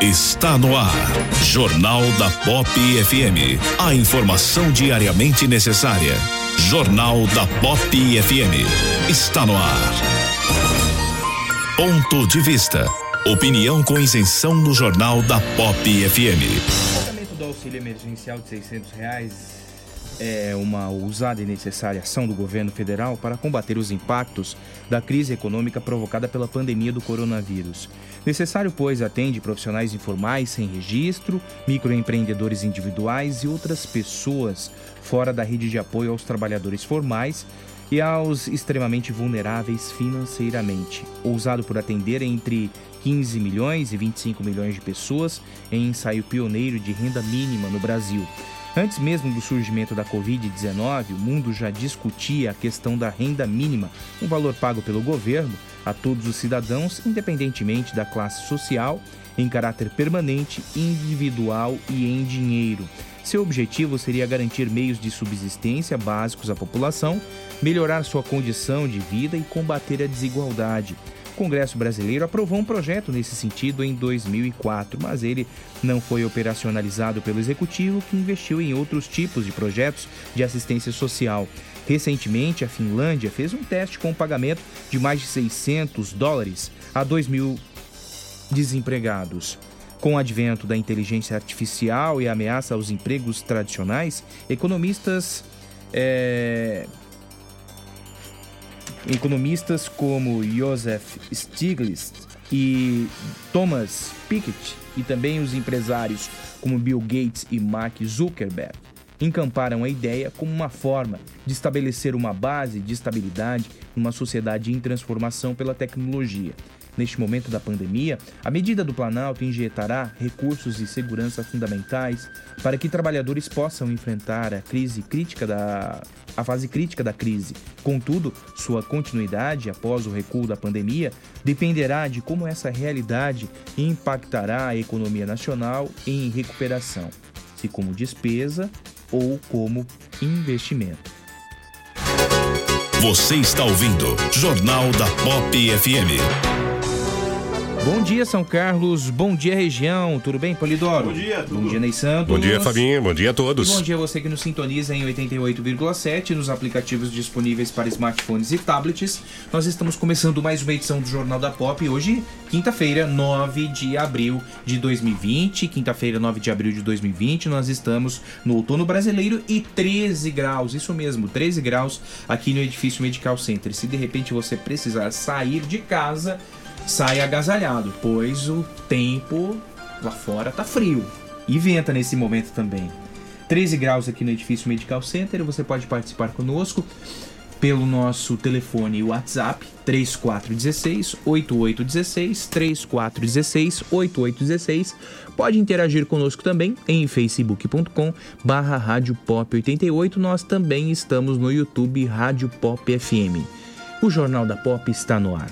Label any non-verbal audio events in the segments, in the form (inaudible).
Está no ar. Jornal da Pop FM. A informação diariamente necessária. Jornal da Pop FM. Está no ar. Ponto de vista. Opinião com isenção no Jornal da Pop FM. O pagamento do auxílio emergencial de 600 reais é uma ousada e necessária ação do governo federal para combater os impactos da crise econômica provocada pela pandemia do coronavírus. Necessário, pois, atende profissionais informais sem registro, microempreendedores individuais e outras pessoas fora da rede de apoio aos trabalhadores formais e aos extremamente vulneráveis financeiramente. Ousado por atender entre 15 milhões e 25 milhões de pessoas em ensaio pioneiro de renda mínima no Brasil. Antes mesmo do surgimento da Covid-19, o mundo já discutia a questão da renda mínima, um valor pago pelo governo a todos os cidadãos, independentemente da classe social, em caráter permanente, individual e em dinheiro. Seu objetivo seria garantir meios de subsistência básicos à população, melhorar sua condição de vida e combater a desigualdade. O Congresso Brasileiro aprovou um projeto nesse sentido em 2004, mas ele não foi operacionalizado pelo Executivo, que investiu em outros tipos de projetos de assistência social. Recentemente, a Finlândia fez um teste com o pagamento de mais de 600 dólares a 2 mil desempregados. Com o advento da inteligência artificial e a ameaça aos empregos tradicionais, economistas é, Economistas como Joseph Stiglitz e Thomas Piketty e também os empresários como Bill Gates e Mark Zuckerberg encamparam a ideia como uma forma de estabelecer uma base de estabilidade numa sociedade em transformação pela tecnologia. Neste momento da pandemia, a medida do Planalto injetará recursos e segurança fundamentais para que trabalhadores possam enfrentar a crise crítica da a fase crítica da crise. Contudo, sua continuidade após o recuo da pandemia dependerá de como essa realidade impactará a economia nacional em recuperação, se como despesa ou como investimento. Você está ouvindo Jornal da Pop FM. Bom dia, São Carlos. Bom dia, região. Tudo bem, Polidoro? Bom dia, tudo. Bom dia, Ney Santos. Bom dia, Fabinho. Bom dia a todos. E bom dia a você que nos sintoniza em 88,7 nos aplicativos disponíveis para smartphones e tablets. Nós estamos começando mais uma edição do Jornal da Pop. Hoje, quinta-feira, 9 de abril de 2020. Quinta-feira, 9 de abril de 2020. Nós estamos no outono brasileiro e 13 graus. Isso mesmo, 13 graus aqui no edifício Medical Center. Se de repente você precisar sair de casa, sai agasalhado, pois o tempo lá fora tá frio. E venta nesse momento também. 13 graus aqui no edifício Medical Center. Você pode participar conosco pelo nosso telefone WhatsApp 3416 8816 3416 8816. Pode interagir conosco também em facebook.com barra Rádio Pop 88. Nós também estamos no YouTube Rádio Pop FM. O Jornal da Pop está no ar.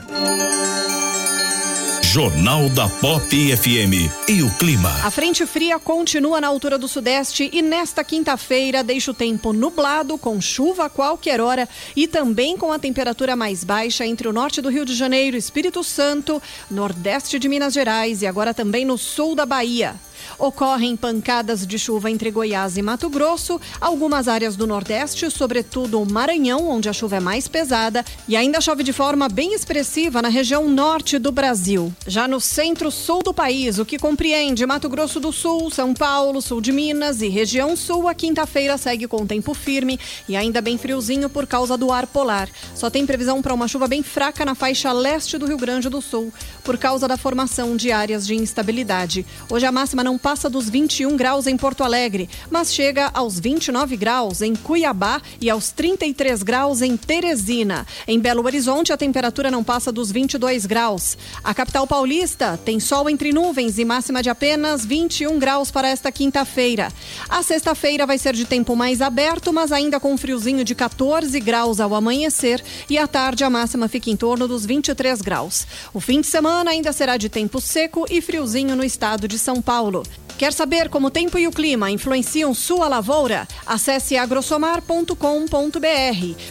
Jornal da Pop FM e o clima. A frente fria continua na altura do Sudeste e nesta quinta-feira deixa o tempo nublado, com chuva a qualquer hora e também com a temperatura mais baixa entre o norte do Rio de Janeiro, Espírito Santo, nordeste de Minas Gerais e agora também no sul da Bahia. Ocorrem pancadas de chuva entre Goiás e Mato Grosso, algumas áreas do Nordeste, sobretudo o Maranhão, onde a chuva é mais pesada, e ainda chove de forma bem expressiva na região norte do Brasil. Já no centro-sul do país, o que compreende Mato Grosso do Sul, São Paulo, sul de Minas e região sul, a quinta-feira segue com tempo firme e ainda bem friozinho por causa do ar polar. Só tem previsão para uma chuva bem fraca na faixa leste do Rio Grande do Sul, por causa da formação de áreas de instabilidade. Hoje a máxima não passa dos 21 graus em Porto Alegre, mas chega aos 29 graus em Cuiabá e aos 33 graus em Teresina. Em Belo Horizonte, a temperatura não passa dos 22 graus. A capital paulista tem sol entre nuvens e máxima de apenas 21 graus para esta quinta-feira. A sexta-feira vai ser de tempo mais aberto, mas ainda com um friozinho de 14 graus ao amanhecer e à tarde a máxima fica em torno dos 23 graus. O fim de semana ainda será de tempo seco e friozinho no estado de São Paulo. Quer saber como o tempo e o clima influenciam sua lavoura? Acesse agrosomar.com.br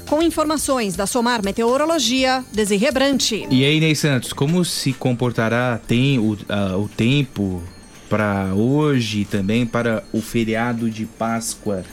com informações da Somar Meteorologia, Desirê Brante. E aí, Ney Santos, como se comportará tem o, o tempo para hoje e também para o feriado de Páscoa?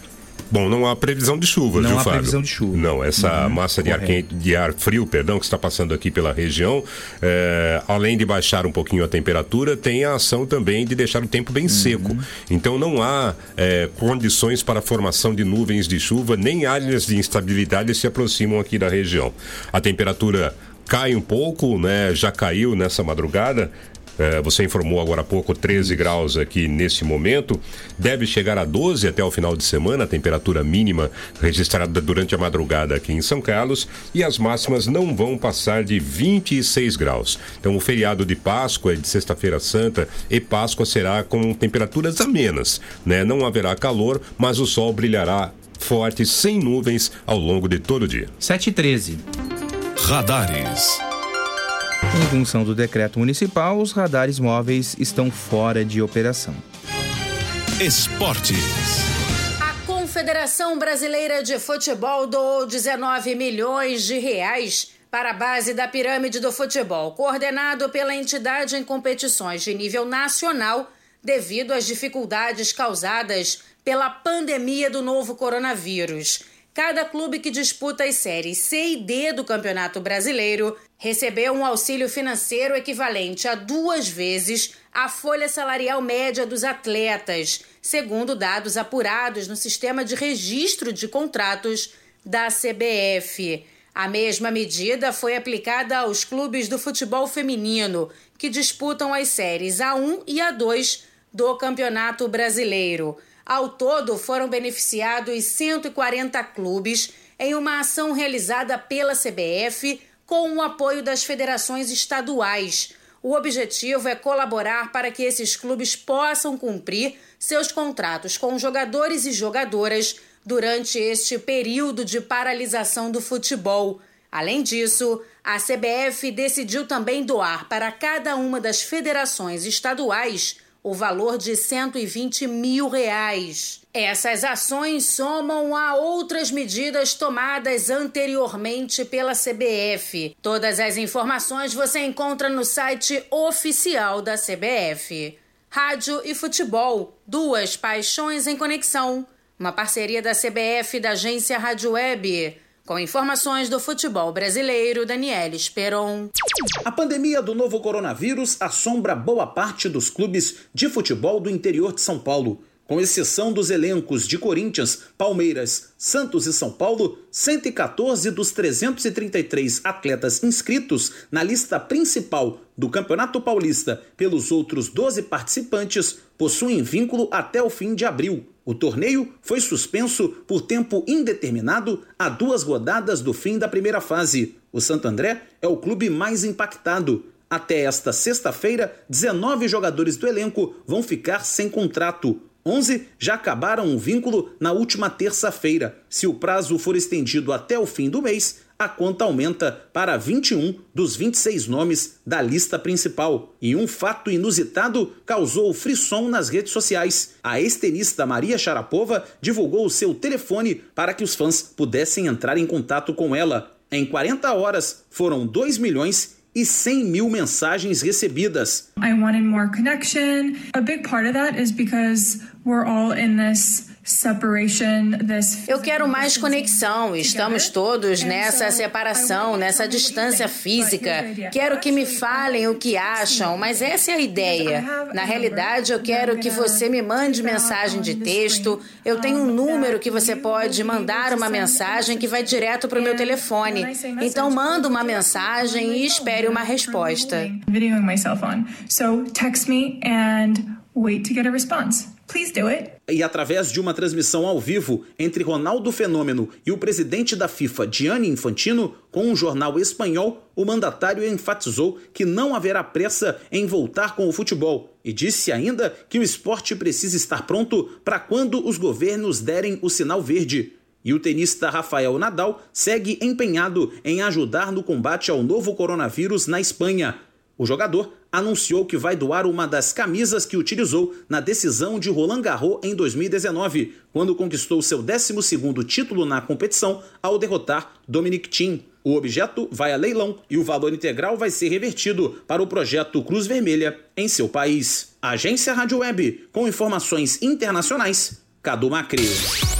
Bom, não há previsão de chuva, Não viu, há Fábio? previsão de chuva. Não, essa Uhum, massa de ar, quente, de ar frio, perdão, que está passando aqui pela região, é, além de baixar um pouquinho a temperatura, tem a ação também de deixar o tempo Uhum. bem seco. Então não há é, condições para a formação de nuvens de chuva, nem áreas de instabilidade se aproximam aqui da região. A temperatura cai um pouco, né? Já caiu nessa madrugada. É, você informou agora há pouco 13 graus aqui nesse momento. Deve chegar a 12 até o final de semana, a temperatura mínima registrada durante a madrugada aqui em São Carlos. E as máximas não vão passar de 26 graus. Então, o feriado de Páscoa, de Sexta-feira Santa e Páscoa será com temperaturas amenas. Né? Não haverá calor, mas o sol brilhará forte, sem nuvens, ao longo de todo o dia. 7 e 13. Radares. Em função do decreto municipal, os radares móveis estão fora de operação. Esportes. A Confederação Brasileira de Futebol doou 19 milhões de reais para a base da pirâmide do futebol, coordenado pela entidade em competições de nível nacional, devido às dificuldades causadas pela pandemia do novo coronavírus. Cada clube que disputa as séries C e D do Campeonato Brasileiro recebeu um auxílio financeiro equivalente a duas vezes a folha salarial média dos atletas, segundo dados apurados no sistema de registro de contratos da CBF. A mesma medida foi aplicada aos clubes do futebol feminino, que disputam as séries A1 e A2 do Campeonato Brasileiro. Ao todo, foram beneficiados 140 clubes em uma ação realizada pela CBF com o apoio das federações estaduais. O objetivo é colaborar para que esses clubes possam cumprir seus contratos com jogadores e jogadoras durante este período de paralisação do futebol. Além disso, a CBF decidiu também doar para cada uma das federações estaduais o valor de 120 mil reais. Essas ações somam a outras medidas tomadas anteriormente pela CBF. Todas as informações você encontra no site oficial da CBF. Rádio e futebol, duas paixões em conexão. Uma parceria da CBF e da agência Rádio Web. Com informações do futebol brasileiro, Daniel Esperon. A pandemia do novo coronavírus assombra boa parte dos clubes de futebol do interior de São Paulo. Com exceção dos elencos de Corinthians, Palmeiras, Santos e São Paulo, 114 dos 333 atletas inscritos na lista principal do Campeonato Paulista pelos outros 12 participantes possuem vínculo até o fim de abril. O torneio foi suspenso por tempo indeterminado a duas rodadas do fim da primeira fase. O Santo André é o clube mais impactado. Até esta sexta-feira, 19 jogadores do elenco vão ficar sem contrato. 11 já acabaram o vínculo na última terça-feira. Se o prazo for estendido até o fim do mês, a conta aumenta para 21 dos 26 nomes da lista principal. E um fato inusitado causou frisson nas redes sociais. A ex-tenista Maria Sharapova divulgou o seu telefone para que os fãs pudessem entrar em contato com ela. Em 40 horas, foram 2 milhões e 100 mil mensagens recebidas. I wanted more connection. A big part of that is because we're all in this eu quero mais conexão. Estamos todos nessa separação, nessa distância física. Quero que me falem o que acham, mas essa é a ideia. Na realidade, eu quero que você me mande mensagem de texto. Eu tenho um número que você pode mandar uma mensagem que vai direto para o meu telefone. Então, manda uma mensagem e espere uma resposta. So text me and wait to get a response. Please do it. E através de uma transmissão ao vivo entre Ronaldo Fenômeno e o presidente da FIFA, Gianni Infantino, com um jornal espanhol, o mandatário enfatizou que não haverá pressa em voltar com o futebol e disse ainda que o esporte precisa estar pronto para quando os governos derem o sinal verde. E o tenista Rafael Nadal segue empenhado em ajudar no combate ao novo coronavírus na Espanha. O jogador anunciou que vai doar uma das camisas que utilizou na decisão de Roland Garros em 2019, quando conquistou seu 12º título na competição ao derrotar Dominic Thiem. O objeto vai a leilão e o valor integral vai ser revertido para o projeto Cruz Vermelha em seu país. Agência Rádio Web, com informações internacionais, Cadu Macri.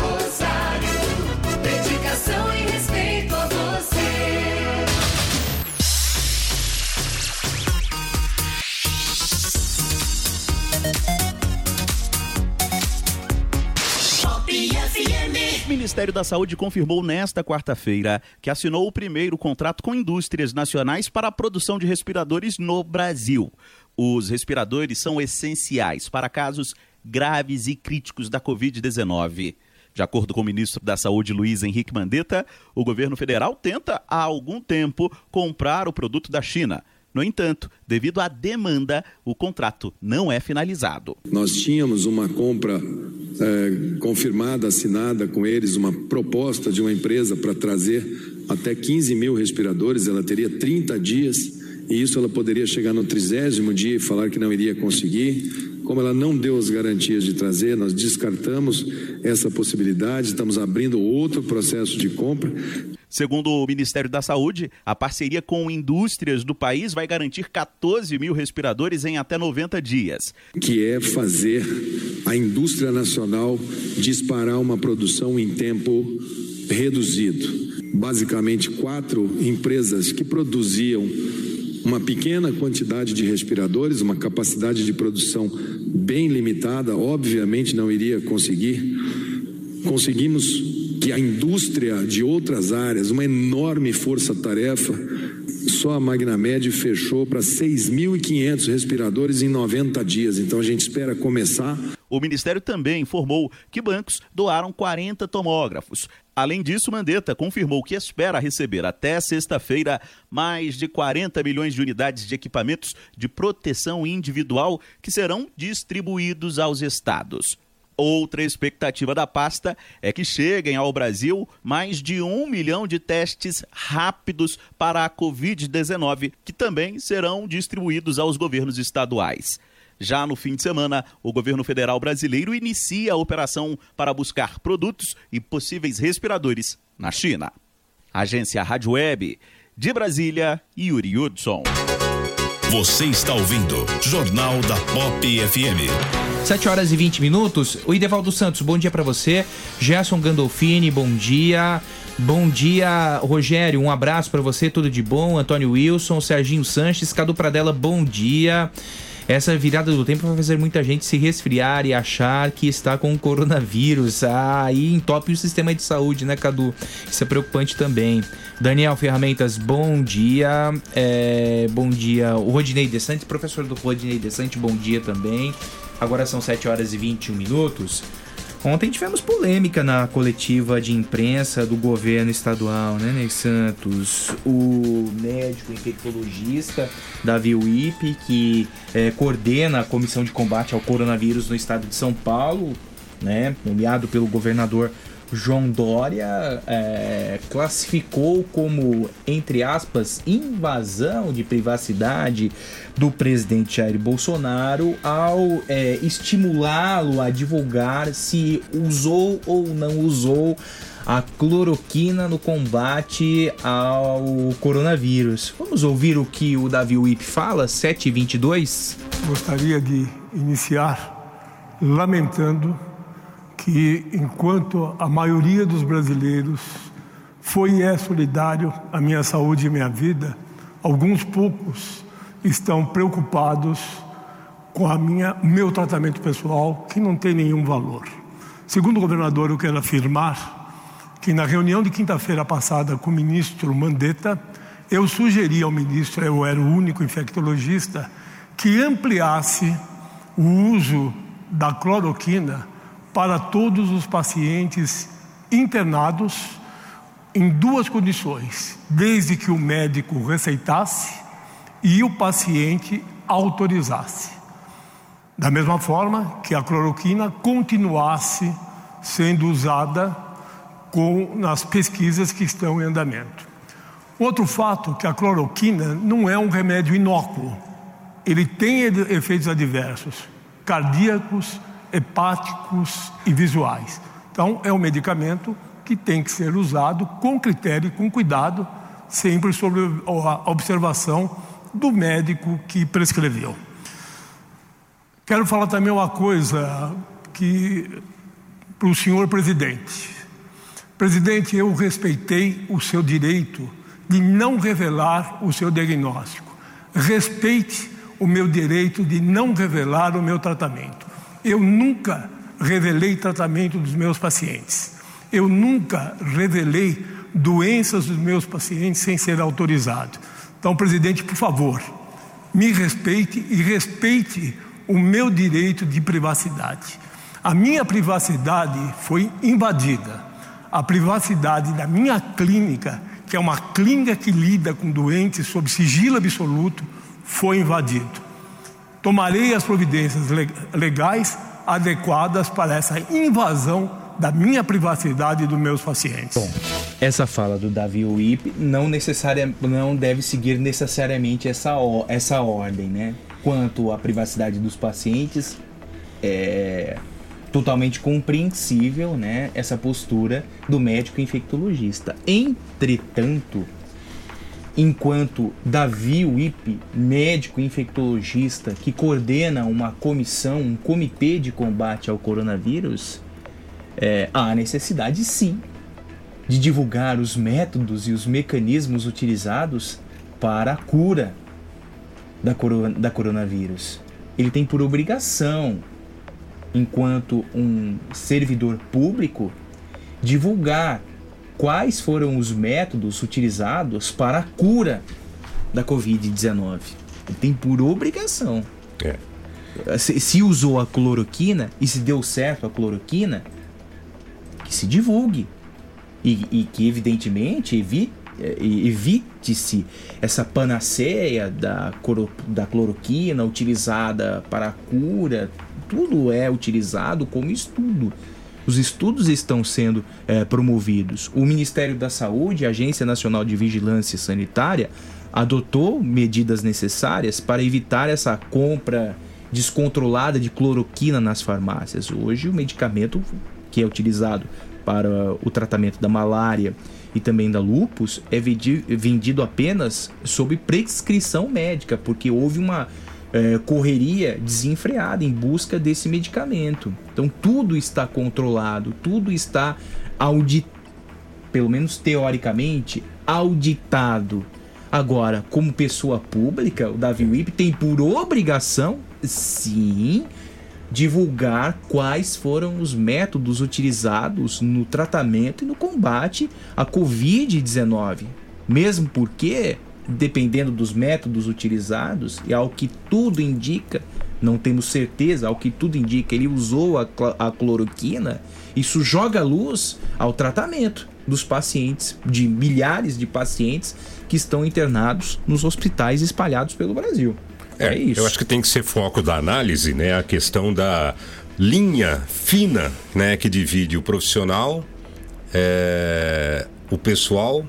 Ministério da Saúde confirmou nesta quarta-feira que assinou o primeiro contrato com indústrias nacionais para a produção de respiradores no Brasil. Os respiradores são essenciais para casos graves e críticos da Covid-19. De acordo com o ministro da Saúde, Luiz Henrique Mandetta, o governo federal tenta há algum tempo comprar o produto da China. No entanto, devido à demanda, o contrato não é finalizado. Nós tínhamos uma compra eh, confirmada, assinada com eles, uma proposta de uma empresa para trazer até 15 mil respiradores. Ela teria 30 dias e isso ela poderia chegar no trigésimo dia e falar que não iria conseguir. Como ela não deu as garantias de trazer, nós descartamos essa possibilidade, estamos abrindo outro processo de compra. Segundo o Ministério da Saúde, a parceria com indústrias do país vai garantir 14 mil respiradores em até 90 dias. Que é fazer a indústria nacional disparar uma produção em tempo reduzido. Basicamente, quatro empresas que produziam uma pequena quantidade de respiradores, uma capacidade de produção bem limitada, obviamente não iria conseguir. Conseguimos que a indústria de outras áreas, uma enorme força-tarefa, só a Magnamed fechou para 6.500 respiradores em 90 dias. Então a gente espera começar. O Ministério também informou que bancos doaram 40 tomógrafos. Além disso, Mandetta confirmou que espera receber até sexta-feira mais de 40 milhões de unidades de equipamentos de proteção individual que serão distribuídos aos estados. Outra expectativa da pasta é que cheguem ao Brasil mais de um milhão de testes rápidos para a Covid-19, que também serão distribuídos aos governos estaduais. Já no fim de semana, o governo federal brasileiro inicia a operação para buscar produtos e possíveis respiradores na China. Agência Rádio Web, de Brasília, Yuri Hudson. Você está ouvindo Jornal da Pop FM. 7 horas e 20 minutos. O Idevaldo Santos, bom dia para você. Gerson Gandolfini, bom dia. Bom dia, Rogério. Um abraço para você, tudo de bom. Antônio Wilson, Serginho Sanches, Cadu Pradella, bom dia. Essa virada do tempo vai fazer muita gente se resfriar e achar que está com o coronavírus. Aí ah, entope o sistema de saúde, né, Cadu? Isso é preocupante também. Daniel Ferramentas, bom dia. É, bom dia. O Rodinei Desante, professor do Rodinei Desante, bom dia também. Agora são 7 horas e 21 minutos. Ontem tivemos polêmica na coletiva de imprensa do governo estadual, né, Ney Santos? O médico infectologista Davi Wipe, que é, coordena a comissão de combate ao coronavírus no estado de São Paulo, né, nomeado pelo governador João Dória é, classificou como, entre aspas, invasão de privacidade do presidente Jair Bolsonaro ao é, estimulá-lo a divulgar se usou ou não usou a cloroquina no combate ao coronavírus. Vamos ouvir o que o Davi Wip fala, 722? Gostaria de iniciar lamentando que, enquanto a maioria dos brasileiros foi e é solidário à minha saúde e minha vida, alguns poucos estão preocupados com a minha meu tratamento pessoal, que não tem nenhum valor. Segundo o governador, eu quero afirmar que na reunião de quinta-feira passada com o ministro Mandetta, eu sugeri ao ministro, eu era o único infectologista, que ampliasse o uso da cloroquina para todos os pacientes internados em duas condições: desde que o médico receitasse e o paciente autorizasse. Da mesma forma que a cloroquina continuasse sendo usada com, nas pesquisas que estão em andamento. Outro fato que a cloroquina não é um remédio inócuo. Ele tem efeitos adversos cardíacos, hepáticos e visuais. Então, é um medicamento que tem que ser usado com critério e com cuidado, sempre sob a observação do médico que prescreveu. Quero falar também uma coisa que para o senhor presidente. Presidente, eu respeitei o seu direito de não revelar o seu diagnóstico. Respeite o meu direito de não revelar o meu tratamento. Eu nunca revelei tratamento dos meus pacientes. Eu nunca revelei doenças dos meus pacientes sem ser autorizado. Então, presidente, por favor, me respeite e respeite o meu direito de privacidade. A minha privacidade foi invadida. A privacidade da minha clínica, que é uma clínica que lida com doentes sob sigilo absoluto, foi invadido. Tomarei as providências le- legais adequadas para essa invasão da minha privacidade e dos meus pacientes. Essa fala do Davi Wip não não deve seguir necessariamente essa, essa ordem, né? Quanto à privacidade dos pacientes, é totalmente compreensível, né? Essa postura do médico infectologista. Entretanto, enquanto Davi Wip, médico infectologista que coordena uma comissão, um comitê de combate ao coronavírus, é, há necessidade sim de divulgar os métodos e os mecanismos utilizados para a cura da, coro da coronavírus. Ele tem por obrigação, enquanto um servidor público, divulgar quais foram os métodos utilizados para a cura da Covid-19. Ele tem por obrigação. Se, se usou a cloroquina e se deu certo a cloroquina, que se divulgue. E, e que, evidentemente, evi- eh, evite-se essa panaceia da, da cloroquina utilizada para a cura. Tudo é utilizado como estudo. Os estudos estão sendo eh, promovidos. O Ministério da Saúde, a Agência Nacional de Vigilância Sanitária, adotou medidas necessárias para evitar essa compra descontrolada de cloroquina nas farmácias. Hoje, o medicamento que é utilizado para o tratamento da malária e também da lupus é vendi- vendido apenas sob prescrição médica, porque houve uma eh, correria desenfreada em busca desse medicamento. Então tudo está controlado, tudo está auditado, pelo menos teoricamente, auditado. Agora, como pessoa pública, o Davi Wip tem por obrigação, sim, divulgar quais foram os métodos utilizados no tratamento e no combate à Covid-19. Mesmo porque, dependendo dos métodos utilizados, e ao que tudo indica, não temos certeza, ao que tudo indica, ele usou a, a cloroquina, isso joga luz ao tratamento dos pacientes, de milhares de pacientes que estão internados nos hospitais espalhados pelo Brasil. É, isso. Eu acho que tem que ser foco da análise, né? A questão da linha fina, né? Que divide o profissional, é, o pessoal.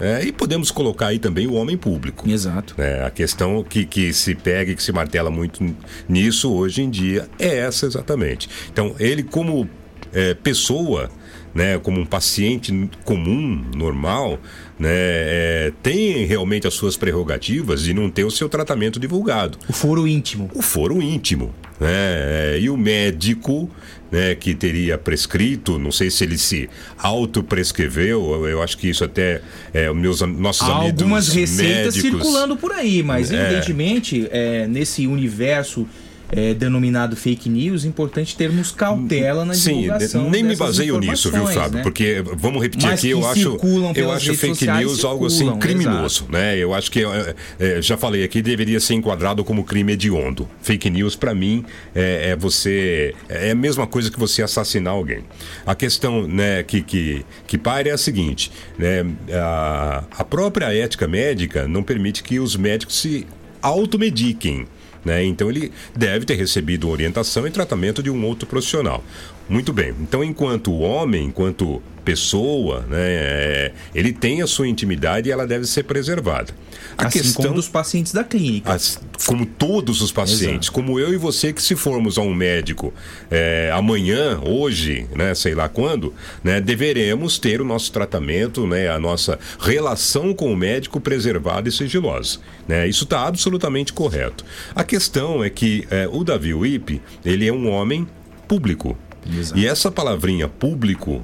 É, e podemos colocar aí também o homem público. Exato. a questão que, que se pega e que se martela muito nisso hoje em dia é essa exatamente. Então, ele como é, pessoa, né, como um paciente comum, normal, né, é, tem realmente as suas prerrogativas de não ter o seu tratamento divulgado. O foro íntimo. O foro íntimo. Né? É, E o médico né, que teria prescrito, não sei se ele se autoprescreveu, eu, eu acho que isso até é, meus, nossos Há amigos algumas receitas médicos, circulando por aí, mas É. evidentemente é, nesse universo é, denominado fake news, é importante termos cautela na Sim, divulgação nem me baseio nisso, viu, Fábio? né? Porque, vamos repetir Mas aqui, eu acho, circulam eu acho fake news algo assim circulam, criminoso, né? Eu acho que, é, é, já falei aqui, deveria ser enquadrado como crime hediondo. Fake news, para mim, é, é você. É a mesma coisa que você assassinar alguém. A questão né, que, que, que paira é a seguinte: né, a, a própria ética médica não permite que os médicos se automediquem. Né? Então ele deve ter recebido orientação e tratamento de um outro profissional. Muito bem. Então, enquanto homem, enquanto pessoa, né, é, ele tem a sua intimidade e ela deve ser preservada. A Assim questão como dos pacientes da clínica. as- como todos os pacientes, como eu e você que se formos a um médico é, amanhã, hoje, né, sei lá quando, né, deveremos ter o nosso tratamento, né, a nossa relação com o médico preservada e sigilosa. Né? Isso está absolutamente correto. A questão é que é, o Davi Wip, ele é um homem público. E essa palavrinha público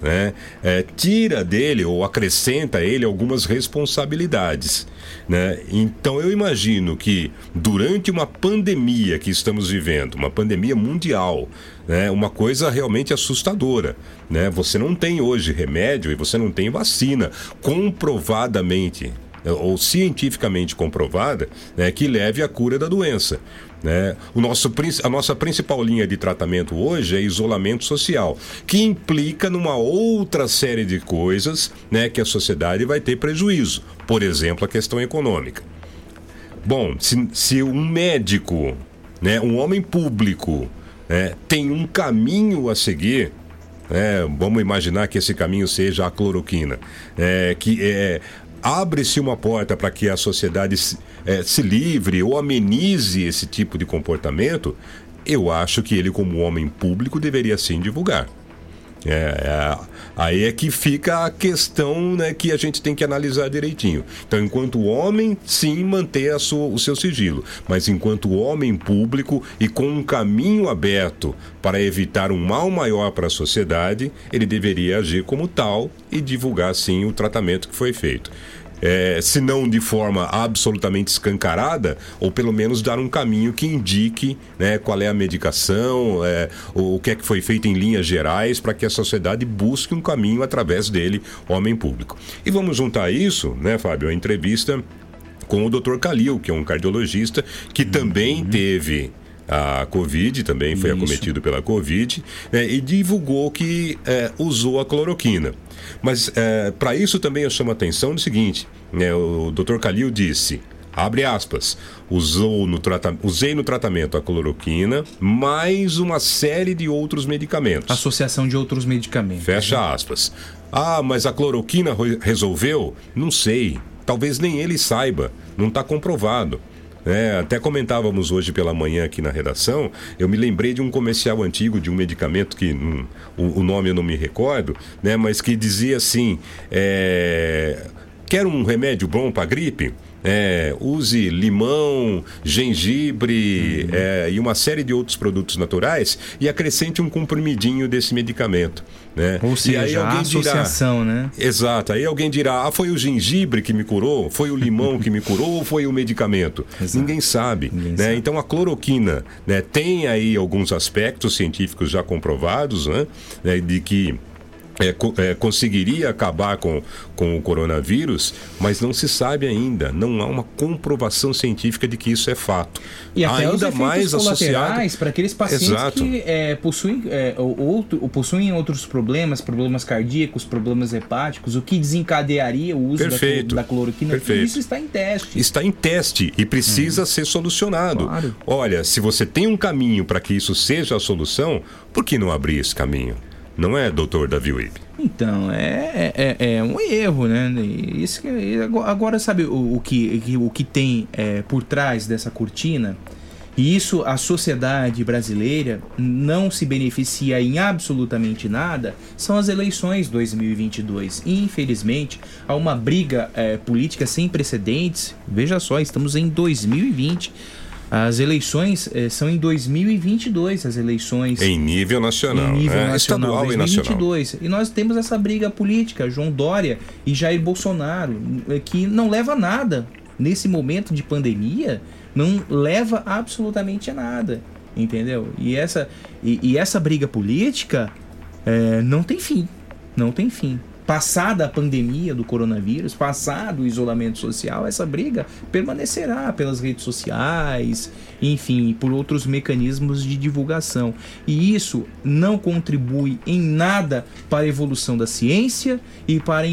né, é, tira dele ou acrescenta a ele algumas responsabilidades. Né? Então eu imagino que durante uma pandemia que estamos vivendo, uma pandemia mundial, né, uma coisa realmente assustadora. Né? Você não tem hoje remédio e você não tem vacina comprovadamente ou cientificamente comprovada né, que leve à cura da doença. Né? O nosso, a nossa principal linha de tratamento hoje é isolamento social, que implica numa outra série de coisas né, que a sociedade vai ter prejuízo. Por exemplo, a questão econômica. Bom, se, se um médico, né, um homem público, né, tem um caminho a seguir, né, vamos imaginar que esse caminho seja a cloroquina, é, que é, abre-se uma porta para que a sociedade é, se livre ou amenize esse tipo de comportamento, eu acho que ele, como homem público, deveria sim divulgar. É, é, aí é que fica a questão né, que a gente tem que analisar direitinho. Então, enquanto homem, sim, manter a sua, o seu sigilo. Mas enquanto homem público e com um caminho aberto para evitar um mal maior para a sociedade, ele deveria agir como tal e divulgar, sim, o tratamento que foi feito. É, se não de forma absolutamente escancarada, ou pelo menos dar um caminho que indique né, qual é a medicação, é, o, que é que foi feito em linhas gerais, para que a sociedade busque um caminho através dele, homem público. E vamos juntar isso, né, Fábio, a entrevista com o Dr. Calil, que é um cardiologista que também teve a Covid, também foi acometido pela Covid, né, e divulgou que é, usou a cloroquina. Mas para isso também eu chamo a atenção do seguinte: né, o Dr. Calil disse. Abre aspas, usou no usei no tratamento a cloroquina, mais uma série de outros medicamentos. Associação de outros medicamentos. Fecha aspas. Ah, mas a cloroquina re- resolveu? Não sei. Talvez nem ele saiba. Não está comprovado. É, até comentávamos hoje pela manhã aqui na redação, eu me lembrei de um comercial antigo de um medicamento que hum, o, o nome eu não me recordo, né, mas que dizia assim: é, quer um remédio bom para gripe? É, use limão, gengibre é, e uma série de outros produtos naturais e acrescente um comprimidinho desse medicamento. Né? Ou e seja, aí a alguém dirá, associação, né? Exato. Aí alguém dirá: ah, foi o gengibre que me curou? Foi o limão que me curou ou foi o medicamento? (laughs) Ninguém sabe. né? Então a cloroquina né, tem aí alguns aspectos científicos já comprovados né, né, de que. É, é, conseguiria acabar com, com o coronavírus, mas não se sabe ainda. Não há uma comprovação científica de que isso é fato. E até ainda efeitos mais associado. colaterais para aqueles pacientes Exato. que é, possuem, é, ou- outro, ou possuem outros problemas, problemas cardíacos, problemas hepáticos, o que desencadearia o uso da, Perfeito. clo- da cloroquina. Perfeito. isso está em teste. está em teste e precisa ser solucionado. Olha, se você tem um caminho para que isso seja a solução, por que não abrir esse caminho? Não é, doutor Davi Wib? Então, é, é, é um erro, né? Isso agora, sabe o, o que- o que tem é, por trás dessa cortina? E isso a sociedade brasileira não se beneficia em absolutamente nada, são as eleições 2022. E, infelizmente, há uma briga é, política sem precedentes. Veja só, estamos em 2020. As eleições eh, são em 2022, as eleições Em nível nacional, em nível né? nacional, estadual e nacional. 2022. E nós temos essa briga política, João Dória e Jair Bolsonaro, eh, que não leva a nada. Nesse momento de pandemia, não leva absolutamente a nada. Entendeu? E essa, e, e essa briga política eh, não tem fim. Não tem fim. Passada a pandemia do coronavírus, passado o isolamento social, essa briga permanecerá pelas redes sociais, enfim, por outros mecanismos de divulgação. E isso não contribui em nada para a evolução da ciência e para,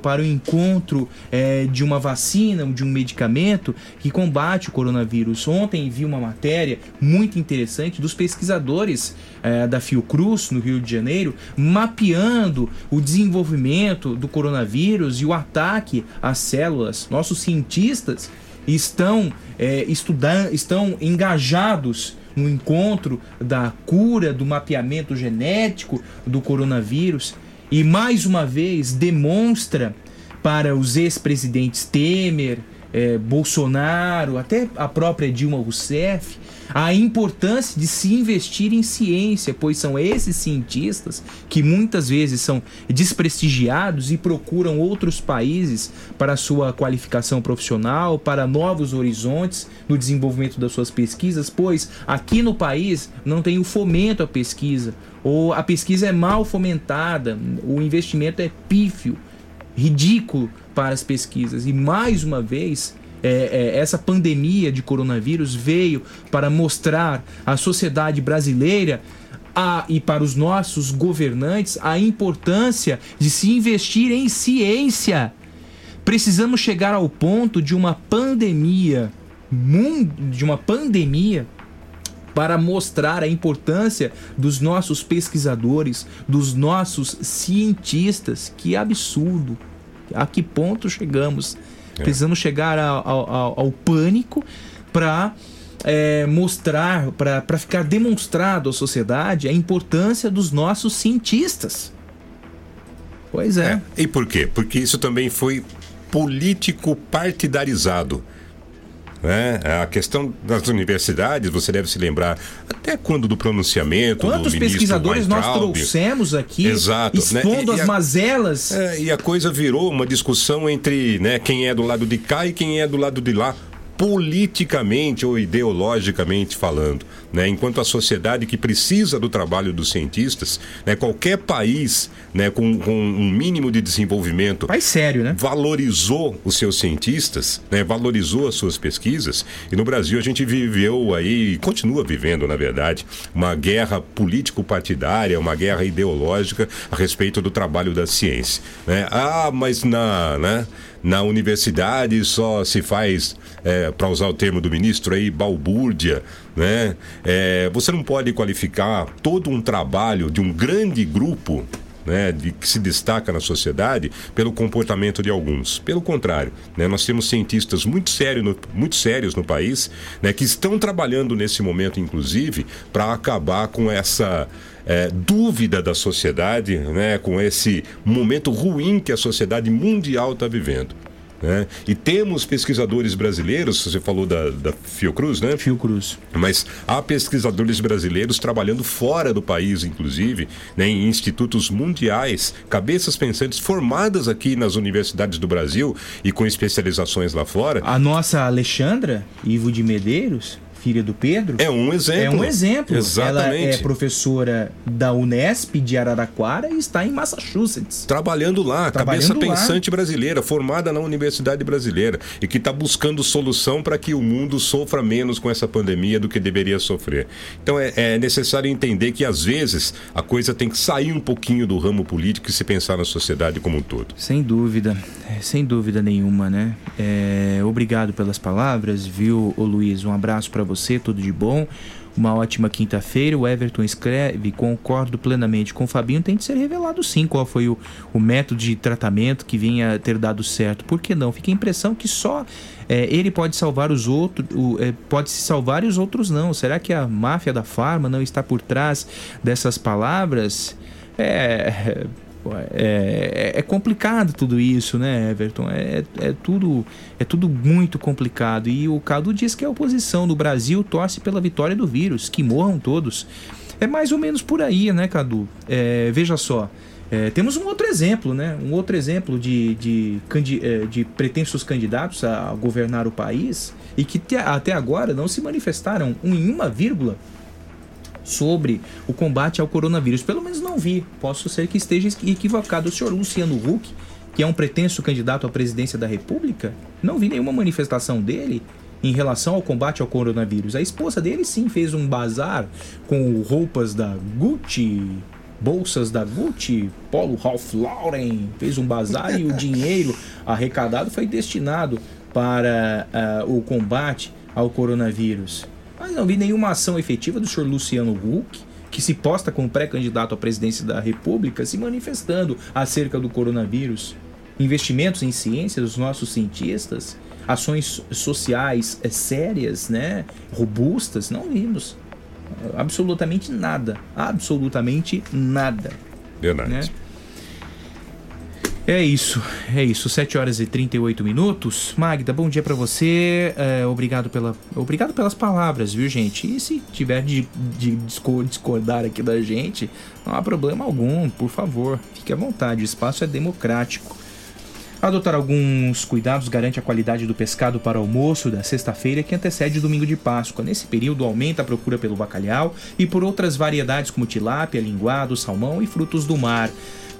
para o encontro eh, de uma vacina, de um medicamento que combate o coronavírus. Ontem vi uma matéria muito interessante dos pesquisadores eh, da Fiocruz, no Rio de Janeiro, mapeando o desenvolvimento do coronavírus e o ataque às células. Nossos cientistas estão eh, estudando, estão engajados no encontro da cura, do mapeamento genético do coronavírus e mais uma vez demonstra para os ex-presidentes Temer, eh, Bolsonaro, até a própria Dilma Rousseff, a importância de se investir em ciência, pois são esses cientistas que muitas vezes são desprestigiados e procuram outros países para sua qualificação profissional, para novos horizontes no desenvolvimento das suas pesquisas, pois aqui no país não tem o fomento à pesquisa, ou a pesquisa é mal fomentada, o investimento é pífio ridículo para as pesquisas. E mais uma vez, é, é, essa pandemia de coronavírus veio para mostrar à sociedade brasileira a, e para os nossos governantes a importância de se investir em ciência. Precisamos chegar ao ponto de uma pandemia, de uma pandemia para mostrar a importância dos nossos pesquisadores, dos nossos cientistas. Que absurdo! A que ponto chegamos? Precisamos chegar ao, ao- ao- pânico para mostrar, para ficar demonstrado à sociedade a importância dos nossos cientistas. Pois é. E por quê? Porque isso também foi político partidarizado. Né? A questão das universidades, você deve se lembrar, até quando do pronunciamento Quantos do pesquisadores nós trouxemos aqui Exato, né? expondo E- e as a- mazelas? É, e a coisa virou uma discussão entre né, quem é do lado de cá e quem é do lado de lá, politicamente ou ideologicamente falando. Né? Enquanto a sociedade que precisa do trabalho dos cientistas, né, qualquer país né, com, com um mínimo de desenvolvimento país sério, né? valorizou os seus cientistas, né, valorizou as suas pesquisas. E no Brasil a gente viveu aí, e continua vivendo, na verdade, uma guerra político-partidária, uma guerra ideológica a respeito do trabalho da ciência. né? Ah, mas na, né, na universidade só se faz, para usar o termo do ministro aí, balbúrdia. Né? É, você não pode qualificar todo um trabalho de um grande grupo né, de, que se destaca na sociedade pelo comportamento de alguns. Pelo contrário, né, nós temos cientistas muito, sério no- muito sérios no país né, que estão trabalhando nesse momento, inclusive, para acabar com essa eh, dúvida da sociedade, né, com esse momento ruim que a sociedade mundial está vivendo. né? E temos pesquisadores brasileiros, você falou da, da Fiocruz, né? Fiocruz. Mas há pesquisadores brasileiros trabalhando fora do país, inclusive, né, em institutos mundiais, cabeças pensantes formadas aqui nas universidades do Brasil e com especializações lá fora. A nossa Alexandra Ivo de Medeiros, filha do Pedro, É um exemplo. é um exemplo. Exatamente. Ela é professora da Unesp de Araraquara e está em Massachusetts. Trabalhando lá, Trabalhando cabeça lá. pensante brasileira, formada na Universidade Brasileira e que está buscando solução para que o mundo sofra menos com essa pandemia do que deveria sofrer. Então é, é necessário entender que às vezes a coisa tem que sair um pouquinho do ramo político e se pensar na sociedade como um todo. Sem dúvida, é, sem dúvida nenhuma, né? É, obrigado pelas palavras, viu, ô Luiz? Um abraço para você, tudo de bom. Uma ótima quinta-feira. O Everton escreve: concordo plenamente com o Fabinho. Tem de ser revelado sim qual foi o, o método de tratamento que vinha ter dado certo. Por que não? Fica a impressão que só é, ele pode salvar os outros, o- é, pode se salvar e os outros não. Será que a máfia da farma não está por trás dessas palavras? É. Pô, É, é complicado tudo isso, né, Everton? É, é, tudo, é tudo muito complicado. E o Cadu diz que a oposição do Brasil torce pela vitória do vírus, que morram todos. É mais ou menos por aí, né, Cadu? É, veja só. é, temos um outro exemplo, né? Um outro exemplo de, de, candi- é, de pretensos candidatos a governar o país e que te- até agora não se manifestaram em uma vírgula sobre o combate ao coronavírus. Pelo menos não vi. Posso ser que esteja equivocado. O senhor Luciano Huck, que é um pretenso candidato à presidência da República, não vi nenhuma manifestação dele em relação ao combate ao coronavírus. A esposa dele sim fez um bazar com roupas da Gucci, bolsas da Gucci, Polo Ralph Lauren, fez um bazar e o (laughs) dinheiro arrecadado foi destinado para ah, o combate ao coronavírus. Mas não vi nenhuma ação efetiva do senhor Luciano Huck, que se posta como pré-candidato à presidência da República, se manifestando acerca do coronavírus. Investimentos em ciência dos nossos cientistas, ações sociais eh, sérias, né, robustas, não vimos. Absolutamente nada. Absolutamente nada. Verdade. Né? É isso, é isso. 7 horas e 38 minutos. Magda, bom dia pra você. É, obrigado, pela, obrigado pelas palavras, viu, gente? E se tiver de, de disco- discordar aqui da gente, não há problema algum, por favor. Fique à vontade, o espaço é democrático. Adotar alguns cuidados garante a qualidade do pescado para o almoço da sexta-feira que antecede o domingo de Páscoa. Nesse período aumenta a procura pelo bacalhau e por outras variedades como tilápia, linguado, salmão e frutos do mar.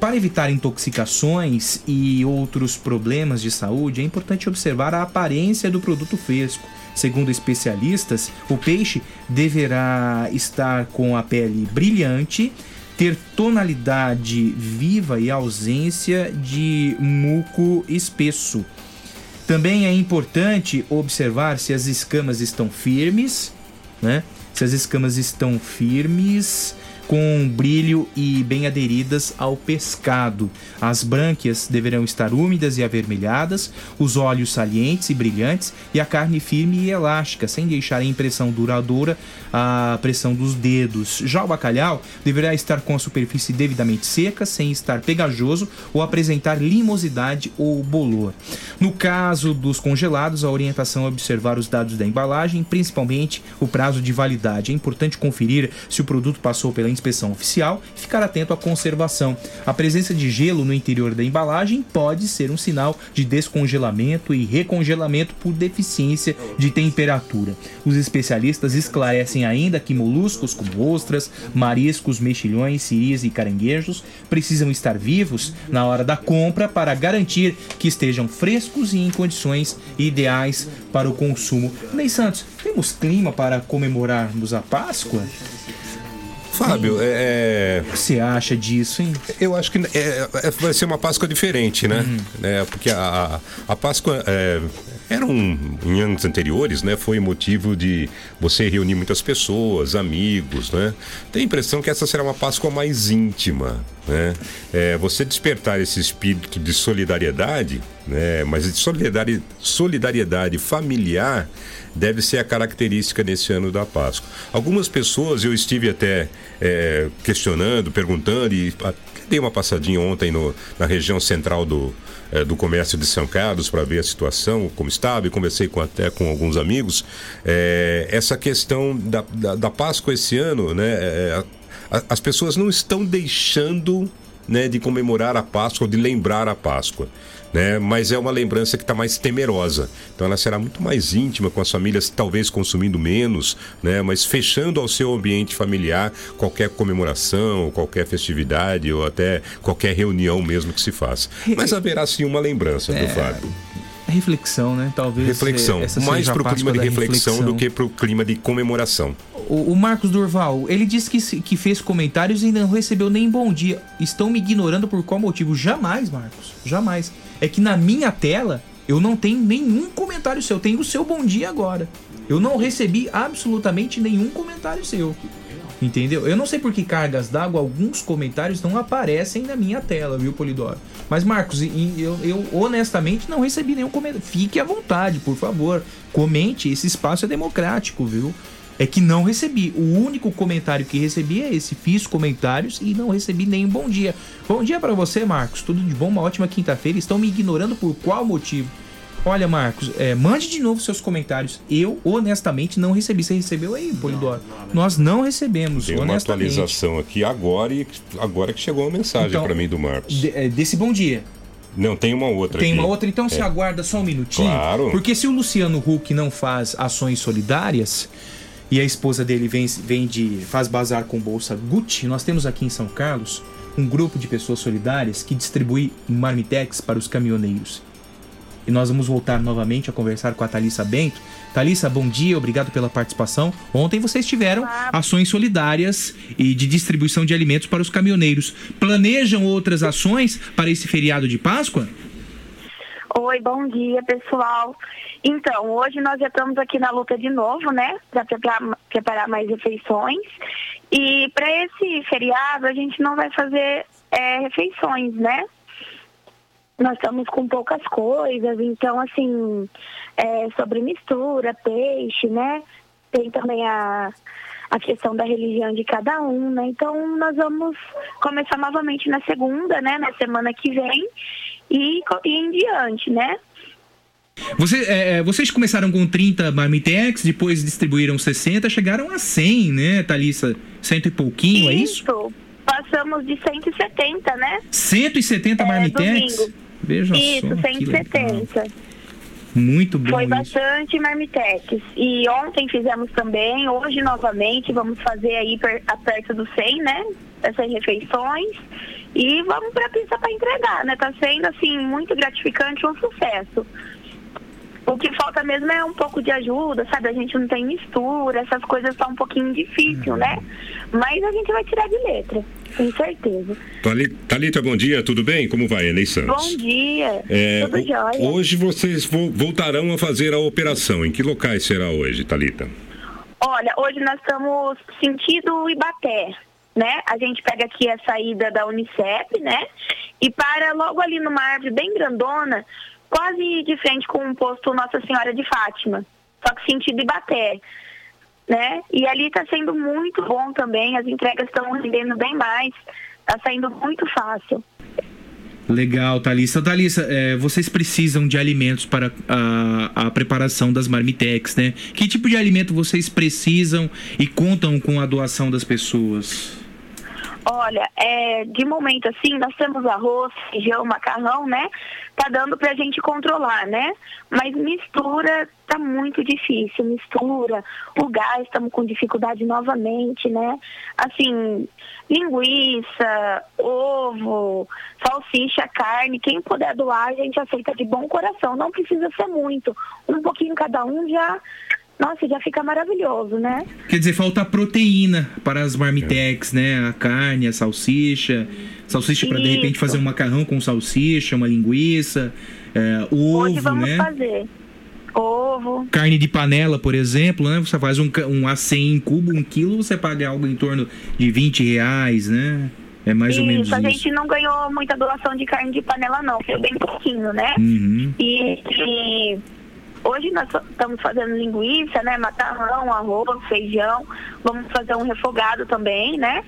Para evitar intoxicações e outros problemas de saúde, é importante observar a aparência do produto fresco. Segundo especialistas, o peixe deverá estar com a pele brilhante, ter tonalidade viva e ausência de muco espesso. Também é importante observar se as escamas estão firmes, né? Se as escamas estão firmes, com brilho e bem aderidas ao pescado. As brânquias deverão estar úmidas e avermelhadas, os olhos salientes e brilhantes e a carne firme e elástica, sem deixar a impressão duradoura a pressão dos dedos. Já o bacalhau deverá estar com a superfície devidamente seca, sem estar pegajoso ou apresentar limosidade ou bolor. No caso dos congelados, a orientação é observar os dados da embalagem, principalmente o prazo de validade. É importante conferir se o produto passou pela inspeção oficial e ficar atento à conservação. A presença de gelo no interior da embalagem pode ser um sinal de descongelamento e recongelamento por deficiência de temperatura. Os especialistas esclarecem ainda que moluscos como ostras, mariscos, mexilhões, siris e caranguejos precisam estar vivos na hora da compra para garantir que estejam frescos e em condições ideais para o consumo. Ney Santos, temos clima para comemorarmos a Páscoa? Fábio, é. O que você acha disso, hein? Eu acho que é, é, vai ser uma Páscoa diferente, né? É, porque a, a, a Páscoa. Eram em anos anteriores, né? Foi motivo de você reunir muitas pessoas, amigos, né? Tem a impressão que essa será uma Páscoa mais íntima, né? É, você despertar esse espírito de solidariedade, né? Mas de solidariedade, solidariedade familiar deve ser a característica nesse ano da Páscoa. Algumas pessoas eu estive até é, questionando, perguntando e dei uma passadinha ontem no- na região central do, é, do comércio de São Carlos para ver a situação, como estava, e conversei com, até com alguns amigos. É, essa questão da, da, da Páscoa esse ano, né? é, a- as pessoas não estão deixando né, de comemorar a Páscoa, de lembrar a Páscoa. Né? Mas é uma lembrança que está mais temerosa. Então ela será muito mais íntima com as famílias, talvez consumindo menos, né? mas fechando ao seu ambiente familiar qualquer comemoração, qualquer festividade ou até qualquer reunião mesmo que se faça. Mas haverá sim uma lembrança, É, viu, Fábio? Reflexão, né? Talvez. Reflexão. eh, Mais para o clima de da reflexão, do que para o clima de comemoração. O, o Marcos Durval, ele disse que, que fez comentários e não recebeu nem bom dia. Estão me ignorando por qual motivo? Jamais, Marcos. Jamais. É que na minha tela eu não tenho nenhum comentário seu. Eu tenho o seu bom dia agora. Eu não recebi absolutamente nenhum comentário seu. Entendeu? Eu não sei por que cargas d'água alguns comentários não aparecem na minha tela, viu, Polidoro? Mas, Marcos, eu, eu honestamente não recebi nenhum comentário. Fique à vontade, por favor. Comente, esse espaço é democrático, viu? É que não recebi. O único comentário que recebi é esse. Fiz comentários e não recebi nenhum bom dia. Bom dia pra você, Marcos. Tudo de bom, uma ótima quinta-feira. Estão me ignorando por qual motivo? Olha, Marcos, é, mande de novo seus comentários. Eu, honestamente, não recebi. Você recebeu aí, Polidoro? Nós não recebemos, Tem uma atualização aqui agora e agora que chegou a mensagem Então, para mim do Marcos. É, desse bom dia. Não, tem uma outra Tem aqui. uma outra, então É. você aguarda só um minutinho. Claro. Porque se o Luciano Huck não faz ações solidárias e a esposa dele vem, vem de. faz bazar com bolsa Gucci, nós temos aqui em São Carlos um grupo de pessoas solidárias que distribui marmitex para os caminhoneiros. E nós vamos voltar novamente a conversar com a Thalissa Bento. Thalissa, bom dia, obrigado pela participação. Ontem vocês tiveram ações solidárias e de distribuição de alimentos para os caminhoneiros. Planejam outras ações para esse feriado de Páscoa? Oi, bom dia, pessoal. Então, hoje nós já estamos aqui na luta de novo, né? Para preparar, mais refeições. E para esse feriado, a gente não vai fazer é, refeições, né? Nós estamos com poucas coisas, então, assim, é, sobre mistura, peixe, né? Tem também a, a questão da religião de cada um, né? Então, nós vamos começar novamente na segunda, né? Na semana que vem e, e em diante, né? Você, é, vocês começaram com 30 marmitex, depois distribuíram 60, chegaram a 100, né, Thalissa? Cento e pouquinho, é isso? Passamos de 170, né? 170 É, marmitex? domingo. Veja Isso, só. que legal. 170. Muito bom Foi isso. bastante marmitex. E ontem fizemos também, hoje novamente, vamos fazer aí per, a perto do 100, né? Essas refeições. E vamos pra pista para entregar, né? Tá sendo, assim, muito gratificante, um sucesso. O que falta mesmo é um pouco de ajuda, sabe? A gente não tem mistura, essas coisas tá um pouquinho difícil, né? Mas a gente vai tirar de letra, com certeza. Thalita, bom dia, tudo bem? Como vai, Ney Santos? Bom dia, É, tudo jóia. hoje vocês vo- voltarão a fazer a operação. Em que locais será hoje, Thalita? Olha, hoje nós estamos sentido Ibaté, né? A gente pega aqui a saída da Unicep, né? E para logo ali numa árvore bem grandona, quase de frente com o posto Nossa Senhora de Fátima. Só que sentido Ibaté, né? E ali está sendo muito bom também, as entregas estão rendendo bem mais, está saindo muito fácil. Legal, Thalissa. Thalissa, é, vocês precisam de alimentos para a, a preparação das marmitex, né? Que tipo de alimento vocês precisam e contam com a doação das pessoas? Olha, é, de momento assim, nós temos arroz, feijão, macarrão, né? Tá dando pra gente controlar, né? Mas mistura tá muito difícil, mistura. O gás, estamos com dificuldade novamente, né? Assim, linguiça, ovo, salsicha, carne, quem puder doar, a gente aceita de bom coração. Não precisa ser muito. Um pouquinho cada um já, nossa, já fica maravilhoso, né? Quer dizer, falta proteína para as marmitex, né? A carne, a salsicha. Salsicha para de repente Isso. fazer um macarrão com salsicha, uma linguiça, é, o Hoje ovo, vamos né? fazer ovo. Carne de panela, por exemplo, né? Você faz um, um A100 em cubo, um quilo, você paga algo em torno de 20 reais, né? É mais ou menos Isso, a isso. gente não ganhou muita doação de carne de panela, não. Foi bem pouquinho, né? Uhum. E, e hoje nós estamos fazendo linguiça, né? Macarrão, arroz, feijão. Vamos fazer um refogado também, né?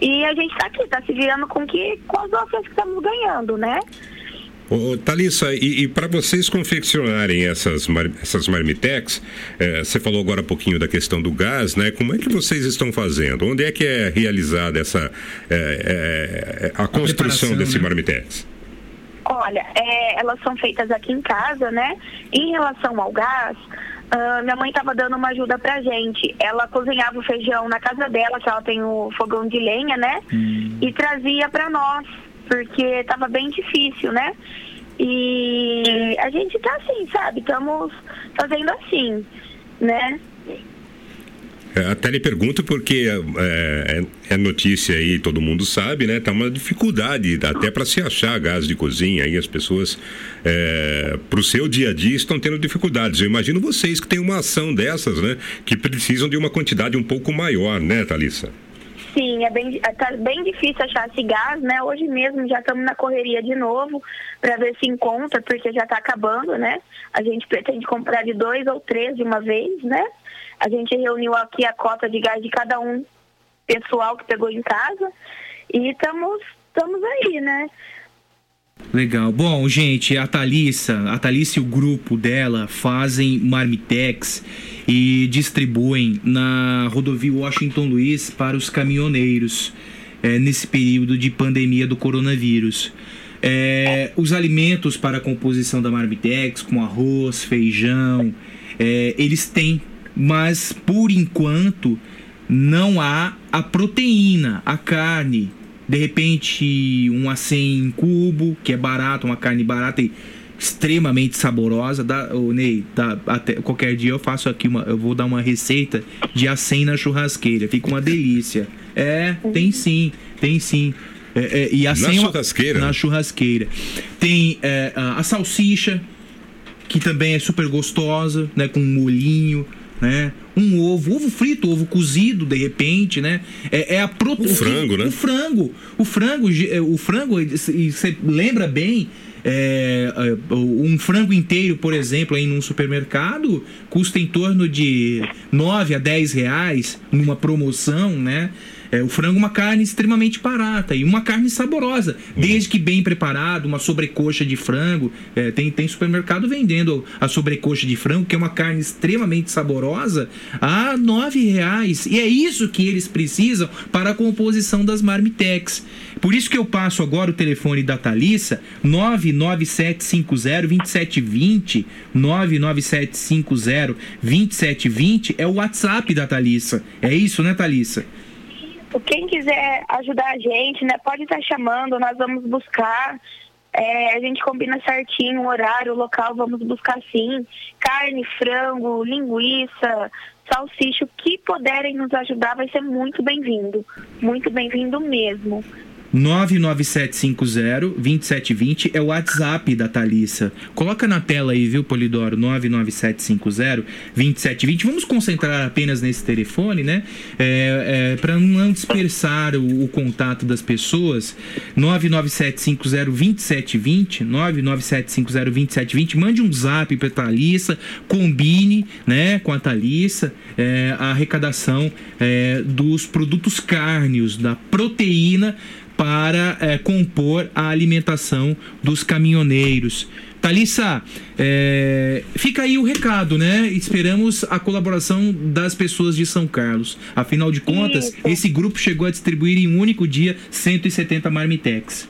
E a gente tá aqui, tá se virando com, que, com as doações que estamos ganhando, né? Ô, Thalissa, e, para vocês confeccionarem essas, mar, essas marmitex, eh, você falou agora um pouquinho da questão do gás, né? Como é que vocês estão fazendo? Onde é que é realizada essa eh, eh, a construção preparação, desse né? marmitex? Olha, é, elas são feitas aqui em casa, né? Em relação ao gás, ah, minha mãe estava dando uma ajuda pra gente. Ela cozinhava o feijão na casa dela, que ela tem o fogão de lenha, né? E trazia pra nós, porque estava bem difícil, né? E a gente tá assim, sabe? Estamos fazendo assim, né? É, Até lhe pergunto porque é, é- é notícia aí, todo mundo sabe, né? Tá uma dificuldade até para se achar gás de cozinha aí as pessoas para o seu dia a dia estão tendo dificuldades. Eu imagino vocês que têm uma ação dessas, né? Que precisam de uma quantidade um pouco maior, né, Thalissa? Sim, é bem, tá bem difícil achar esse gás, né? Hoje mesmo já estamos na correria de novo para ver se encontra, porque já está acabando, né? A gente pretende comprar de dois ou três de uma vez, né? A gente reuniu aqui a cota de gás de cada um pessoal que pegou em casa e estamos estamos aí, né? Legal. Bom, gente, a Thalissa, a Thalissa e o grupo dela fazem marmitex e distribuem na rodovia Washington Luiz para os caminhoneiros é, nesse período de pandemia do coronavírus. É, os alimentos para a composição da marmitex, com arroz, feijão, é, eles têm, mas por enquanto não há a proteína, a carne. De repente, um A100 em cubo, que é barato, uma carne barata e extremamente saborosa. Dá, ô, Ney, dá, até, qualquer dia eu faço aqui uma. Eu vou dar uma receita de A100 na churrasqueira. Fica uma delícia. É, tem sim, tem sim. É, é, e A100 Na é churrasqueira? Na churrasqueira. Tem é, a, a salsicha, que também é super gostosa, né? Com um molhinho, né? Um ovo, ovo frito, ovo cozido, de repente, né? É, é a proteína. O frango, né? O frango. O frango, é, o frango, e você lembra bem. é, é, um frango inteiro, por exemplo, aí num supermercado custa em torno de 9 a 10 reais numa promoção, né? É, o frango é uma carne extremamente barata e uma carne saborosa, desde que bem preparado, uma sobrecoxa de frango. É, tem, tem supermercado vendendo a sobrecoxa de frango, que é uma carne extremamente saborosa, a 9 reais. E é isso que eles precisam para a composição das marmitex. Por isso que eu passo agora o telefone da Thalissa, 997502720, 997502720 é o WhatsApp da Thalissa. É isso, né, Thalissa? Quem quiser ajudar a gente, né, pode estar chamando, nós vamos buscar. É, a gente combina certinho o horário, o local, vamos buscar sim. Carne, frango, linguiça, salsicha, o que puderem nos ajudar vai ser muito bem-vindo. Muito bem-vindo mesmo. 99750-2720 é o WhatsApp da Thalissa. Coloca na tela aí, viu, Polidoro? 99750-2720. Vamos concentrar apenas nesse telefone, né? É, é, Para não dispersar o, o contato das pessoas. 99750-2720. 99750-2720. Mande um zap para Thalissa. Combine né, com a Thalissa é, a arrecadação é, dos produtos cárneos, da proteína para é, compor a alimentação dos caminhoneiros. Thalissa, é, fica aí o recado, né? Esperamos a colaboração das pessoas de São Carlos. Afinal de contas, Isso. esse grupo chegou a distribuir em um único dia 170 marmitex.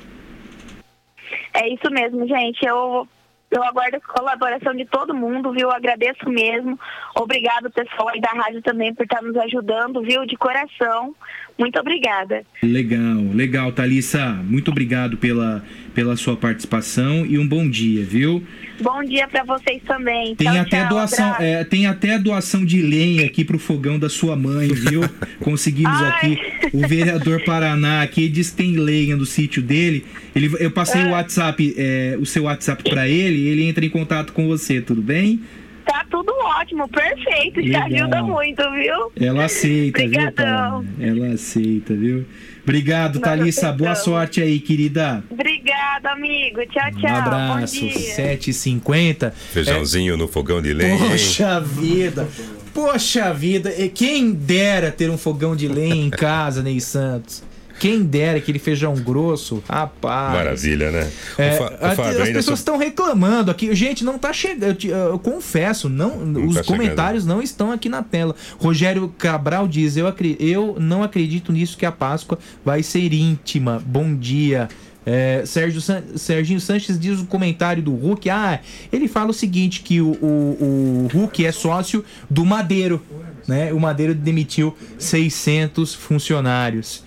É isso mesmo, gente. Eu, eu aguardo a colaboração de todo mundo, viu? Agradeço mesmo. Obrigado, pessoal aí da rádio também, por estar nos ajudando, viu? De coração. Muito obrigada. Legal, legal, Thalissa. Muito obrigado pela, pela sua participação e um bom dia, viu? Bom dia pra vocês também. Tem Tchau, até tchau, doação, é, tem até doação de lenha aqui pro fogão da sua mãe, viu? (laughs) Conseguimos aqui. O vereador Paraná aqui diz que tem lenha no sítio dele. Ele, eu passei o WhatsApp, é, o seu WhatsApp pra ele, ele entra em contato com você, tudo bem? Tá tudo ótimo, perfeito. Te Legal. ajuda muito, viu? Ela aceita, viu, Obrigadão. Paraná? Ela aceita, viu? Obrigado, Thalissa. Boa sorte aí, querida. Obrigada, amigo. Tchau, tchau. Um abraço. Bom dia. 7h50. Feijãozinho no fogão de lenha, hein? Poxa vida! Poxa vida! E Quem dera ter um fogão de lenha em casa, Ney Santos. Quem dera aquele feijão grosso, rapaz. Maravilha, né? É, Fábio, as pessoas so- estão reclamando aqui. Gente, não tá chegando. Eu, te- eu confesso, não, os tá comentários não estão aqui na tela. Rogério Cabral diz: eu, acre- eu não acredito nisso que a Páscoa vai ser íntima. Bom dia. É, Sérgio San- Serginho Sanches diz o comentário do Hulk. Ah, ele fala o seguinte: que o, o, o Hulk é sócio do Madeiro. Né? O Madeiro demitiu 600 funcionários.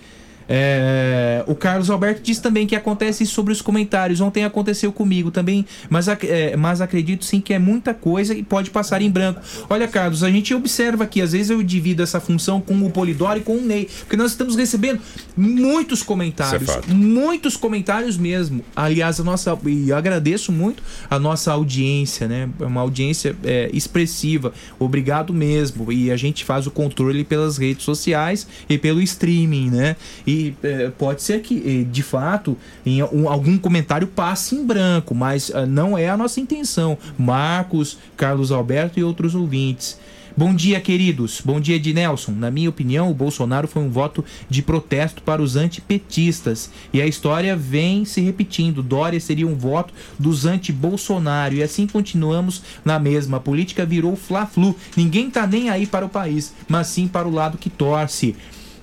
É, o Carlos Alberto diz também que acontece isso sobre os comentários. Ontem aconteceu comigo também, mas, é, mas acredito sim que é muita coisa e pode passar em branco. Olha, Carlos, a gente observa aqui, às vezes eu divido essa função com o Polidoro e com o Ney, porque nós estamos recebendo muitos comentários, é muitos comentários mesmo. Aliás, a nossa e eu agradeço muito a nossa audiência, né? É uma audiência é, expressiva. Obrigado mesmo. E a gente faz o controle pelas redes sociais e pelo streaming, né? E é, pode ser que, eh, de fato, em um- algum comentário passe em branco, mas ah, não é a nossa intenção. Marcos, Carlos Alberto e outros ouvintes. Bom dia, queridos. Bom dia, de Nelson. Na minha opinião, o Bolsonaro foi um voto de protesto para os antipetistas. E a história vem se repetindo. Dória seria um voto dos anti-Bolsonaro. E assim continuamos na mesma. A política virou fla-flu. Ninguém tá nem aí para o país, mas sim para o lado que torce.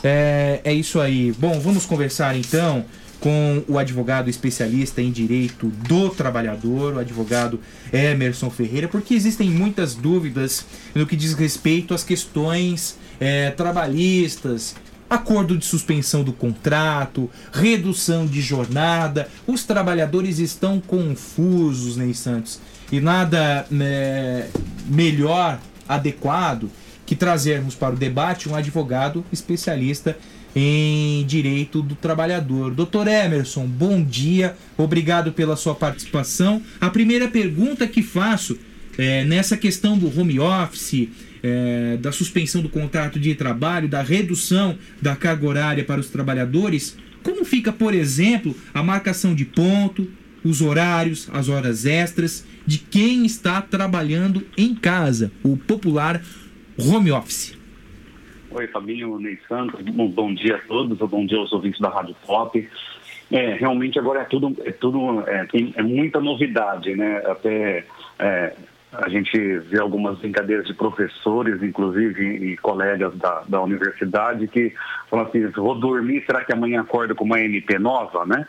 É, é isso aí. Bom, vamos conversar então com o advogado especialista em direito do trabalhador, o advogado Emerson Ferreira, porque existem muitas dúvidas no que diz respeito às questões é, trabalhistas. Acordo de suspensão do contrato, redução de jornada, os trabalhadores estão confusos, Ney Santos. E nada né, melhor, adequado, que trazermos para o debate um advogado especialista em direito do trabalhador. Doutor Emerson, bom dia, obrigado pela sua participação. A primeira pergunta que faço é, nessa questão do home office, é, da suspensão do contrato de trabalho, da redução da carga horária para os trabalhadores, como fica, por exemplo, a marcação de ponto, os horários, as horas extras de quem está trabalhando em casa, o popular home office? Oi, Fabinho, Ney Santos. Bom, dia a todos, bom dia aos ouvintes da Rádio Pop. É, realmente agora é tudo, é tudo, é, tem, é muita novidade, né? Até é, a gente vê algumas brincadeiras de professores, inclusive, e colegas da, da universidade que falam assim, vou dormir, será que amanhã acordo com uma MP nova, né?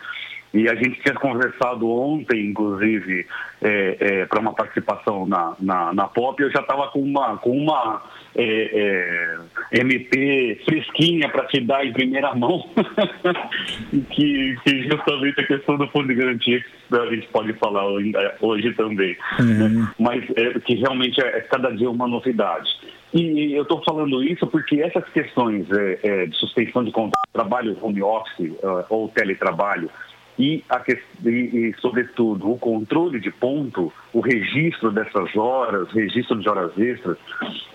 E a gente tinha conversado ontem, inclusive, é, é, para uma participação na, na, na POP, eu já estava com uma, com uma é, é MP fresquinha para te dar em primeira mão, (laughs) que, que justamente a questão do fundo de garantia que a gente pode falar hoje, também. Uhum. Mas é, que realmente é, é cada dia uma novidade. E eu estou falando isso porque essas questões é, é, de suspensão de contrato, trabalho home office uh, ou teletrabalho, e, a, e, e, sobretudo, o controle de ponto, o registro dessas horas, registro de horas extras,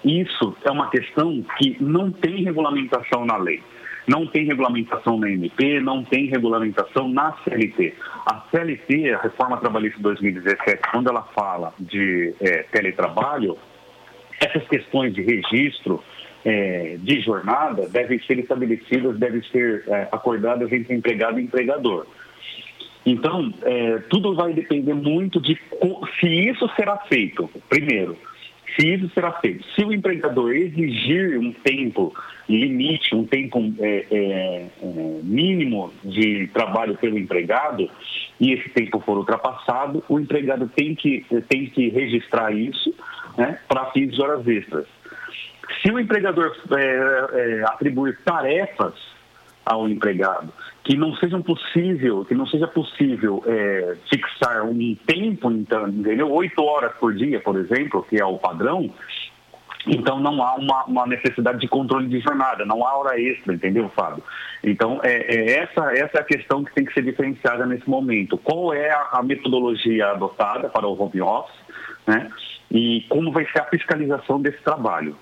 isso é uma questão que não tem regulamentação na lei. Não tem regulamentação na MP, não tem regulamentação na CLT. A CLT, a Reforma Trabalhista de 2017, quando ela fala de é, teletrabalho, essas questões de registro é, de jornada devem ser estabelecidas, devem ser é, acordadas entre empregado e empregador. Então, é, tudo vai depender muito de se isso será feito. Primeiro, se isso será feito. Se o empregador exigir um tempo limite, um tempo é, é, é, mínimo de trabalho pelo empregado, e esse tempo for ultrapassado, o empregado tem que, tem que registrar isso né, para fins de horas extras. Se o empregador é, é, atribuir tarefas ao empregado que não seja possível, que não seja possível é, fixar um tempo, então, entendeu? Oito horas por dia, por exemplo, que é o padrão, então não há uma, uma, necessidade de controle de jornada, não há hora extra, entendeu, Fábio? Então é, é essa, essa é a questão que tem que ser diferenciada nesse momento. Qual é a, a metodologia adotada para o home office, né? E como vai ser a fiscalização desse trabalho?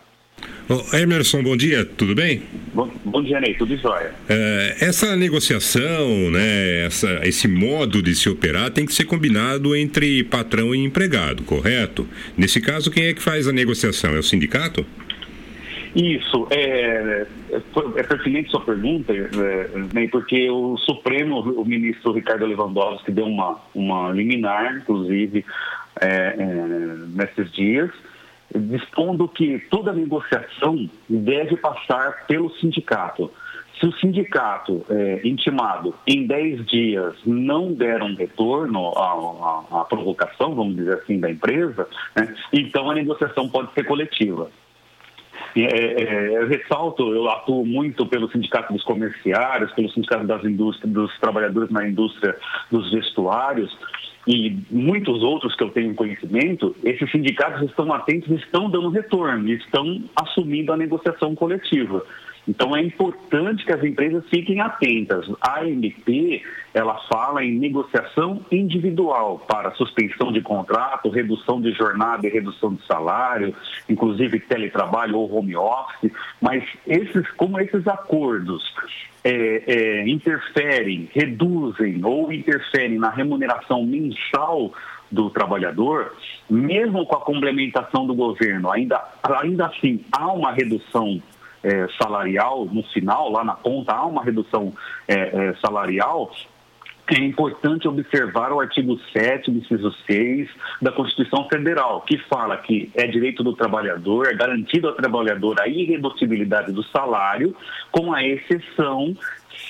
Oh, Emerson, bom dia, tudo bem? Bom, bom dia, Ney, tudo jóia. É, essa negociação, né, essa, esse modo de se operar tem que ser combinado entre patrão e empregado, correto? Nesse caso, quem é que faz a negociação? É o sindicato? Isso, é, é, é pertinente sua pergunta, é, Ney, porque o Supremo, o ministro Ricardo Lewandowski deu uma, uma liminar, inclusive, é, é, nesses dias, dispondo que toda negociação deve passar pelo sindicato. Se o sindicato é, intimado em 10 dias não der um retorno à, à, à, provocação, vamos dizer assim, da empresa, né, então a negociação pode ser coletiva. É, é, eu ressalto, eu atuo muito pelo sindicato dos comerciários, pelo sindicato das indústrias, dos trabalhadores na indústria dos vestuários, e muitos outros que eu tenho conhecimento, esses sindicatos estão atentos, estão dando retorno, estão assumindo a negociação coletiva. Então é importante que as empresas fiquem atentas. A AMP, ela fala em negociação individual para suspensão de contrato, redução de jornada e redução de salário, inclusive teletrabalho ou home office, mas esses, como esses acordos é, é, interferem, reduzem ou interferem na remuneração mensal do trabalhador, mesmo com a complementação do governo, ainda, ainda assim há uma redução é, salarial no final, lá na ponta, há uma redução é, é, salarial, é importante observar o artigo 7 inciso 6 da Constituição Federal, que fala que é direito do trabalhador, é garantido ao trabalhador a irredutibilidade do salário, com a exceção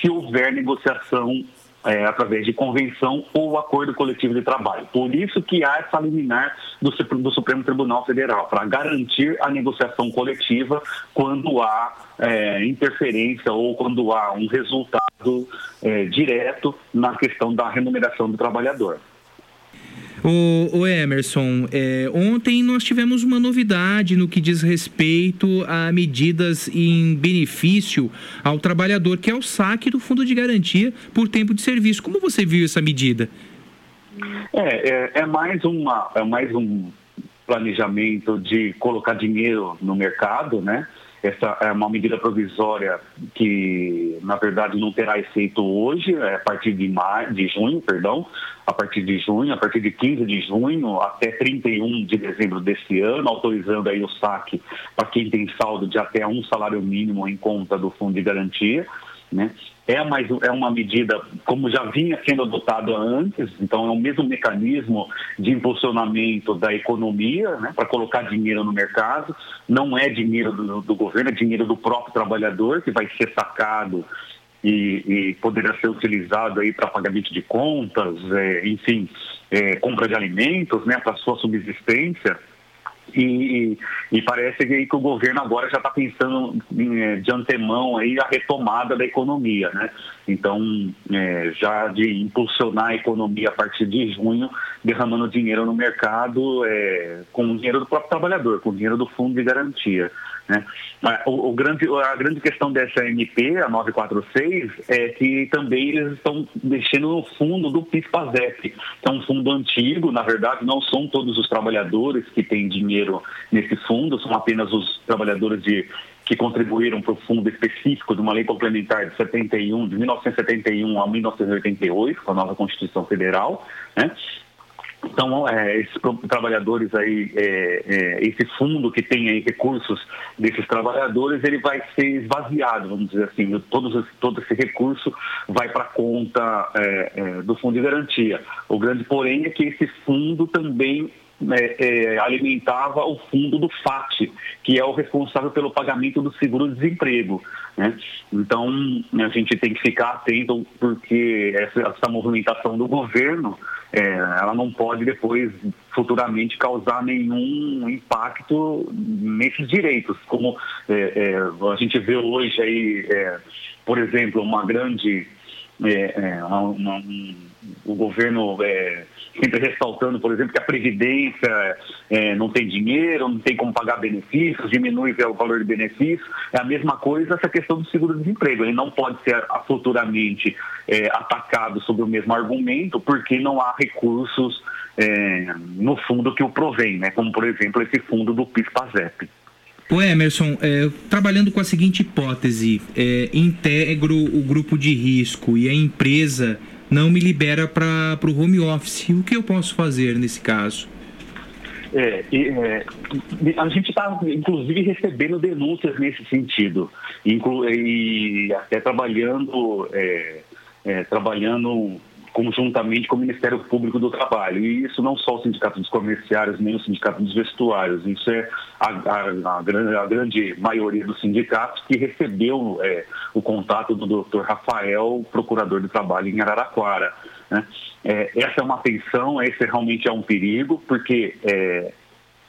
se houver negociação é, através de convenção ou acordo coletivo de trabalho. Por isso que há essa liminar do, do Supremo Tribunal Federal, para garantir a negociação coletiva quando há é, interferência ou quando há um resultado é, direto na questão da remuneração do trabalhador. O, o Emerson, é, ontem nós tivemos uma novidade no que diz respeito a medidas em benefício ao trabalhador, que é o saque do fundo de garantia por tempo de serviço. Como você viu essa medida? É, é, é mais, uma, é mais um planejamento de colocar dinheiro no mercado, né? Essa é uma medida provisória que, na verdade, não terá efeito hoje, é a partir de, maio, de junho, perdão, a partir de junho, a partir de 15 de junho até 31 de dezembro desse ano, autorizando aí o saque para quem tem saldo de até um salário mínimo em conta do Fundo de Garantia. Né? É, mais, é uma medida, como já vinha sendo adotada antes, então é o mesmo mecanismo de impulsionamento da economia né, para colocar dinheiro no mercado. Não é dinheiro do, do governo, é dinheiro do próprio trabalhador que vai ser sacado e, e poderá ser utilizado para pagamento de contas, é, enfim, é, compra de alimentos, né, para sua subsistência. E, e, parece que, o governo agora já está pensando em, de antemão aí a retomada da economia, né? Então, é, já de impulsionar a economia a partir de junho, derramando dinheiro no mercado é, com o dinheiro do próprio trabalhador, com o dinheiro do fundo de garantia. Né? O, o, grande, a grande questão dessa MP, a 946, é que também eles estão mexendo no fundo do PIS-PASEP, que é um fundo antigo, na verdade não são todos os trabalhadores que têm dinheiro nesse fundo, são apenas os trabalhadores de que contribuíram para o fundo específico de uma lei complementar de 71, de 1971 a 1988, com a nova Constituição Federal, né? Então, é, esses trabalhadores aí, é, é, esse fundo que tem aí recursos desses trabalhadores, ele vai ser esvaziado, vamos dizer assim. Todos, todo esse recurso vai para a conta é, é, do fundo de garantia. O grande porém é que esse fundo também é, alimentava o fundo do FAT, que é o responsável pelo pagamento do seguro-desemprego. Né? Então, a gente tem que ficar atento, porque essa, essa movimentação do governo é, ela não pode depois futuramente causar nenhum impacto nesses direitos, como é, é, a gente vê hoje aí, é, por exemplo, uma grande é, é, uma, um, o governo sempre ressaltando, por exemplo, que a Previdência é, não tem dinheiro, não tem como pagar benefícios, diminui o valor de benefícios. É a mesma coisa essa questão do seguro-desemprego. Ele não pode ser futuramente é, atacado sob o mesmo argumento, porque não há recursos é, no fundo que o provém, né? como, por exemplo, esse fundo do PIS-PASEP. O Emerson, é, trabalhando com a seguinte hipótese, é, integro o grupo de risco e a empresa não me libera para o home office. O que eu posso fazer nesse caso? É, é, a gente está, inclusive, recebendo denúncias nesse sentido, inclu e até trabalhando, é, é trabalhando conjuntamente com o Ministério Público do Trabalho. E isso não só o Sindicato dos Comerciários, nem o Sindicato dos Vestuários. Isso é a, a, a, grande, a grande, maioria dos sindicatos que recebeu é, o contato do doutor Rafael, procurador do trabalho em Araraquara. Né? É, essa é uma tensão, esse realmente é um perigo, porque é,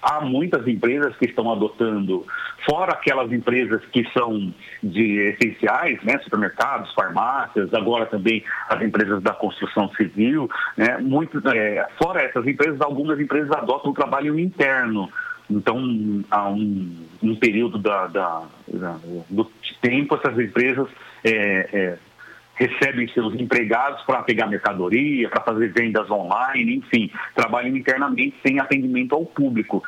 há muitas empresas que estão adotando, fora aquelas empresas que são de essenciais, né, supermercados, farmácias, agora também as empresas da construção civil, né, muito, é, fora essas empresas, algumas empresas adotam o trabalho interno. Então, há um, um período da, da, da, do tempo, essas empresas é, é, recebem seus empregados para pegar mercadoria, para fazer vendas online, enfim, trabalham internamente sem atendimento ao público.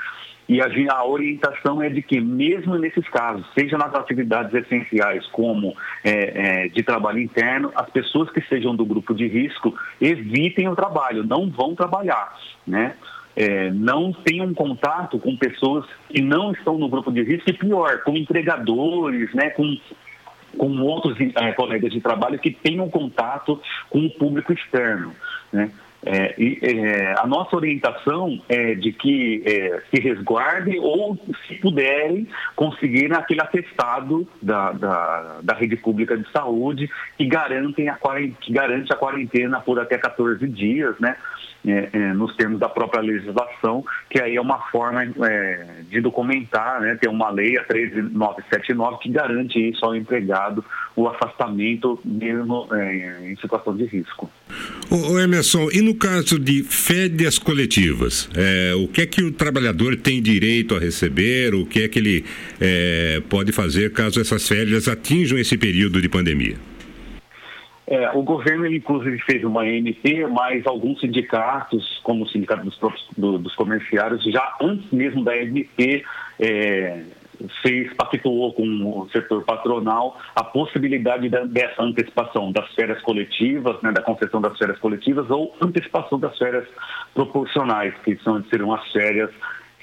E a, orientação é de que, mesmo nesses casos, seja nas atividades essenciais como é, é, de trabalho interno, as pessoas que sejam do grupo de risco evitem o trabalho, não vão trabalhar, né? É, não tenham contato com pessoas que não estão no grupo de risco e pior, com entregadores, né, com com outros é, colegas de trabalho que tenham contato com o público externo. Né? É, é, a nossa orientação é de que é, se resguardem ou, se puderem, conseguirem aquele atestado da, da, da, rede pública de saúde que, garantem a, que garante a quarentena por até 14 dias, né? É, é, nos termos da própria legislação, que aí é uma forma é, de documentar, né, tem uma lei, a 13979, que garante isso ao empregado, o afastamento mesmo é, em situação de risco. Ô, Emerson, e no caso de férias coletivas, é, o que é que o trabalhador tem direito a receber, o que é que ele é, pode fazer caso essas férias atinjam esse período de pandemia? É, o governo, inclusive, fez uma MP, mas alguns sindicatos, como o Sindicato dos, próprios, do, dos Comerciários, já antes mesmo da MP, é, fez, pactuou com o setor patronal a possibilidade da, dessa antecipação das férias coletivas, né, da concessão das férias coletivas ou antecipação das férias proporcionais, que são, serão as férias,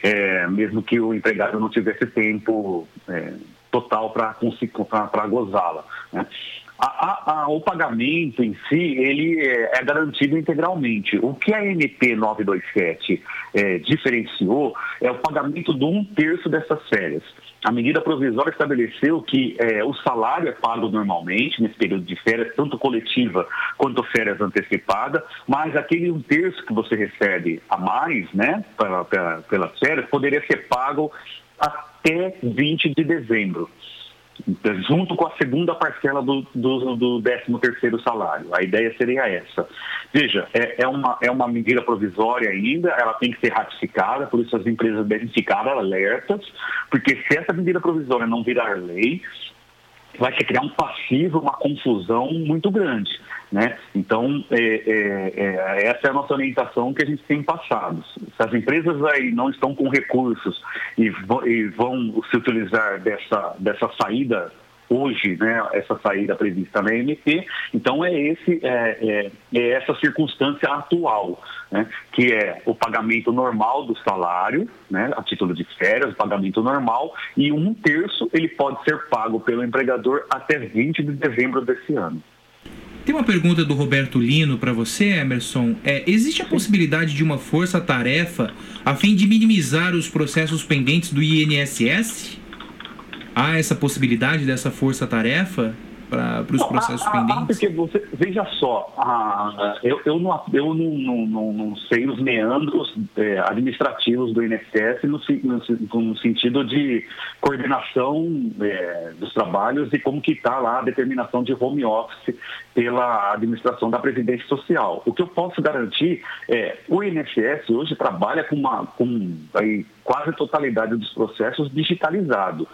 é, mesmo que o empregado não tivesse tempo é, total para gozá-la. Né? A, a, a, o pagamento em si, ele é, é, garantido integralmente. O que a MP 927 é, diferenciou é o pagamento de um terço dessas férias. A medida provisória estabeleceu que é, o salário é pago normalmente nesse período de férias, tanto coletiva quanto férias antecipada, mas aquele um terço que você recebe a mais, né, pela, pela, pelas férias, poderia ser pago até 20 de dezembro junto com a segunda parcela do, do, do 13º salário. A ideia seria essa. Veja, é, é, uma, é uma medida provisória ainda, ela tem que ser ratificada, por isso as empresas devem ficar alertas, porque se essa medida provisória não virar lei, vai se criar um passivo, uma confusão muito grande. Né? Então, é, é, é, essa é a nossa orientação que a gente tem passado. Se as empresas aí não estão com recursos e, e vão se utilizar dessa, dessa saída hoje, né, essa saída prevista na MP, então é, esse, é, é, é essa circunstância atual, né, que é o pagamento normal do salário, né, a título de férias, pagamento normal, e um terço ele pode ser pago pelo empregador até 20 de dezembro desse ano. Tem uma pergunta do Roberto Lino para você, Emerson. É, existe a possibilidade de uma força-tarefa a fim de minimizar os processos pendentes do INSS? Há essa possibilidade dessa força-tarefa? Para os processos pendentes? porque você, veja só, ah, eu, eu, não, eu não, não, não, não sei os meandros é, administrativos do INSS no, no, no sentido de coordenação é, dos trabalhos e como que está lá a determinação de home office pela administração da Previdência Social. O que eu posso garantir é o INSS hoje trabalha com, uma, com aí, quase totalidade dos processos digitalizado.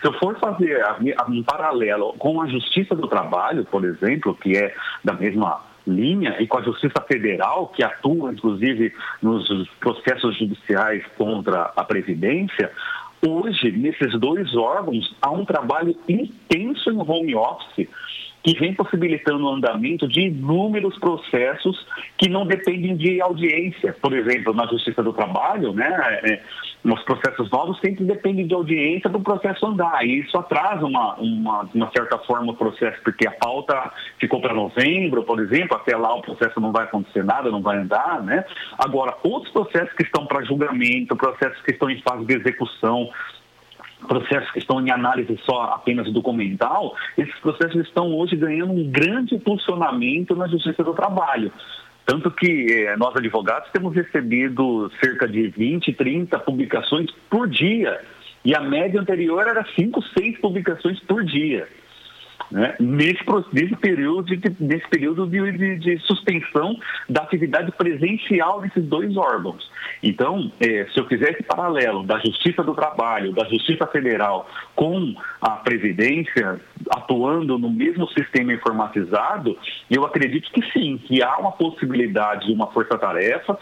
Se eu for fazer um paralelo com a Justiça do Trabalho, por exemplo, que é da mesma linha, e com a Justiça Federal, que atua, inclusive, nos processos judiciais contra a Previdência, hoje, nesses dois órgãos, há um trabalho intenso em home office que vem possibilitando o andamento de inúmeros processos que não dependem de audiência. Por exemplo, na Justiça do Trabalho, né, nos processos novos sempre dependem de audiência para o processo andar. E isso atrasa, uma, uma, uma certa forma, o processo, porque a pauta ficou para novembro, por exemplo, até lá o processo não vai acontecer nada, não vai andar. Né? Agora, outros processos que estão para julgamento, processos que estão em fase de execução, processos que estão em análise só apenas documental, esses processos estão hoje ganhando um grande impulsionamento na Justiça do Trabalho. Tanto que eh, nós, advogados, temos recebido cerca de 20, 30 publicações por dia. E a média anterior era 5, 6 publicações por dia né, nesse, nesse período, de, nesse período de, de, de, suspensão da atividade presencial desses dois órgãos. Então, é, se eu fizer esse paralelo da Justiça do Trabalho, da Justiça Federal com a Previdência atuando no mesmo sistema informatizado, eu acredito que sim, que há uma possibilidade de uma força-tarefa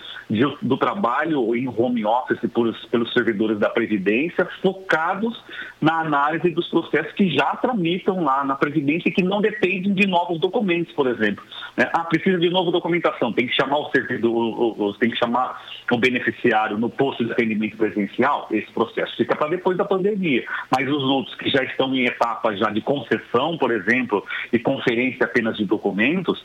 do trabalho em home office por, pelos servidores da Previdência focados na análise dos processos que já tramitam lá na Previdência Previdência que não dependem de novos documentos, por exemplo. Né? Ah, precisa de nova documentação, tem que chamar o servidor, tem que chamar o beneficiário no posto de atendimento presencial, esse processo fica para depois da pandemia. Mas os outros que já estão em etapa já de concessão, por exemplo, e conferência apenas de documentos,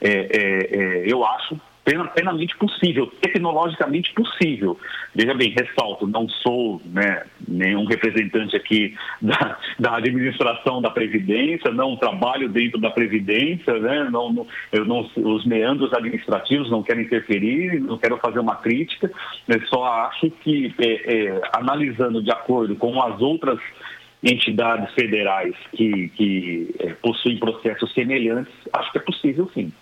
é, é, é, eu acho plenamente possível, tecnologicamente possível. Veja bem, ressalto, não sou né, nenhum representante aqui (laughs) da, da, administração da Previdência, não trabalho dentro da Previdência, né, não, não, eu não, os meandros administrativos não quero interferir, não quero fazer uma crítica, eu só acho que, é, é, analisando de acordo com as outras entidades federais que, que é, possuem processos semelhantes, acho que é possível sim.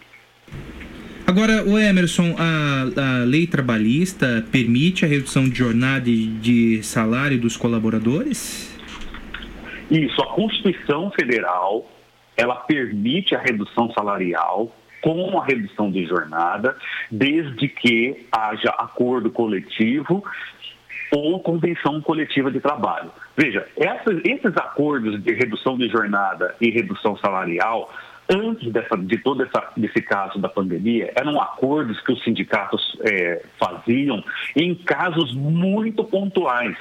Agora, o Emerson, a, a lei trabalhista permite a redução de jornada e de salário dos colaboradores? Isso, a Constituição Federal, ela permite a redução salarial com a redução de jornada, desde que haja acordo coletivo ou convenção coletiva de trabalho. Veja, essas, esses acordos de redução de jornada e redução salarial antes dessa, de todo essa, desse caso da pandemia, eram acordos que os sindicatos é, faziam em casos muito pontuais.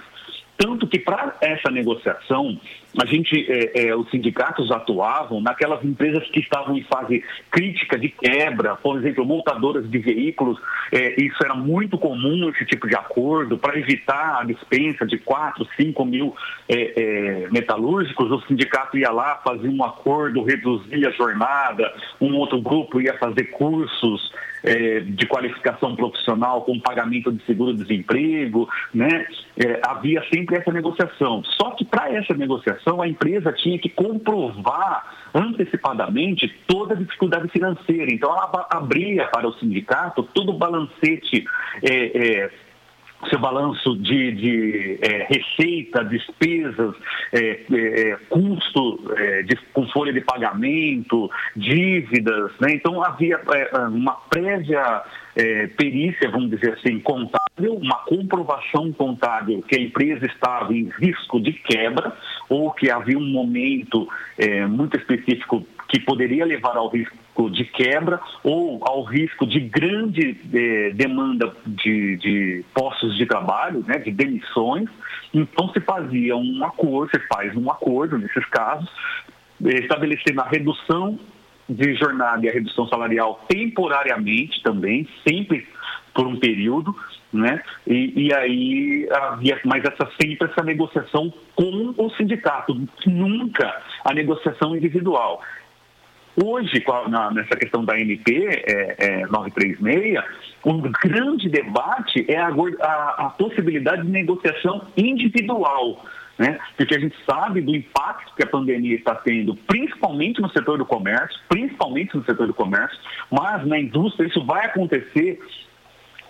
Tanto que para essa negociação, a gente, é, é, os sindicatos atuavam naquelas empresas que estavam em fase crítica de quebra, por exemplo, montadoras de veículos, é, isso era muito comum, esse tipo de acordo, para evitar a dispensa de 4, 5 mil metalúrgicos, o sindicato ia lá, fazia um acordo, reduzia a jornada, um outro grupo ia fazer cursos é, de qualificação profissional com pagamento de seguro-desemprego, né? É, havia sempre essa negociação. Só que para essa negociação a empresa tinha que comprovar antecipadamente toda a dificuldade financeira. Então ela abria para o sindicato todo o balancete é, é, seu balanço de, de é, receita, despesas, é, é, custo é, de, com folha de pagamento, dívidas. Né? Então havia é, uma prévia é, perícia, vamos dizer assim, contábil, uma comprovação contábil que a empresa estava em risco de quebra ou que havia um momento muito específico que poderia levar ao risco de quebra ou ao risco de grande eh, demanda de, de, postos de trabalho, né, de demissões. Então se fazia um acordo, se faz um acordo nesses casos, estabelecendo a redução de jornada e a redução salarial temporariamente também, sempre por um período, né? E, e, aí havia mais essa sempre essa negociação com o sindicato, nunca a negociação individual. Hoje, na, nessa questão da MP é, é, 936, um grande debate é a, a, a possibilidade de negociação individual. Né? Porque a gente sabe do impacto que a pandemia está tendo, principalmente no setor do comércio, principalmente no setor do comércio, mas na indústria isso vai acontecer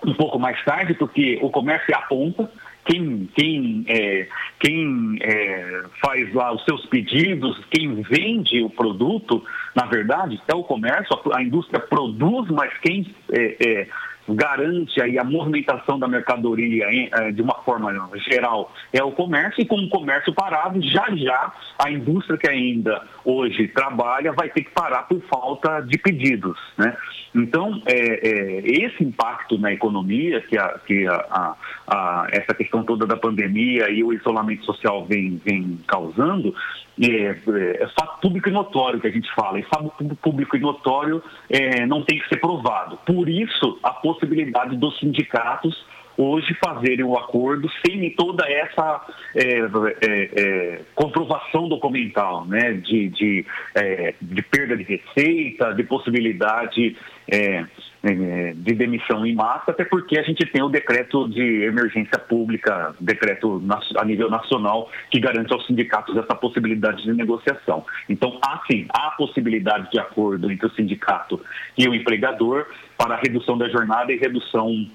um pouco mais tarde, porque o comércio é a ponta, quem, quem, é, quem é, faz lá os seus pedidos, quem vende o produto, na verdade, é o comércio, a, indústria produz, mas quem é, é garante aí a movimentação da mercadoria eh, de uma forma geral é o comércio, e com o comércio parado, já já a indústria que ainda hoje trabalha vai ter que parar por falta de pedidos. Né? Então, é, é, esse impacto na economia, que, a, que a, a, essa questão toda da pandemia e o isolamento social vem, vem causando, é, é, fato público e notório que a gente fala, e fato público e notório é, não tem que ser provado. Por isso, a possibilidade dos sindicatos hoje fazerem o acordo sem toda essa é, é, é, comprovação documental, né, de, de, é, de, perda de receita, de possibilidade é, é, de demissão em massa, até porque a gente tem o decreto de emergência pública, decreto a nível nacional, que garante aos sindicatos essa possibilidade de negociação. Então, há sim, há possibilidade de acordo entre o sindicato e o empregador para a redução da jornada e redução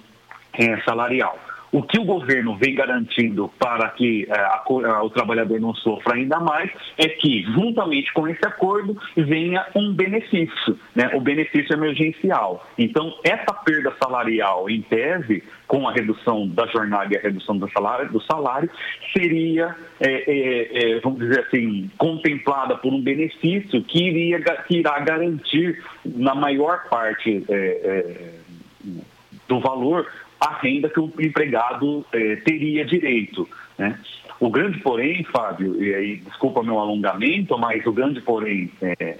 é, salarial. O que o governo vem garantindo para que é, a, a, o trabalhador não sofra ainda mais é que, juntamente com esse acordo, venha um benefício, né, o benefício emergencial. Então, essa perda salarial, em tese, com a redução da jornada e a redução do salário, do salário seria, é, é, vamos dizer assim, contemplada por um benefício que, iria, que irá garantir, na maior parte do valor, a renda que o empregado eh, teria direito. Né? O grande porém, Fábio, e aí desculpa meu alongamento, mas o grande porém eh,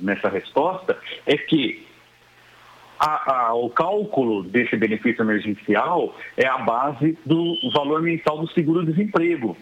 nessa resposta é que a, a, o cálculo desse benefício emergencial é a base do valor mensal do seguro-desemprego.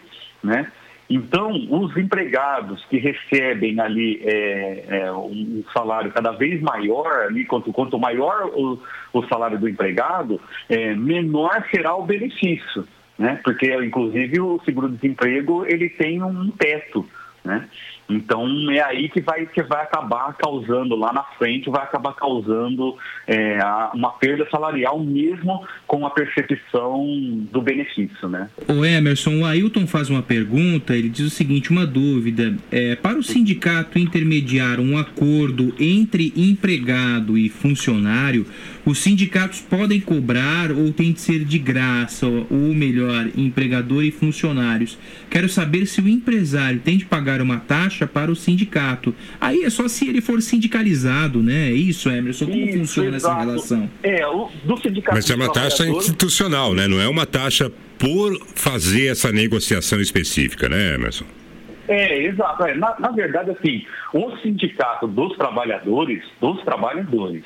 Né? Então, os empregados que recebem ali é, é, um salário cada vez maior, ali, quanto, quanto maior o, o salário do empregado, é, menor será o benefício, né? Porque, inclusive, o seguro-desemprego ele tem um teto, né? Então é aí que vai, que vai acabar causando, lá na frente, vai acabar causando é, uma perda salarial mesmo com a percepção do benefício, né? O Emerson, o Ailton faz uma pergunta, ele diz o seguinte, uma dúvida, é, para o sindicato intermediar um acordo entre empregado e funcionário, os sindicatos podem cobrar ou tem de ser de graça, ou melhor, empregador e funcionários. Quero saber se o empresário tem de pagar uma taxa para o sindicato. Aí é só se ele for sindicalizado, né? É isso, Emerson? Como Isso, funciona essa exato. relação? É, o, do sindicato Mas é uma taxa institucional, né? Não é uma taxa por fazer essa negociação específica, né, Emerson? É, exato. É, na, na verdade, assim, o sindicato dos trabalhadores, dos trabalhadores,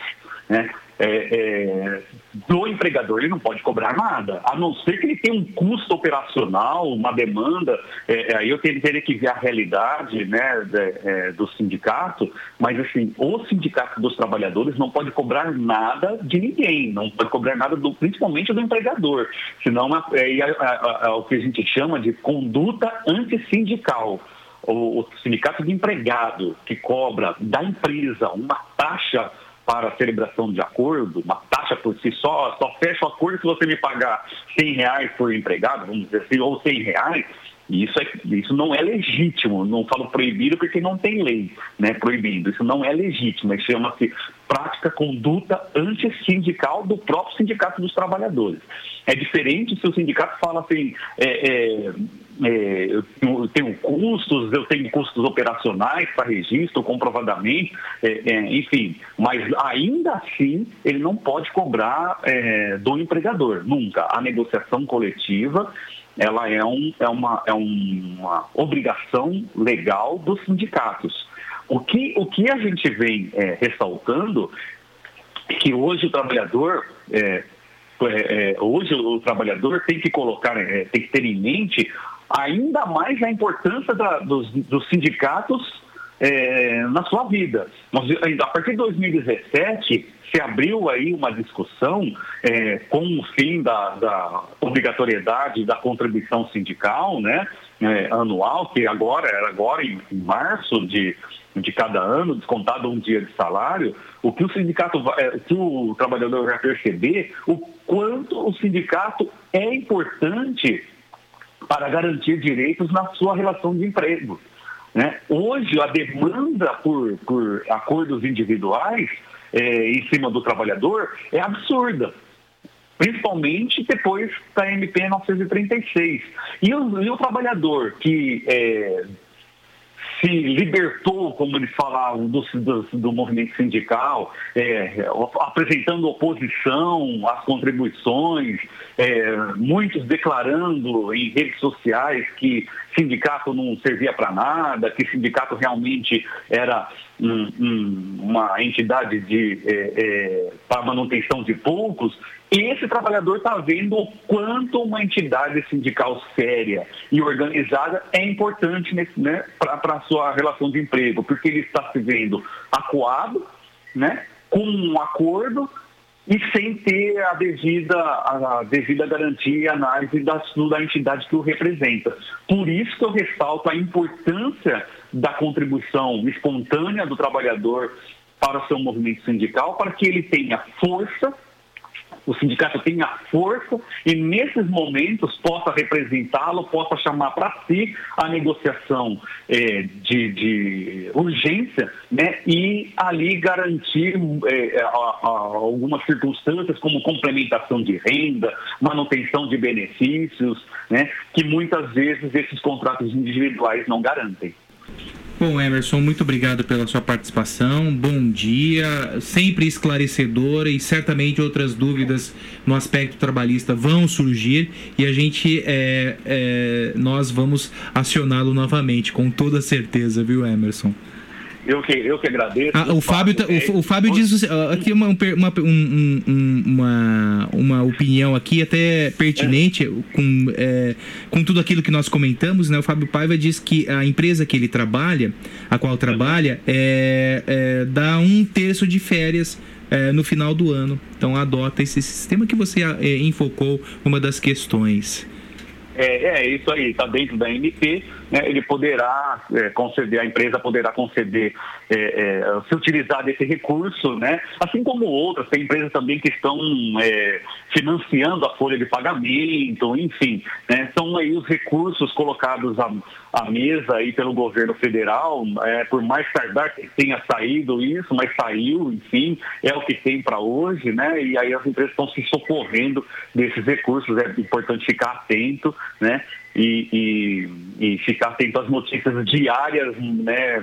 né, é, é, do empregador, ele não pode cobrar nada, a não ser que ele tenha um custo operacional, uma demanda, é, é, aí eu teria, que ver a realidade né, de- é, do sindicato, mas assim, o sindicato dos trabalhadores não pode cobrar nada de ninguém, não pode cobrar nada, do, principalmente do empregador, senão é, o que a gente chama de conduta antissindical. O sindicato de empregado que cobra da empresa uma taxa para a celebração de acordo, uma taxa por si só, só fecha o acordo se você me pagar 100 reais por empregado, vamos dizer assim, ou 100 reais, isso, é, isso não é legítimo, não falo proibido porque não tem lei né, proibindo, isso não é legítimo, isso chama-se prática conduta antissindical do próprio sindicato dos trabalhadores. É diferente se o sindicato fala assim, é, é, eu tenho- eu tenho custos, eu tenho custos operacionais para registro, comprovadamente, é, é, enfim, mas ainda assim ele não pode cobrar é, do empregador, nunca. A negociação coletiva ela é, um, é, uma, é uma obrigação legal dos sindicatos. O que, o que a gente vem é, ressaltando é que hoje o trabalhador é, é, é, hoje o trabalhador tem que colocar, é, tem que ter em mente ainda mais a importância da- dos, dos sindicatos é, na sua vida. Nós, a partir de 2017 se abriu aí uma discussão é, com o fim da, da obrigatoriedade da contribuição sindical, né, é, anual, que agora era agora em, em março de, de cada ano, descontado um dia de salário, o que o sindicato, é, o que o trabalhador vai perceber, o quanto o sindicato é importante para garantir direitos na sua relação de emprego. né? Hoje, a demanda por, por acordos individuais eh, em cima do trabalhador é absurda, principalmente depois da MP 936. E o, e o trabalhador que eh, se libertou, como eles falavam, do, do, do movimento sindical, é, apresentando oposição às contribuições, é, muitos declarando em redes sociais que sindicato não servia para nada, que sindicato realmente era um- um- uma entidade de, é, é, para manutenção de poucos, esse trabalhador está vendo o quanto uma entidade sindical séria e organizada é importante né, para a sua relação de emprego, porque ele está se vendo acuado, né, com um acordo e sem ter a devida, a devida garantia e análise da, da entidade que o representa. Por isso que eu ressalto a importância da contribuição espontânea do trabalhador para o seu movimento sindical, para que ele tenha força o sindicato tenha força e nesses momentos possa representá-lo, possa chamar para si a negociação eh, de, de urgência né, e ali garantir eh, a- a- algumas circunstâncias como complementação de renda, manutenção de benefícios, né, que muitas vezes esses contratos individuais não garantem. Bom, Emerson, muito obrigado pela sua participação. Bom dia, sempre esclarecedora e certamente outras dúvidas no aspecto trabalhista vão surgir e a gente, é, é, nós vamos acioná-lo novamente, com toda certeza, viu, Emerson? Eu que, eu que agradeço. Ah, o Fábio, tá- o, o Fábio diz ah, aqui uma, um uma, um- um- uma, uma opinião aqui até pertinente com, é, com tudo aquilo que nós comentamos, né? O Fábio Paiva diz que a empresa que ele trabalha, a qual trabalha, é, é, dá um terço de férias é, no final do ano. Então adota esse sistema que você é, enfocou uma das questões. É, é isso aí, está dentro da MP, né, ele poderá é, conceder, a empresa poderá conceder, é, é, se utilizar desse recurso, né, assim como outras, tem empresas também que estão é, financiando a folha de pagamento, enfim, né, são aí os recursos colocados à, à mesa aí pelo governo federal, é, por mais tardar que tenha saído isso, mas saiu, enfim, é o que tem para hoje, né, e aí as empresas estão se socorrendo desses recursos, é importante ficar atento, né, e, e, e, ficar atento às notícias diárias, né,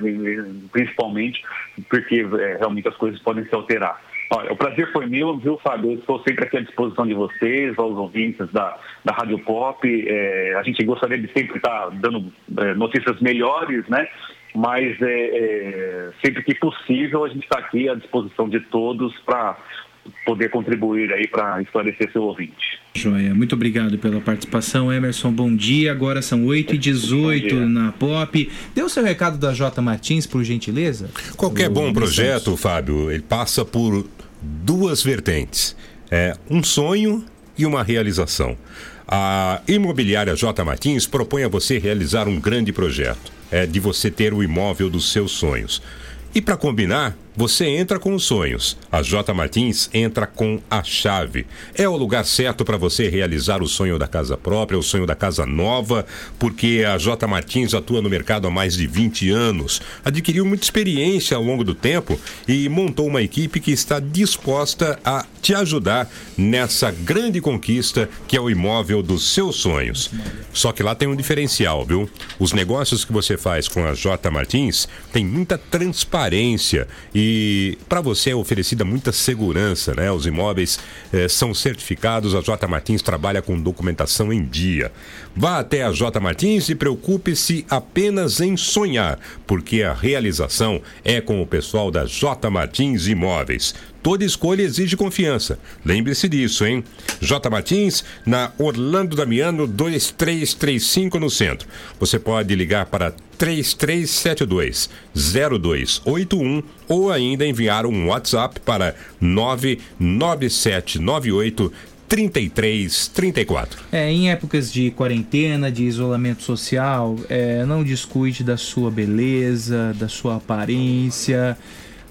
principalmente, porque é, realmente as coisas podem se alterar. Olha, o prazer foi meu, viu, Fábio? Eu estou sempre aqui à disposição de vocês, aos ouvintes da, da Rádio Pop. É, a gente gostaria de sempre estar dando é, notícias melhores, né? Mas é, é sempre que possível a gente está aqui à disposição de todos para poder contribuir aí para esclarecer seu ouvinte. Joia, muito obrigado pela participação, Emerson. Bom dia. Agora são 8 e 18 na Pop. Deu seu recado da J Martins, por gentileza? Qualquer o bom projeto, Fábio, ele passa por duas vertentes: é um sonho e uma realização. A imobiliária J Martins propõe a você realizar um grande projeto, é de você ter o imóvel dos seus sonhos. E para combinar, você entra com os sonhos. A J Martins entra com a chave. É o lugar certo para você realizar o sonho da casa própria, o sonho da casa nova, porque a J Martins atua no mercado há mais de 20 anos, adquiriu muita experiência ao longo do tempo e montou uma equipe que está disposta a te ajudar nessa grande conquista que é o imóvel dos seus sonhos. Só que lá tem um diferencial, viu? Os negócios que você faz com a J Martins tem muita transparência e e para você é oferecida muita segurança, né? Os imóveis eh, são certificados, a J Martins trabalha com documentação em dia. Vá até a J Martins e preocupe-se apenas em sonhar, porque a realização é com o pessoal da J Martins Imóveis. Toda escolha exige confiança. Lembre-se disso, hein? J. Martins, na Orlando Damiano 2335 no centro. Você pode ligar para 3372 0281 ou ainda enviar um WhatsApp para 99798 3334. É, em épocas de quarentena, de isolamento social, é, não descuide da sua beleza, da sua aparência.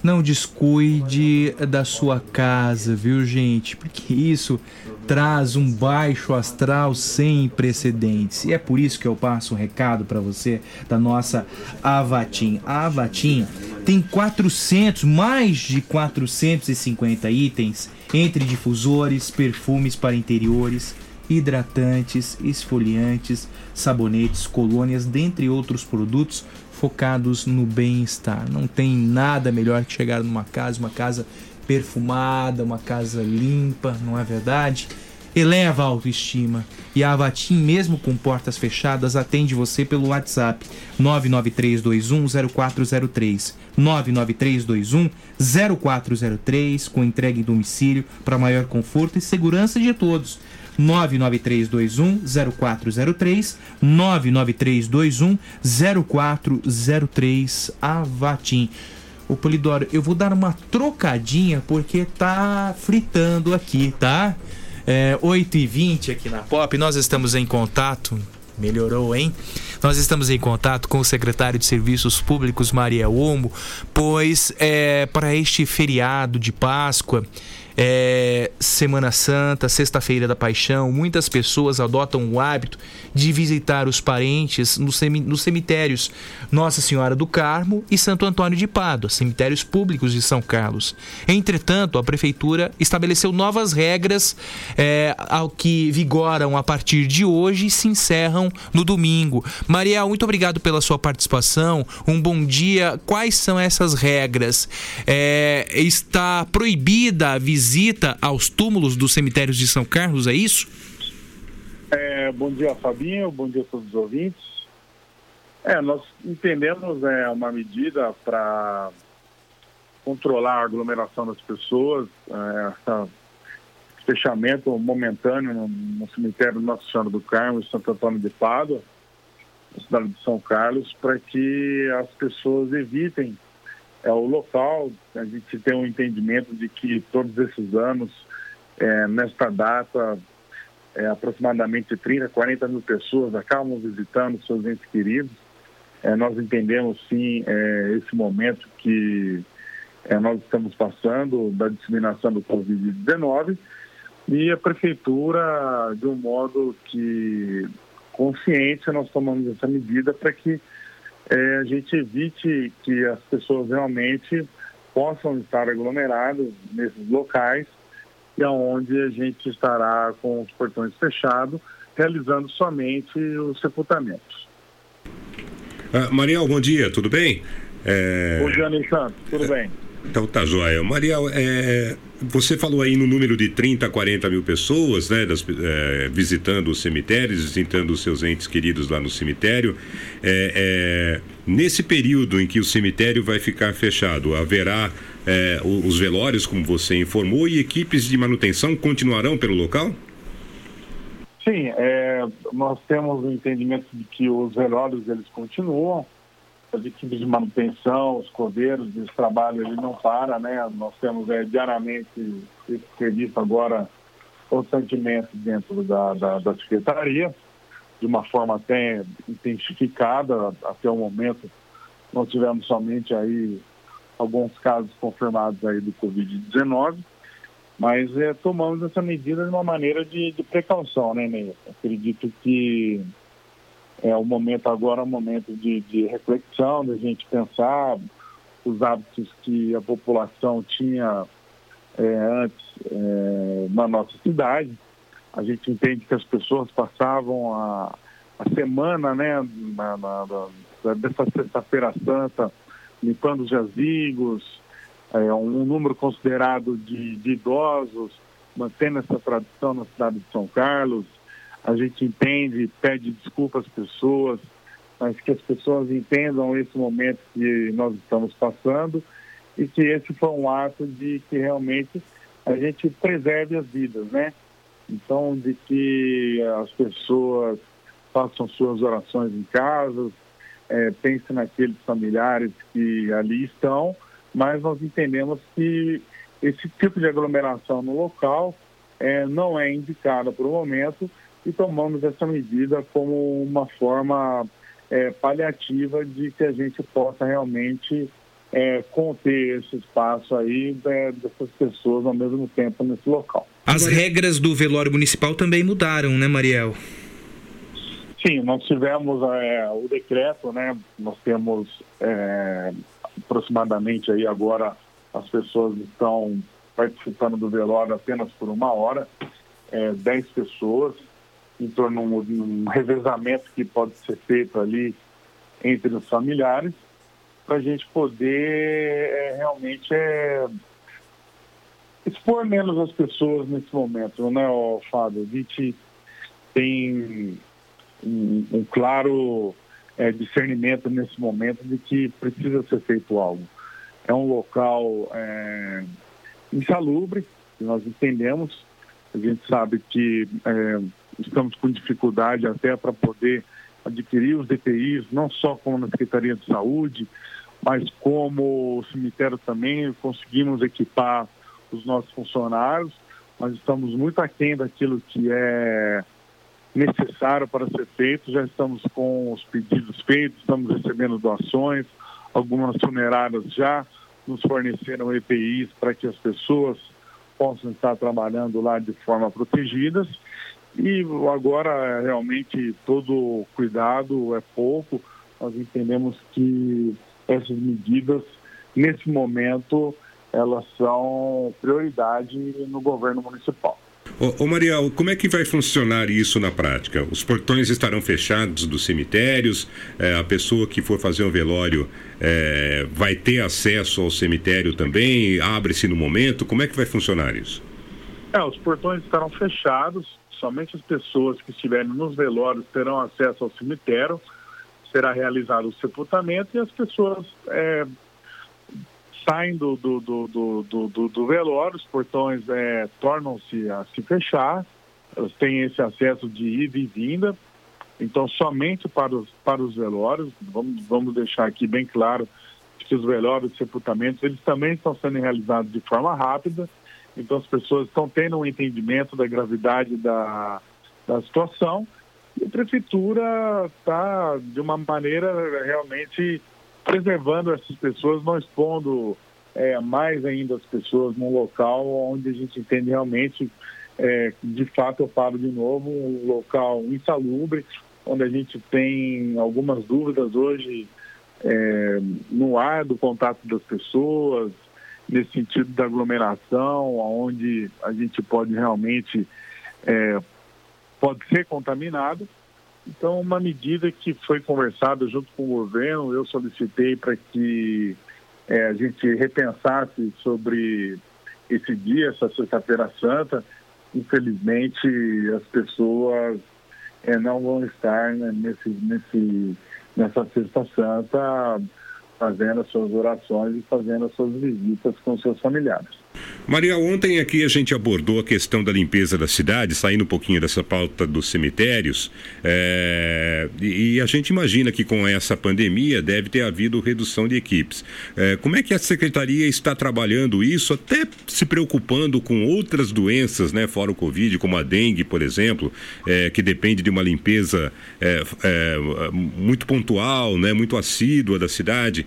Não descuide da sua casa, viu, gente? Porque isso traz um baixo astral sem precedentes. E é por isso que eu passo um recado para você da nossa Avatim. A Avatim tem 400, mais de 450 itens entre difusores, perfumes para interiores, hidratantes, esfoliantes, sabonetes, colônias, dentre outros produtos focados no bem-estar. Não tem nada melhor que chegar numa casa, uma casa perfumada, uma casa limpa, não é verdade? Eleva a autoestima. E a Avatim, mesmo com portas fechadas, atende você pelo WhatsApp 993210403. 993210403 com entrega em domicílio para maior conforto e segurança de todos. 99321 0403 99321 0403 Avatim. Ô Polidoro, eu vou dar uma trocadinha porque tá fritando aqui, tá? É, 8h20 aqui na Pop, nós estamos em contato. Melhorou, hein? Nós estamos em contato com o secretário de Serviços Públicos, Maria Omo, pois é, para este feriado de Páscoa, é, Semana Santa, Sexta-feira da Paixão, muitas pessoas adotam o hábito de visitar os parentes nos, cemitérios Nossa Senhora do Carmo e Santo Antônio de Pádua, cemitérios públicos de São Carlos. Entretanto, a Prefeitura estabeleceu novas regras é, ao que vigoram a partir de hoje e se encerram no domingo. Mariel, muito obrigado pela sua participação. Um bom dia. Quais são essas regras? É, está proibida a visita aos túmulos dos cemitérios de São Carlos, é isso? É, bom dia, Fabinho. Bom dia a todos os ouvintes. É, nós entendemos é, uma medida para controlar a aglomeração das pessoas, é, essa fechamento momentâneo no, no, cemitério Nossa Senhora do Carmo e Santo Antônio de Pádua, na cidade de São Carlos, para que as pessoas evitem é, o local. A gente tem um entendimento de que todos esses anos, é, nesta data, é, aproximadamente 30, 40 mil pessoas acabam visitando seus entes queridos. É, nós entendemos sim é, esse momento que é, nós estamos passando da disseminação do Covid-19 e a prefeitura, de um modo que consciente, nós tomamos essa medida para que é, a gente evite que as pessoas realmente possam estar aglomeradas nesses locais e aonde a gente estará com os portões fechados, realizando somente os sepultamentos. Ah, Mariel, bom dia, tudo bem? É... Bom dia, Alexandre, tudo bem? Então tá joia. Mariel, é, você falou aí no número de 30 a 40 mil pessoas, né, das, é, visitando os cemitérios, visitando os seus entes queridos lá no cemitério. É, é, nesse período em que o cemitério vai ficar fechado, haverá os velórios, como você informou, e equipes de manutenção continuarão pelo local? Sim, nós temos o entendimento de que os velórios eles continuam, as equipes de manutenção, os cordeiros, esse trabalho ele não para, né? Nós temos é, diariamente esse serviço agora constantemente dentro da, da, da Secretaria, de uma forma até intensificada, até o momento nós tivemos somente aí alguns casos confirmados aí do Covid-19, mas é, tomamos essa medida de uma maneira de, de precaução, né, Ney? Acredito que é o momento agora é um momento de, de reflexão, da gente pensar os hábitos que a população tinha é, antes é, na nossa cidade. A gente entende que as pessoas passavam a, a semana, né, na, na, na, dessa sexta-feira santa, limpando os jazigos, é, um, número considerado de, de idosos, mantendo essa tradição na cidade de São Carlos, a gente entende, pede desculpa às pessoas, mas que as pessoas entendam esse momento que nós estamos passando e que esse foi um ato de que realmente a gente preserve as vidas, né? Então, de que as pessoas façam suas orações em casa, é, pensem naqueles familiares que ali estão, mas nós entendemos que esse tipo de aglomeração no local é, não é indicada por o momento e tomamos essa medida como uma forma é, paliativa de que a gente possa realmente é, conter esse espaço aí é, dessas pessoas ao mesmo tempo nesse local. As regras do velório municipal também mudaram, né, Mariel? Sim, nós tivemos é, o decreto, né? Nós temos é, aproximadamente aí agora as pessoas estão participando do velório apenas por uma hora, é, 10 pessoas em torno de um, revezamento que pode ser feito ali entre os familiares, para a gente poder é, realmente é, expor menos as pessoas nesse momento, né, ó, Fábio? A gente tem um, um claro é, discernimento nesse momento de que precisa ser feito algo. É um local é, insalubre, nós entendemos, a gente sabe que é, estamos com dificuldade até para poder adquirir os DPIs, não só como na Secretaria de Saúde, mas como o cemitério também, conseguimos equipar os nossos funcionários, mas estamos muito aquém daquilo que é necessário para ser feito, já estamos com os pedidos feitos, estamos recebendo doações, algumas funerárias já nos forneceram EPIs para que as pessoas possam estar trabalhando lá de forma protegidas e agora, realmente, todo cuidado é pouco. Nós entendemos que essas medidas, nesse momento, elas são prioridade no governo municipal. Ô, ô Mariel, como é que vai funcionar isso na prática? Os portões estarão fechados dos cemitérios, é, a pessoa que for fazer um velório é, vai ter acesso ao cemitério também? Abre-se no momento? Como é que vai funcionar isso? É, os portões estarão fechados, somente as pessoas que estiverem nos velórios terão acesso ao cemitério, será realizado o sepultamento e as pessoas é, saem do, do, do, do, do velório, os portões é, tornam-se a se fechar, elas têm esse acesso de ida e vinda, então somente para os, para os velórios, vamos, vamos deixar aqui bem claro que os velórios e sepultamentos, eles também estão sendo realizados de forma rápida, então as pessoas estão tendo um entendimento da gravidade da, da situação E a prefeitura está, de uma maneira, realmente preservando essas pessoas, não expondo é, mais ainda as pessoas num local onde a gente entende realmente, é, de fato, eu falo de novo, um local insalubre, onde a gente tem algumas dúvidas hoje é, no ar do contato das pessoas, nesse sentido da aglomeração, onde a gente pode realmente é, pode ser contaminado. Então, uma medida que foi conversada junto com o governo, eu solicitei para que é, a gente repensasse sobre esse dia, essa Sexta-feira Santa. Infelizmente, as pessoas é, não vão estar né, nesse, nesse, nessa Sexta Santa fazendo as suas orações e fazendo as suas visitas com seus familiares. Maria, ontem aqui a gente abordou a questão da limpeza da cidade, saindo um pouquinho dessa pauta dos cemitérios, é, e, a gente imagina que com essa pandemia deve ter havido redução de equipes. É, como é que a secretaria está trabalhando isso, até se preocupando com outras doenças, né, fora o Covid, como a dengue, por exemplo, é, que depende de uma limpeza muito pontual, né, muito assídua da cidade.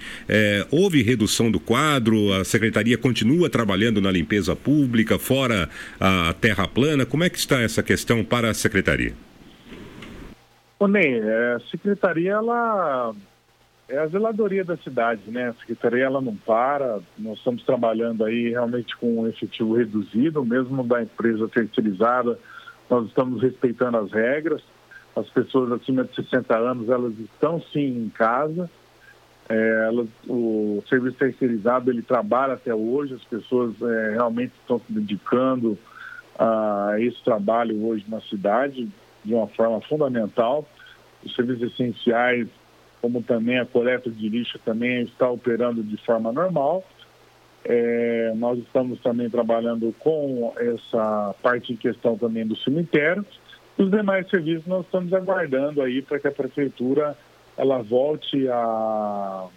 houve redução do quadro, a secretaria continua trabalhando na limpeza pública, fora a terra plana? Como é que está essa questão para a secretaria? Ney, é, a secretaria ela é a zeladoria da cidade, né? A secretaria ela não para, nós estamos trabalhando aí realmente com um efetivo reduzido, mesmo da empresa terceirizada, nós estamos respeitando as regras. As pessoas acima de 60 anos, elas estão sim em casa, é, ela, o serviço terceirizado ele trabalha até hoje, as pessoas é, realmente estão se dedicando a esse trabalho hoje na cidade de uma forma fundamental. Os serviços essenciais, como também a coleta de lixo, também está operando de forma normal. É, nós estamos também trabalhando com essa parte em questão também do cemitério. Os demais serviços nós estamos aguardando aí para que a prefeitura ela volte a,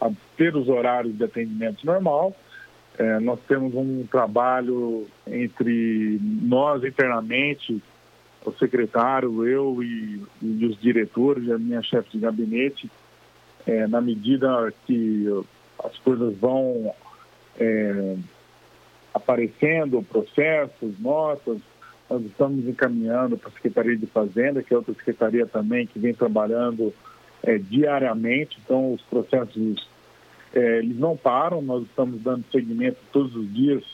a ter os horários de atendimento normal. É, nós temos um trabalho entre nós internamente, o secretário, eu e, e os diretores, a minha chefe de gabinete, é, na medida que as coisas vão é, aparecendo, processos, notas, nós estamos encaminhando para a Secretaria de Fazenda, que é outra secretaria também que vem trabalhando é, diariamente. Então, os processos é, eles não param, nós estamos dando seguimento todos os dias.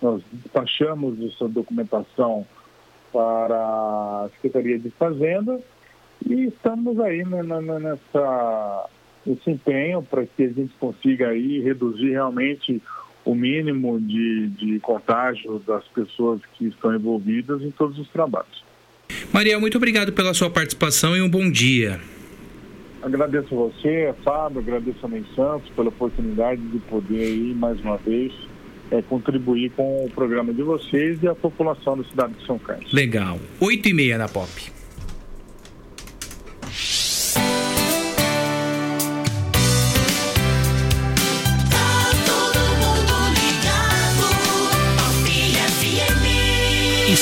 Nós despachamos essa documentação para a Secretaria de Fazenda e estamos aí né, nessa, nesse empenho para que a gente consiga aí reduzir realmente o mínimo de, de contágio das pessoas que estão envolvidas em todos os trabalhos. Maria, muito obrigado pela sua participação e um bom dia. Agradeço a você, Fábio, agradeço a Ney Santos pela oportunidade de poder aí, mais uma vez, é, contribuir com o programa de vocês e a população da cidade de São Carlos. Legal. Oito e meia na Pop.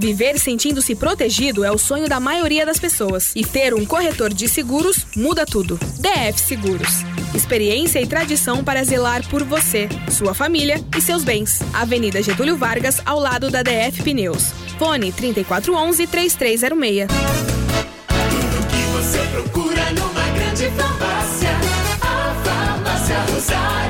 Viver sentindo-se protegido é o sonho da maioria das pessoas. E ter um corretor de seguros muda tudo. DF Seguros. Experiência e tradição para zelar por você, sua família e seus bens. Avenida Getúlio Vargas, ao lado da DF Pneus. Fone 3411 3306. Tudo que você procura numa grande farmácia. A Farmácia Rosário.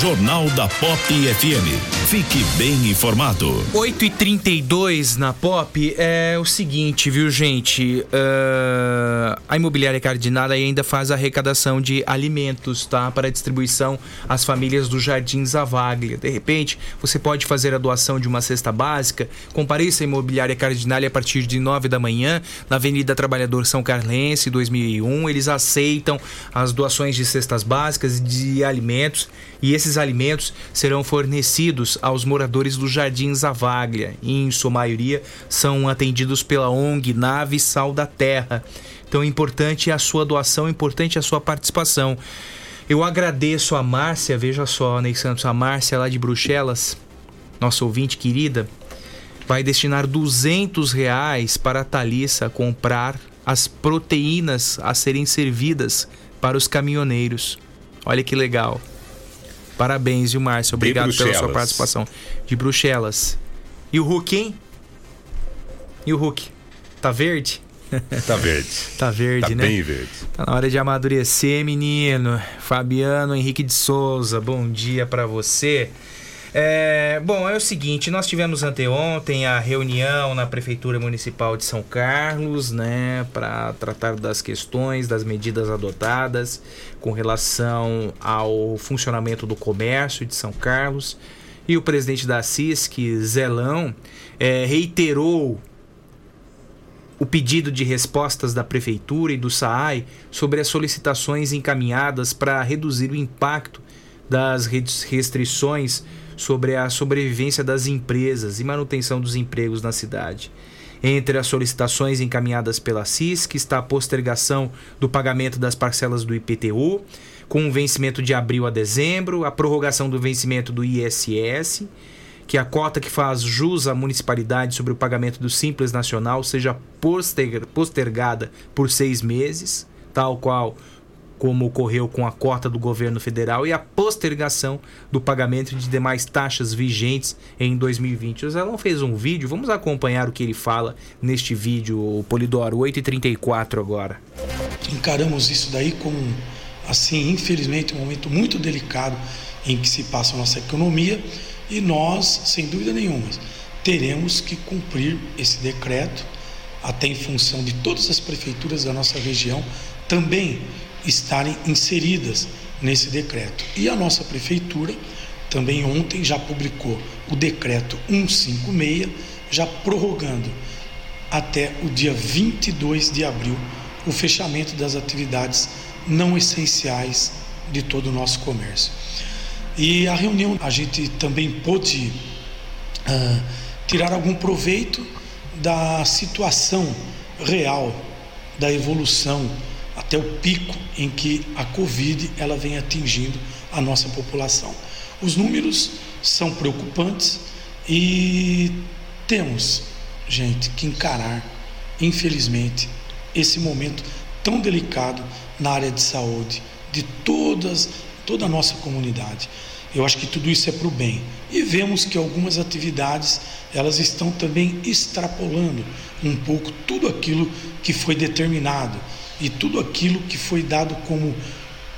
Jornal da Pop FM. Fique bem informado. 8 e 32 na Pop é o seguinte, viu, gente? Ah, a imobiliária Cardinal ainda faz arrecadação de alimentos, tá? Para distribuição às famílias do Jardim Zavaglia. De repente, você pode fazer a doação de uma cesta básica. Compareça à imobiliária Cardinal a partir de 9 da manhã, na Avenida Trabalhador São Carlense, 2001. Eles aceitam as doações de cestas básicas e de alimentos. E esses alimentos serão fornecidos aos moradores do Jardim Zavaglia. E, em sua maioria, são atendidos pela ONG Nave Sal da Terra. Então, importante a sua doação, importante a sua participação. Eu agradeço a Márcia, veja só, Ney Santos, a Márcia lá de Bruxelas, nossa ouvinte querida, vai destinar 200 reais para a Thalissa comprar as proteínas a serem servidas para os caminhoneiros. Olha que legal. Parabéns, viu, Márcio? Obrigado pela sua participação. De Bruxelas. E o Hulk, hein? E o Hulk? Tá verde? (laughs) Tá verde. Tá verde, Tá né? bem verde. Tá na hora de amadurecer, menino. Fabiano Henrique de Souza, bom dia pra você. É, bom, é o seguinte, nós tivemos anteontem a reunião na Prefeitura Municipal de São Carlos, né, para tratar das questões, das medidas adotadas com relação ao funcionamento do comércio de São Carlos. E o presidente da CISC, Zelão, é, reiterou o pedido de respostas da Prefeitura e do SAAI sobre as solicitações encaminhadas para reduzir o impacto das res- restrições sobre a sobrevivência das empresas e manutenção dos empregos na cidade. Entre as solicitações encaminhadas pela CISC está a postergação do pagamento das parcelas do IPTU, com o vencimento de abril a dezembro, a prorrogação do vencimento do ISS, que a cota que faz jus à municipalidade sobre o pagamento do Simples Nacional seja poster- postergada por seis meses, tal qual como ocorreu com a cota do governo federal e a postergação do pagamento de demais taxas vigentes em 2020. O Zelão fez um vídeo, vamos acompanhar o que ele fala neste vídeo, Polidoro 8h34 agora. encaramos isso daí como, assim, infelizmente, um momento muito delicado em que se passa a nossa economia e nós, sem dúvida nenhuma, teremos que cumprir esse decreto, até em função de todas as prefeituras da nossa região também estarem inseridas nesse decreto. E a nossa prefeitura também ontem já publicou o decreto 156, já prorrogando até o dia 22 de abril o fechamento das atividades não essenciais de todo o nosso comércio. E a reunião a gente também pôde ah, tirar algum proveito da situação real, da evolução até o pico em que a Covid ela vem atingindo a nossa população. Os números são preocupantes e temos, gente, que encarar, infelizmente, esse momento tão delicado na área de saúde de todas toda a nossa comunidade. Eu acho que tudo isso é para o bem. E vemos que algumas atividades elas estão também extrapolando um pouco tudo aquilo que foi determinado e tudo aquilo que foi dado como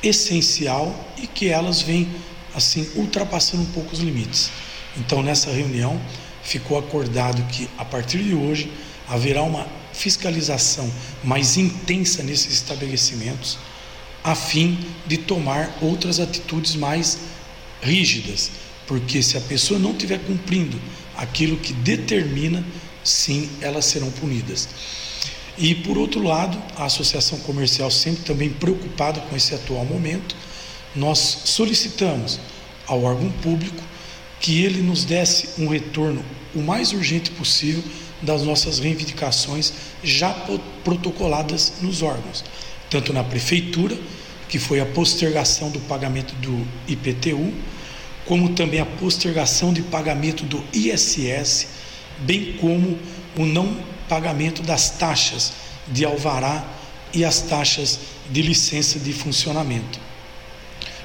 essencial e que elas vêm assim ultrapassando um pouco os limites. Então nessa reunião ficou acordado que a partir de hoje haverá uma fiscalização mais intensa nesses estabelecimentos a fim de tomar outras atitudes mais rígidas, porque se a pessoa não estiver cumprindo aquilo que determina, sim, elas serão punidas. E por outro lado, a associação comercial sempre também preocupada com esse atual momento, nós solicitamos ao órgão público que ele nos desse um retorno o mais urgente possível das nossas reivindicações já protocoladas nos órgãos, tanto na prefeitura, que foi a postergação do pagamento do IPTU, como também a postergação de pagamento do ISS, bem como o não pagamento das taxas de alvará e as taxas de licença de funcionamento.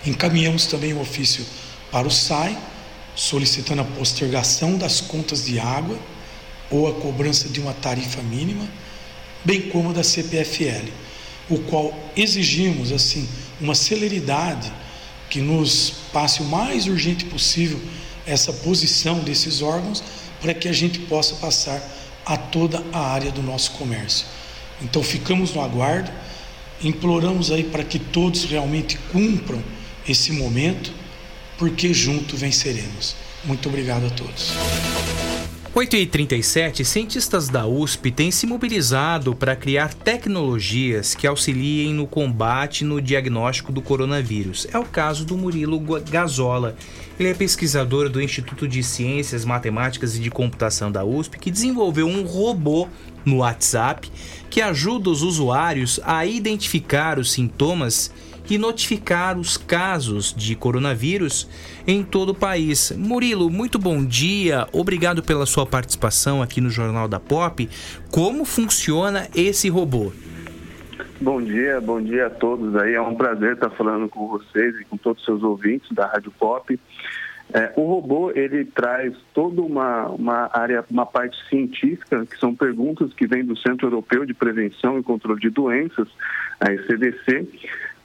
Encaminhamos também o ofício para o SAI, solicitando a postergação das contas de água ou a cobrança de uma tarifa mínima, bem como da CPFL, o qual exigimos assim uma celeridade que nos passe o mais urgente possível essa posição desses órgãos para que a gente possa passar a toda a área do nosso comércio. Então ficamos no aguardo, imploramos aí para que todos realmente cumpram esse momento, porque junto venceremos. Muito obrigado a todos. 8h37, cientistas da USP têm se mobilizado para criar tecnologias que auxiliem no combate no diagnóstico do coronavírus. É o caso do Murilo Gazola. Ele é pesquisador do Instituto de Ciências Matemáticas e de Computação da USP, que desenvolveu um robô no WhatsApp que ajuda os usuários a identificar os sintomas e notificar os casos de coronavírus em todo o país. Murilo, muito bom dia, obrigado pela sua participação aqui no Jornal da Pop. Como funciona esse robô? Bom dia, bom dia a todos aí. É um prazer estar falando com vocês e com todos os seus ouvintes da Rádio Pop. É, o robô ele traz toda uma, uma área, uma parte científica, que são perguntas que vêm do Centro Europeu de Prevenção e Controle de Doenças, a ECDC.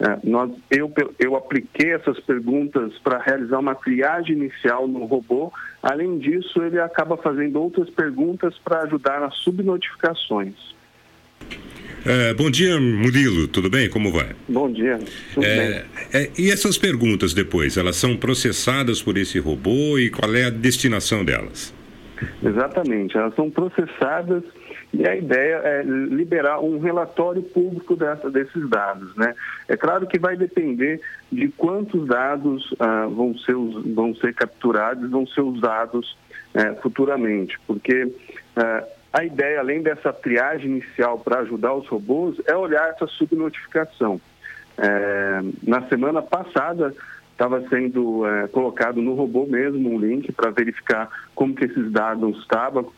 É, nós, eu, eu apliquei essas perguntas para realizar uma triagem inicial no robô. Além disso, ele acaba fazendo outras perguntas para ajudar nas subnotificações. É, bom dia, Murilo, tudo bem? Como vai? Bom dia, é. É, e essas perguntas depois, elas são processadas por esse robô e qual é a destinação delas? Exatamente, elas são processadas e a ideia é liberar um relatório público dessa, desses dados. Né? É claro que vai depender de quantos dados ah, vão, ser, vão ser capturados, vão ser usados eh, futuramente, porque ah, a ideia, além dessa triagem inicial para ajudar os robôs, é olhar essa subnotificação. É, na semana passada, estava sendo é, colocado no robô mesmo um link para verificar como que esses dados estavam.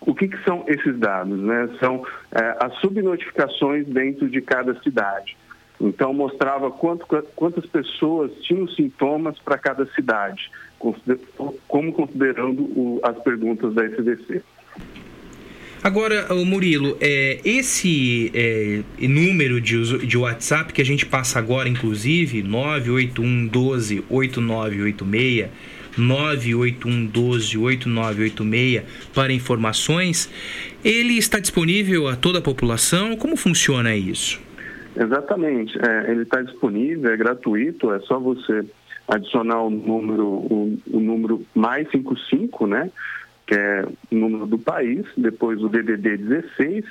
O que, que são esses dados? Né? São é, as subnotificações dentro de cada cidade. Então, mostrava quanto, quantas pessoas tinham sintomas para cada cidade, como considerando o, as perguntas da SDC. Agora, Murilo, é, esse é, número de, de WhatsApp que a gente passa agora, inclusive, 981 12 8986, 981 12 8986 para informações, ele está disponível a toda a população? Como funciona isso? Exatamente, é, ele está disponível, é gratuito, é só você adicionar o número, o, o número mais 55, né? que é o número do país, depois o DDD 16,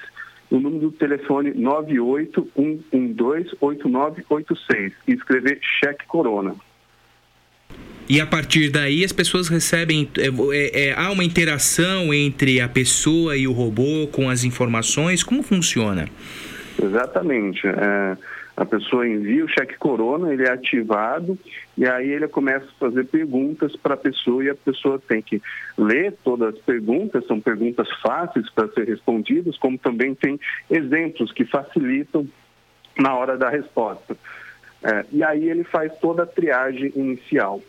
o número do telefone 981128986 e escrever cheque corona. E a partir daí as pessoas recebem. É, é, é, há uma interação entre a pessoa e o robô com as informações? Como funciona? Exatamente. É, a pessoa envia o cheque corona, ele é ativado e aí ele começa a fazer perguntas para a pessoa e a pessoa tem que ler todas as perguntas, são perguntas fáceis para ser respondidas, como também tem exemplos que facilitam na hora da resposta. É, e aí ele faz toda a triagem inicial.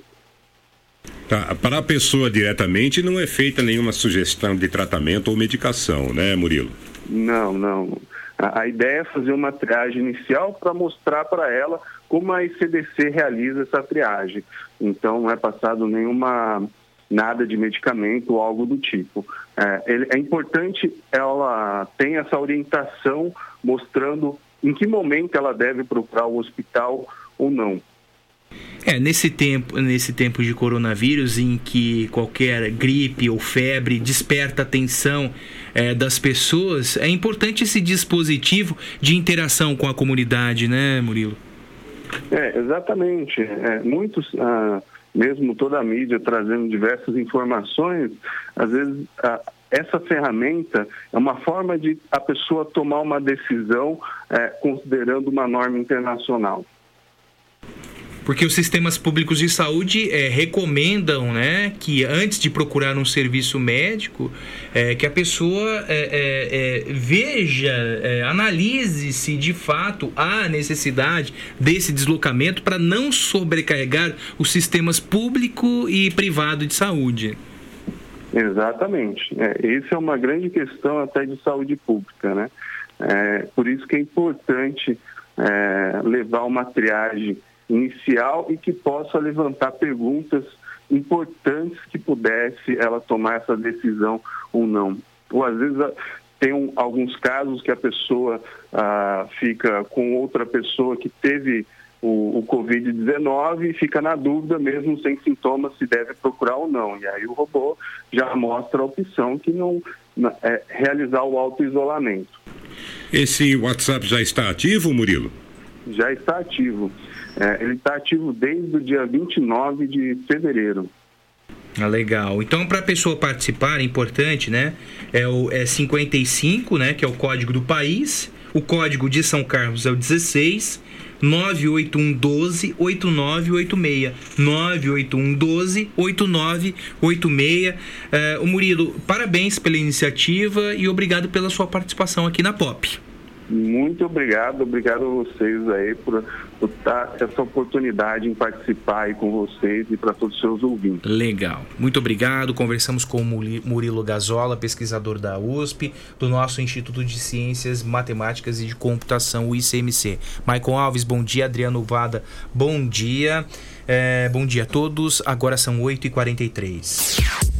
Tá, para a pessoa diretamente não é feita nenhuma sugestão de tratamento ou medicação, né, Murilo? Não, não. A, ideia é fazer uma triagem inicial para mostrar para ela como a ICDC realiza essa triagem. Então, não é passado nenhuma nada de medicamento ou algo do tipo. É, ele, é importante ela ter essa orientação mostrando em que momento ela deve procurar o hospital ou não. É, nesse tempo, nesse tempo de coronavírus em que qualquer gripe ou febre desperta a atenção é, das pessoas, é importante esse dispositivo de interação com a comunidade, né, Murilo? É, exatamente. É, muitos, ah, mesmo toda a mídia trazendo diversas informações, às vezes ah, essa ferramenta é uma forma de a pessoa tomar uma decisão é, considerando uma norma internacional. Porque os sistemas públicos de saúde é, recomendam, né, que antes de procurar um serviço médico, é, que a pessoa é, veja, analise se de fato há necessidade desse deslocamento para não sobrecarregar os sistemas público e privado de saúde. Exatamente. É, essa é uma grande questão até de saúde pública, né? É, por isso que é importante é, levar uma triagem inicial e que possa levantar perguntas importantes que pudesse ela tomar essa decisão ou não. Ou às vezes tem um, alguns casos que a pessoa ah, fica com outra pessoa que teve o, o Covid-19 e fica na dúvida, mesmo sem sintomas, se deve procurar ou não. E aí o robô já mostra a opção que não é realizar o auto-isolamento. Esse WhatsApp já está ativo, Murilo? Já está ativo. É, ele está ativo desde o dia 29 de fevereiro. Ah, legal. Então, para a pessoa participar, é importante, né? É o é 55, né? Que é o código do país. O código de São Carlos é o 16. 98112 8986. 98112 8986. É, o Murilo, parabéns pela iniciativa e obrigado pela sua participação aqui na Pop. Muito obrigado, obrigado a vocês aí por, por dar essa oportunidade em participar aí com vocês e para todos os seus ouvintes. Legal, muito obrigado. Conversamos com o Murilo Gazola, pesquisador da USP, do nosso Instituto de Ciências Matemáticas e de Computação, o ICMC. Maicon Alves, bom dia. Adriano Vada, bom dia. É, bom dia a todos. Agora são 8h43.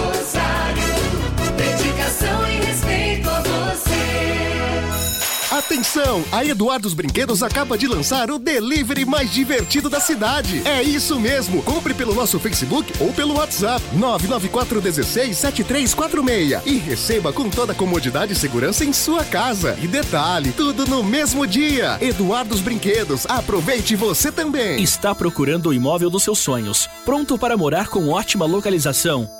Atenção! A Eduardo's Brinquedos acaba de lançar o delivery mais divertido da cidade. É isso mesmo! Compre pelo nosso Facebook ou pelo WhatsApp 994167346 e receba com toda a comodidade e segurança em sua casa. E detalhe, tudo no mesmo dia. Eduardo's Brinquedos, aproveite você também. Está procurando o imóvel dos seus sonhos, pronto para morar com ótima localização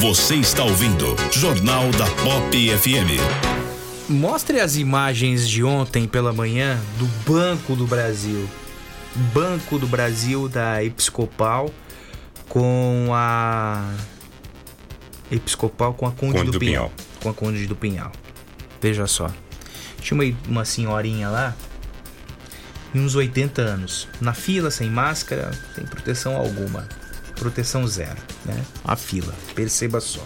Você está ouvindo Jornal da Pop FM. Mostre as imagens de ontem pela manhã do Banco do Brasil. Banco do Brasil da Episcopal com a Episcopal com a Conde, Conde do, do Pinhal. Pinhal. Com a Conde do Pinhal. Veja só. Tinha uma, uma senhorinha lá, uns 80 anos, na fila, sem máscara, sem proteção alguma proteção zero, né? A fila, perceba só.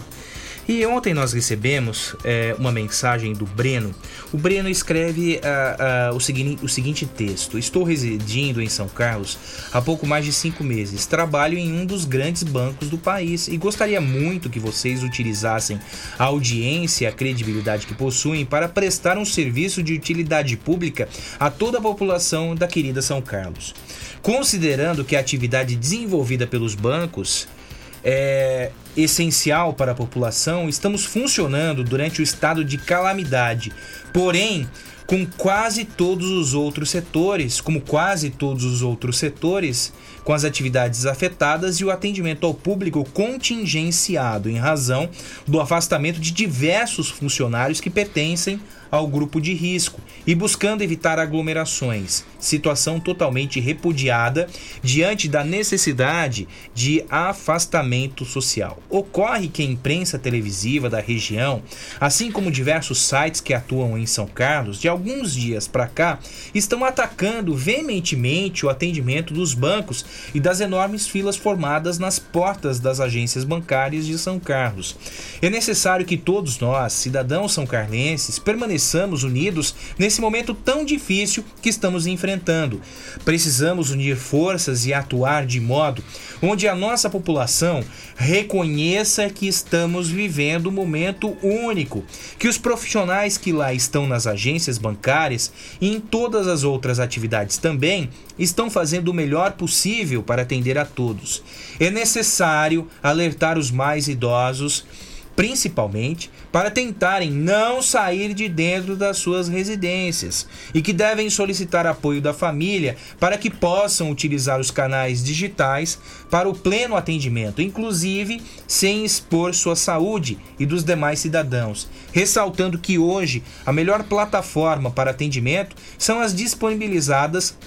E ontem nós recebemos é, uma mensagem do Breno. O Breno escreve uh, uh, o, segui o seguinte texto: Estou residindo em São Carlos há pouco mais de cinco meses. Trabalho em um dos grandes bancos do país e gostaria muito que vocês utilizassem a audiência e a credibilidade que possuem para prestar um serviço de utilidade pública a toda a população da querida São Carlos. Considerando que a atividade desenvolvida pelos bancos é essencial para a população, estamos funcionando durante o estado de calamidade. Porém, com quase todos os outros setores, como quase todos os outros setores, com as atividades afetadas e o atendimento ao público contingenciado em razão do afastamento de diversos funcionários que pertencem ao grupo de risco e buscando evitar aglomerações, situação totalmente repudiada diante da necessidade de afastamento social. Ocorre que a imprensa televisiva da região, assim como diversos sites que atuam em São Carlos, de alguns dias para cá, estão atacando veementemente o atendimento dos bancos e das enormes filas formadas nas portas das agências bancárias de São Carlos. É necessário que todos nós, cidadãos são carlenses, permaneçamos permaneçamos unidos nesse momento tão difícil que estamos enfrentando. Precisamos unir forças e atuar de modo onde a nossa população reconheça que estamos vivendo um momento único, que os profissionais que lá estão nas agências bancárias e em todas as outras atividades também estão fazendo o melhor possível para atender a todos. É necessário alertar os mais idosos principalmente para tentarem não sair de dentro das suas residências e que devem solicitar apoio da família para que possam utilizar os canais digitais para o pleno atendimento, inclusive sem expor sua saúde e dos demais cidadãos, ressaltando que hoje a melhor plataforma para atendimento são as disponibilizadas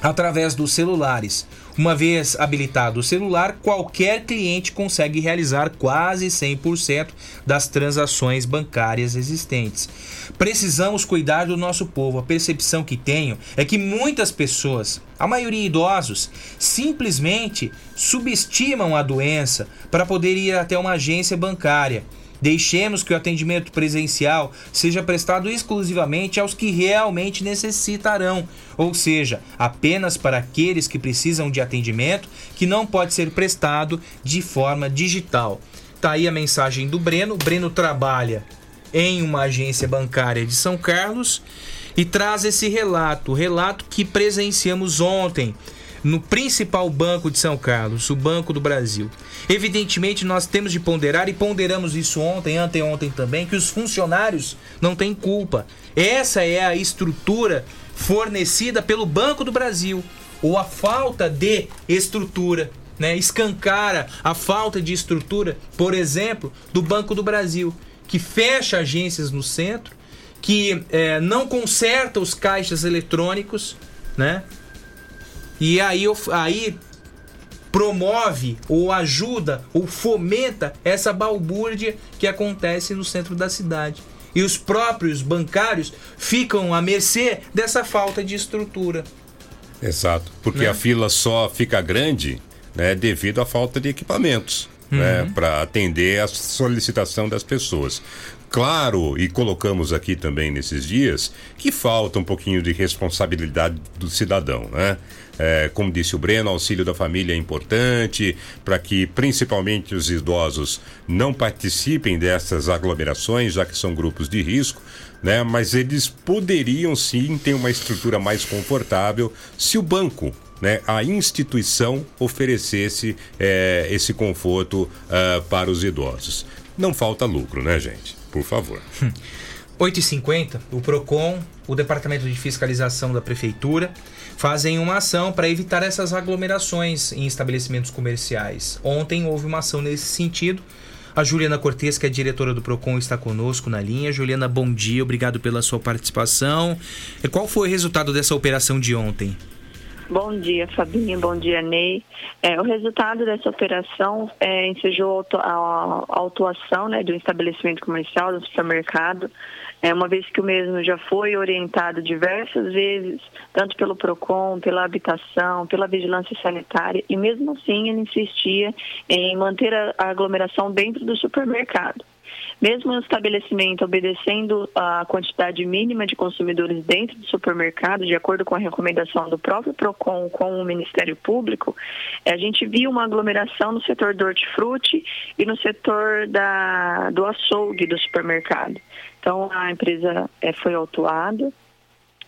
através dos celulares. Uma vez habilitado o celular, qualquer cliente consegue realizar quase 100% das transações bancárias existentes. Precisamos cuidar do nosso povo. A percepção que tenho é que muitas pessoas, a maioria idosos, simplesmente subestimam a doença para poder ir até uma agência bancária Deixemos que o atendimento presencial seja prestado exclusivamente aos que realmente necessitarão, ou seja, apenas para aqueles que precisam de atendimento que não pode ser prestado de forma digital. Tá aí a mensagem do Breno. O Breno trabalha em uma agência bancária de São Carlos e traz esse relato, o relato que presenciamos ontem no principal banco de São Carlos, o Banco do Brasil. Evidentemente, nós temos de ponderar, e ponderamos isso ontem, anteontem também, que os funcionários não têm culpa. Essa é a estrutura fornecida pelo Banco do Brasil, ou a falta de estrutura. Né, escancara a falta de estrutura, por exemplo, do Banco do Brasil, que fecha agências no centro, que é, não conserta os caixas eletrônicos, né? E aí, aí promove ou ajuda ou fomenta essa balbúrdia que acontece no centro da cidade. E os próprios bancários ficam à mercê dessa falta de estrutura. Exato, porque né? a fila só fica grande né, devido à falta de equipamentos. Uhum. Né, para atender a solicitação das pessoas. Claro, e colocamos aqui também nesses dias, que falta um pouquinho de responsabilidade do cidadão, né? É, como disse o Breno, auxílio da família é importante para que principalmente os idosos não participem dessas aglomerações, já que são grupos de risco, né? Mas eles poderiam sim ter uma estrutura mais confortável se o banco né, a instituição oferecesse é, esse conforto uh, para os idosos. Não falta lucro, né, gente? Por favor. 8h50, o PROCON, o Departamento de Fiscalização da Prefeitura, fazem uma ação para evitar essas aglomerações em estabelecimentos comerciais. Ontem houve uma ação nesse sentido. A Juliana Cortes, que é diretora do PROCON, está conosco na linha. Juliana, bom dia, obrigado pela sua participação. Qual foi o resultado dessa operação de ontem? Bom dia, Fabinho. Bom dia, Ney. É, o resultado dessa operação é, ensejou a, autuação né, do estabelecimento comercial, do supermercado, é, uma vez que o mesmo já foi orientado diversas vezes, tanto pelo PROCON, pela habitação, pela vigilância sanitária, e mesmo assim ele insistia em manter a, a aglomeração dentro do supermercado. Mesmo o estabelecimento obedecendo a quantidade mínima de consumidores dentro do supermercado, de acordo com a recomendação do próprio PROCON com o Ministério Público, a gente viu uma aglomeração no setor do hortifruti e no setor da, do açougue do supermercado. Então, a empresa é, foi autuada,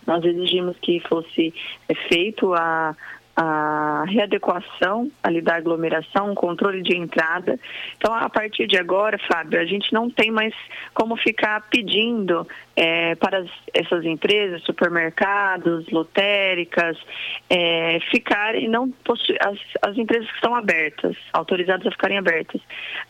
nós exigimos que fosse é, feito a, a readequação ali da aglomeração, controle de entrada. Então, a partir de agora, Fábio, a gente não tem mais como ficar pedindo é, para as, essas empresas, supermercados, lotéricas, é, ficarem, não as, as empresas que estão abertas, autorizadas a ficarem abertas,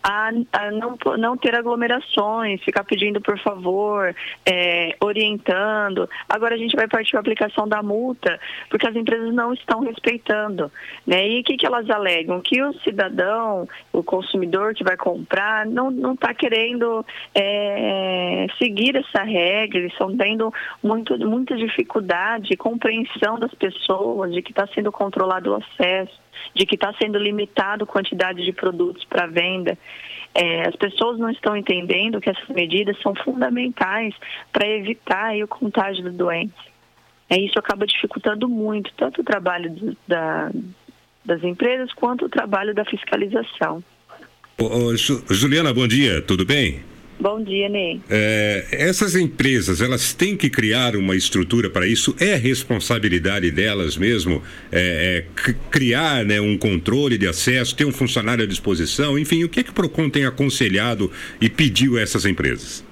a, a não, não ter aglomerações, ficar pedindo por favor, é, orientando. Agora a gente vai partir para a aplicação da multa, porque as empresas não estão respeitando Né? E o que, que elas alegam? Que o cidadão, o consumidor que vai comprar, não está querendo é, seguir essa regra, eles estão tendo muito, muita dificuldade, compreensão das pessoas, de que está sendo controlado o acesso, de que está sendo limitado a quantidade de produtos para venda. É, as pessoas não estão entendendo que essas medidas são fundamentais para evitar aí, o contágio do doente. É, isso acaba dificultando muito tanto o trabalho do, da, das empresas quanto o trabalho da fiscalização. Ô, ô, Juliana, bom dia, tudo bem? Bom dia, Ney. É, essas empresas, elas têm que criar uma estrutura para isso? É responsabilidade delas mesmo é, é, criar né, um controle de acesso, ter um funcionário à disposição? Enfim, o que, é que o PROCON tem aconselhado e pediu a essas empresas?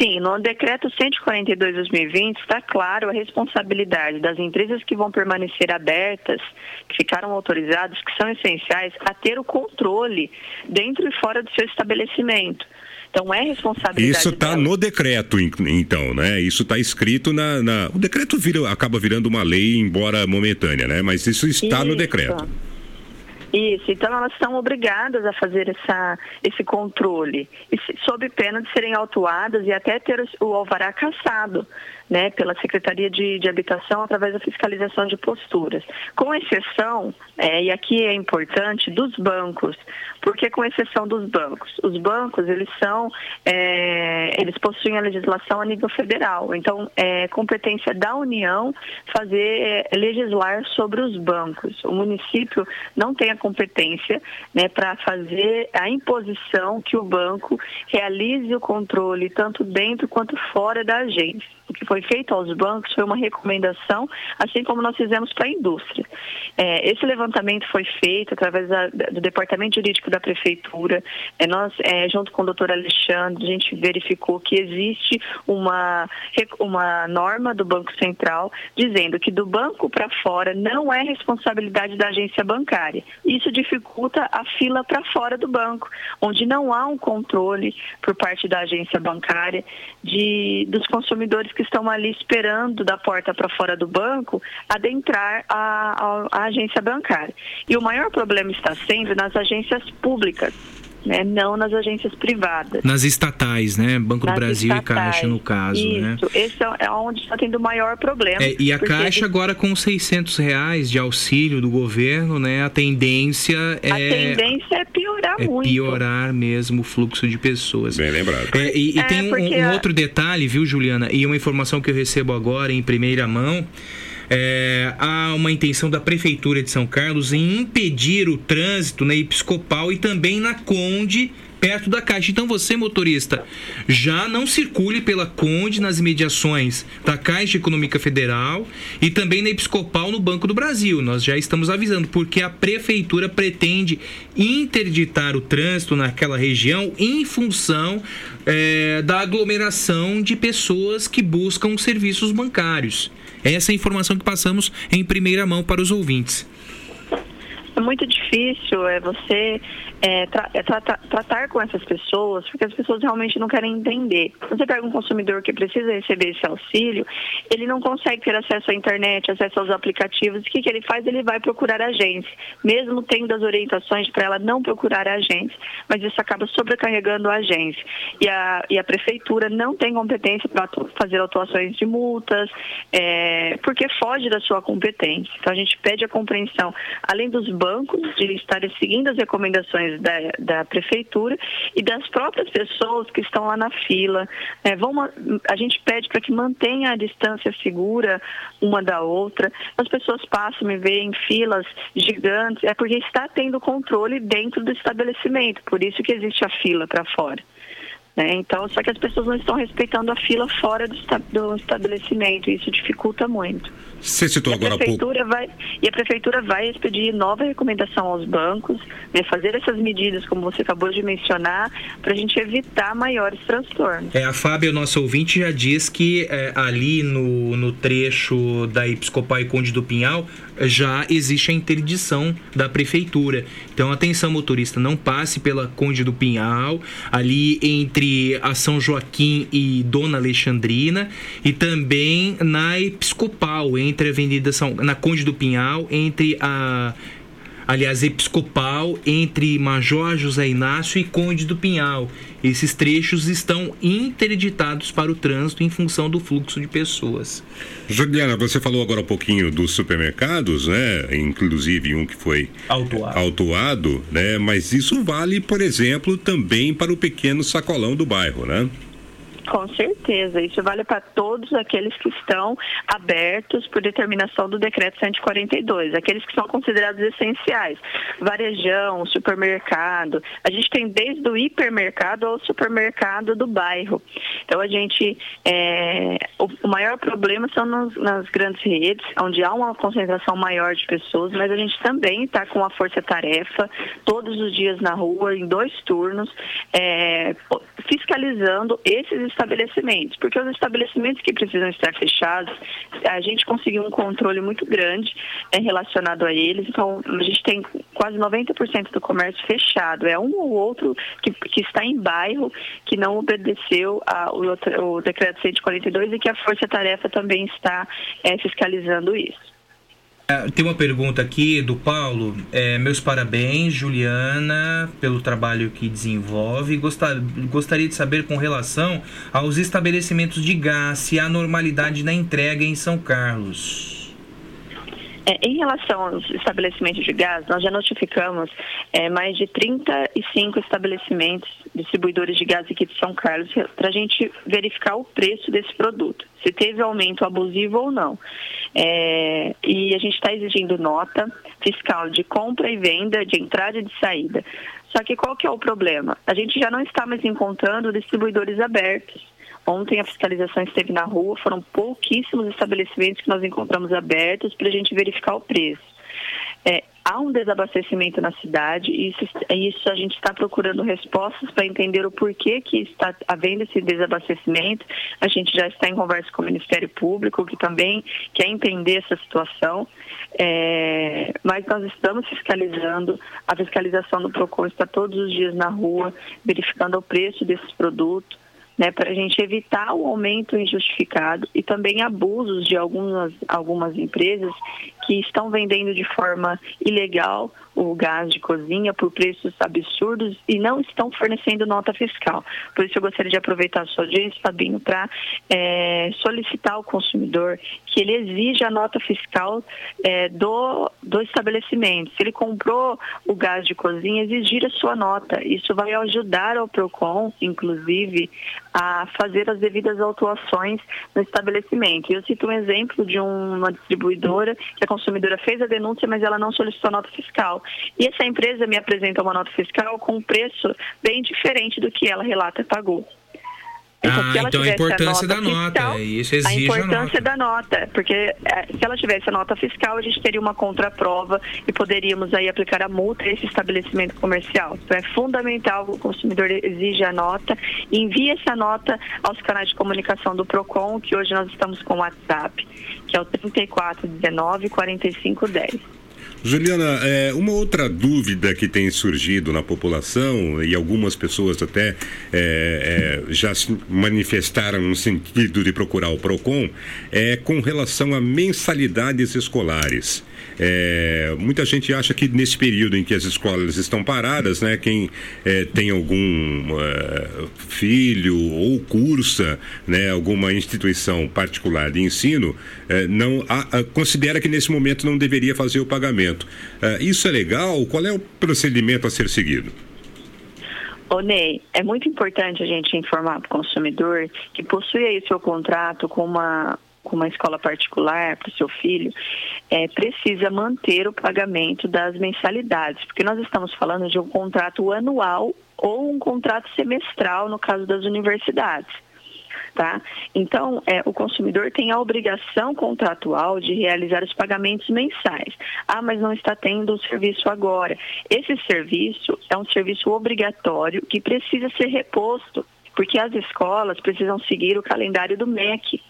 Sim, no decreto 142/2020 está claro a responsabilidade das empresas que vão permanecer abertas, que ficaram autorizadas, que são essenciais, a ter o controle dentro e fora do seu estabelecimento. Então é responsabilidade. Isso está no decreto, então, né? Isso está escrito na, na, O decreto vira, acaba virando uma lei, embora momentânea, né? Mas isso está isso. no decreto. Isso, então elas são obrigadas a fazer essa, esse controle, sob pena de serem autuadas e até ter o alvará cassado né, pela Secretaria de, de Habitação através da fiscalização de posturas. Com exceção, é, e aqui é importante, dos bancos. Por que com exceção dos bancos? Os bancos, eles são, é, eles possuem a legislação a nível federal. Então, é competência da União fazer, é, legislar sobre os bancos. O município não tem a competência né, para fazer a imposição que o banco realize o controle tanto dentro quanto fora da agência. O que foi feito aos bancos foi uma recomendação, assim como nós fizemos para a indústria. É, esse levantamento foi feito através da, do Departamento Jurídico da Prefeitura. É, nós, é, junto com o doutor Alexandre, a gente verificou que existe uma, uma norma do Banco Central dizendo que do banco para fora não é responsabilidade da agência bancária. Isso dificulta a fila para fora do banco, onde não há um controle por parte da agência bancária de, dos consumidores que estão ali esperando da porta para fora do banco adentrar a, a, a agência bancária. E o maior problema está sendo nas agências públicas né? não nas agências privadas. Nas estatais, né? Banco nas do Brasil estatais. e Caixa, no caso, Isso. né? Esse é onde está tendo o maior problema. É, e a Caixa ele... agora com 600 reais de auxílio do governo, né? A tendência é... A tendência é piorar é muito. piorar mesmo o fluxo de pessoas. Bem lembrado. É, e, e é, tem um, um outro detalhe, viu, Juliana? E uma informação que eu recebo agora em primeira mão é, há uma intenção da Prefeitura de São Carlos em impedir o trânsito na Episcopal e também na Conde, perto da Caixa. Então você, motorista, já não circule pela Conde nas imediações da Caixa Econômica Federal e também na Episcopal no Banco do Brasil. Nós já estamos avisando, porque a Prefeitura pretende interditar o trânsito naquela região em função é, da aglomeração de pessoas que buscam serviços bancários. Essa é a informação que passamos em primeira mão para os ouvintes. É muito difícil é você é, tra é tra tratar com essas pessoas, porque as pessoas realmente não querem entender. Você pega um consumidor que precisa receber esse auxílio, ele não consegue ter acesso à internet, acesso aos aplicativos. O que, que ele faz? Ele vai procurar a agência, mesmo tendo as orientações para ela não procurar a agência, mas isso acaba sobrecarregando a agência. E a, e a prefeitura não tem competência para fazer autuações de multas, é, porque foge da sua competência. Então a gente pede a compreensão, além dos bancos, de estarem seguindo as recomendações da, da prefeitura e das próprias pessoas que estão lá na fila. É, vamos, a gente pede para que mantenha a distância segura uma da outra. As pessoas passam e veem filas gigantes, é porque está tendo controle dentro do estabelecimento, por isso que existe a fila para fora. Né? Então, só que as pessoas não estão respeitando a fila fora do estabelecimento, e isso dificulta muito. Você citou E a agora há pouco. prefeitura vai e a prefeitura vai expedir nova recomendação aos bancos, né, fazer essas medidas como você acabou de mencionar, para a gente evitar maiores transtornos. É, a Fábio, nossa ouvinte, já diz que é, ali no, no trecho da Episcopal e Conde do Pinhal já existe a interdição da prefeitura. Então, atenção, motorista, não passe pela Conde do Pinhal, ali entre a São Joaquim e Dona Alexandrina, e também na Episcopal, entre a Avenida São. na Conde do Pinhal, entre a. Aliás, Episcopal entre Major José Inácio e Conde do Pinhal. Esses trechos estão interditados para o trânsito em função do fluxo de pessoas. Juliana, você falou agora um pouquinho dos supermercados, né? Inclusive um que foi autuado. autuado, né? Mas isso vale, por exemplo, também para o pequeno sacolão do bairro, né? Com certeza, isso vale para todos aqueles que estão abertos por determinação do decreto 142, aqueles que são considerados essenciais, varejão, supermercado. A gente tem desde o hipermercado ao supermercado do bairro. Então a gente, é, o, maior problema são nos- nas grandes redes, onde há uma concentração maior de pessoas, mas a gente também está com a força-tarefa todos os dias na rua, em dois turnos, é, fiscalizando esses estabelecimentos, porque os estabelecimentos que precisam estar fechados, a gente conseguiu um controle muito grande é, relacionado a eles, então a gente tem quase 90% do comércio fechado, é um ou outro que, que está em bairro que não obedeceu ao outro- o decreto 142 e que a Força Tarefa também está é, fiscalizando isso. É, Tem uma pergunta aqui do Paulo. É, meus parabéns, Juliana, pelo trabalho que desenvolve. Gostar, gostaria de saber com relação aos estabelecimentos de gás, se há normalidade na entrega em São Carlos. É, em relação aos estabelecimentos de gás, nós já notificamos é, mais de 35 estabelecimentos distribuidores de gás aqui de São Carlos para a gente verificar o preço desse produto, se teve aumento abusivo ou não. É, e a gente está exigindo nota fiscal de compra e venda, de entrada e de saída. Só que qual que é o problema? A gente já não está mais encontrando distribuidores abertos. Ontem a fiscalização esteve na rua, foram pouquíssimos estabelecimentos que nós encontramos abertos para a gente verificar o preço. É, há um desabastecimento na cidade e isso, isso a gente está procurando respostas para entender o porquê que está havendo esse desabastecimento. A gente já está em conversa com o Ministério Público, que também quer entender essa situação. É, mas nós estamos fiscalizando, a fiscalização do PROCON está todos os dias na rua, verificando o preço desses produtos né, para a gente evitar o aumento injustificado e também abusos de algumas, algumas empresas que estão vendendo de forma ilegal o gás de cozinha por preços absurdos e não estão fornecendo nota fiscal. Por isso eu gostaria de aproveitar a sua audiência, Fabinho, para é, solicitar ao consumidor que ele exija a nota fiscal é, do, do estabelecimento. Se ele comprou o gás de cozinha, exigir a sua nota. Isso vai ajudar ao PROCON, inclusive, a fazer as devidas autuações no estabelecimento. Eu cito um exemplo de uma distribuidora que consumidora fez a denúncia, mas ela não solicitou nota fiscal. E essa empresa me apresenta uma nota fiscal com um preço bem diferente do que ela relata pagou. Ah, então a importância da fiscal, nota. Isso a exige a importância nota. da nota, porque eh, se ela tivesse a nota fiscal, a gente teria uma contraprova e poderíamos aí aplicar a multa a esse estabelecimento comercial. Então é fundamental que o consumidor exija a nota e envie essa nota aos canais de comunicação do PROCON, que hoje nós estamos com o WhatsApp, que é o 3419 4510. Juliana, é, uma outra dúvida que tem surgido na população e algumas pessoas até é, é, já se manifestaram no sentido de procurar o PROCON é com relação a mensalidades escolares. É, muita gente acha que nesse período em que as escolas estão paradas, né, quem é, tem algum é, filho ou cursa, né, alguma instituição particular de ensino, é, não a- a- considera que nesse momento não deveria fazer o pagamento. É, isso é legal? Qual é o procedimento a ser seguido? Ô Ney, é muito importante a gente informar para o consumidor que possui aí seu contrato com uma com uma escola particular para o seu filho, é, precisa manter o pagamento das mensalidades, porque nós estamos falando de um contrato anual ou um contrato semestral, no caso das universidades. Tá? Então, é, o consumidor tem a obrigação contratual de realizar os pagamentos mensais. Ah, mas não está tendo o serviço agora. Esse serviço é um serviço obrigatório que precisa ser reposto, porque as escolas precisam seguir o calendário do MEC.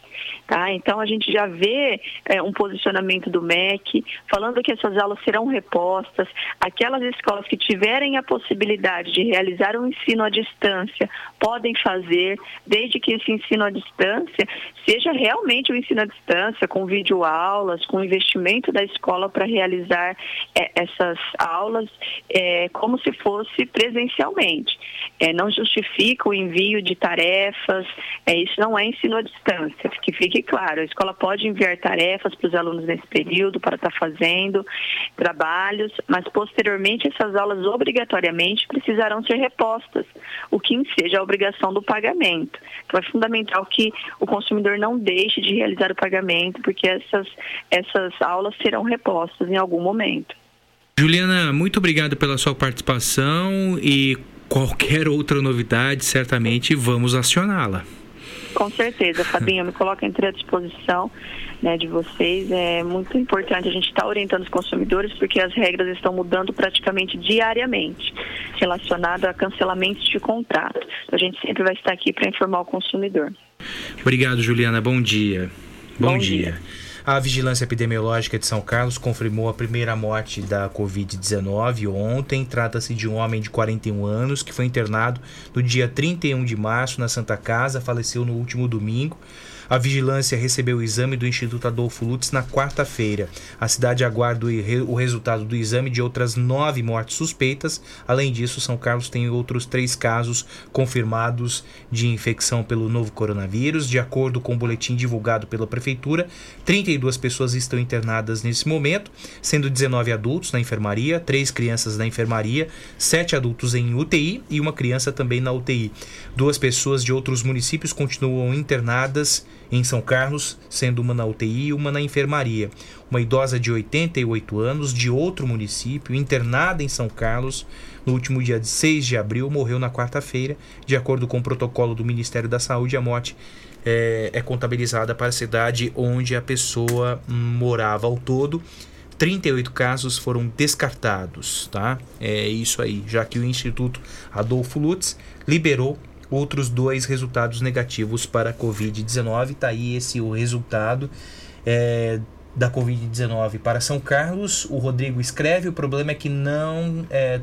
Tá? Então a gente já vê é, um posicionamento do MEC falando que essas aulas serão repostas. Aquelas escolas que tiverem a possibilidade de realizar um ensino à distância podem fazer, desde que esse ensino à distância seja realmente um ensino à distância, com videoaulas, com investimento da escola para realizar é, essas aulas é, como se fosse presencialmente. É, não justifica o envio de tarefas, é, isso não é ensino à distância, que fique claro, a escola pode enviar tarefas para os alunos nesse período para estar tá fazendo trabalhos, mas posteriormente essas aulas obrigatoriamente precisarão ser repostas, o que seja obrigação do pagamento. Então é fundamental que o consumidor não deixe de realizar o pagamento, porque essas, essas aulas serão repostas em algum momento. Juliana, muito obrigado pela sua participação e qualquer outra novidade, certamente vamos acioná-la. Com certeza, Fabinho, me coloco entre à disposição né, de vocês. É muito importante a gente estar tá orientando os consumidores, porque as regras estão mudando praticamente diariamente, relacionado a cancelamentos de contrato. Então, a gente sempre vai estar aqui para informar o consumidor. Obrigado, Juliana. Bom dia. Bom, Bom dia. dia. A Vigilância Epidemiológica de São Carlos confirmou a primeira morte da Covid-19 ontem. Trata-se de um homem de 41 anos que foi internado no dia 31 de março na Santa Casa, faleceu no último domingo. A vigilância recebeu o exame do Instituto Adolfo Lutz na quarta-feira. A cidade aguarda o resultado do exame de outras nove mortes suspeitas. Além disso, São Carlos tem outros três casos confirmados de infecção pelo novo coronavírus. De acordo com o boletim divulgado pela Prefeitura, 32 pessoas estão internadas nesse momento, sendo 19 adultos na enfermaria, três crianças na enfermaria, sete adultos em UTI e uma criança também na UTI. Duas pessoas de outros municípios continuam internadas em São Carlos, sendo uma na UTI e uma na enfermaria. Uma idosa de 88 anos, de outro município, internada em São Carlos, no último dia 6 de abril, morreu na quarta-feira. De acordo com o protocolo do Ministério da Saúde, a morte é, é contabilizada para a cidade onde a pessoa morava ao todo. 38 casos foram descartados, tá? É isso aí, já que o Instituto Adolfo Lutz liberou outros dois resultados negativos para a Covid-19. Está aí esse o resultado é, da Covid-19 para São Carlos. O Rodrigo escreve: o problema é que não é,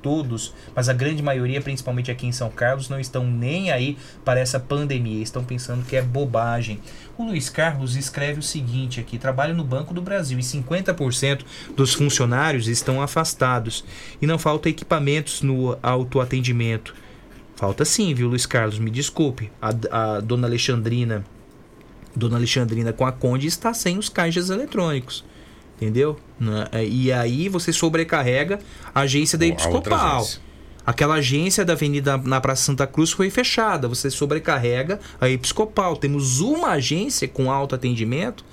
todos, mas a grande maioria, principalmente aqui em São Carlos, não estão nem aí para essa pandemia, estão pensando que é bobagem. O Luiz Carlos escreve o seguinte aqui: trabalho no Banco do Brasil e 50% dos funcionários estão afastados e não falta equipamentos no autoatendimento. Falta sim, viu, Luiz Carlos? Me desculpe. A, a dona Alexandrina, dona Alexandrina com a Conde está sem os caixas eletrônicos. Entendeu? É, e aí você sobrecarrega a agência da Episcopal. Aquela agência da Avenida na Praça Santa Cruz foi fechada. Você sobrecarrega a Episcopal. Temos uma agência com alto atendimento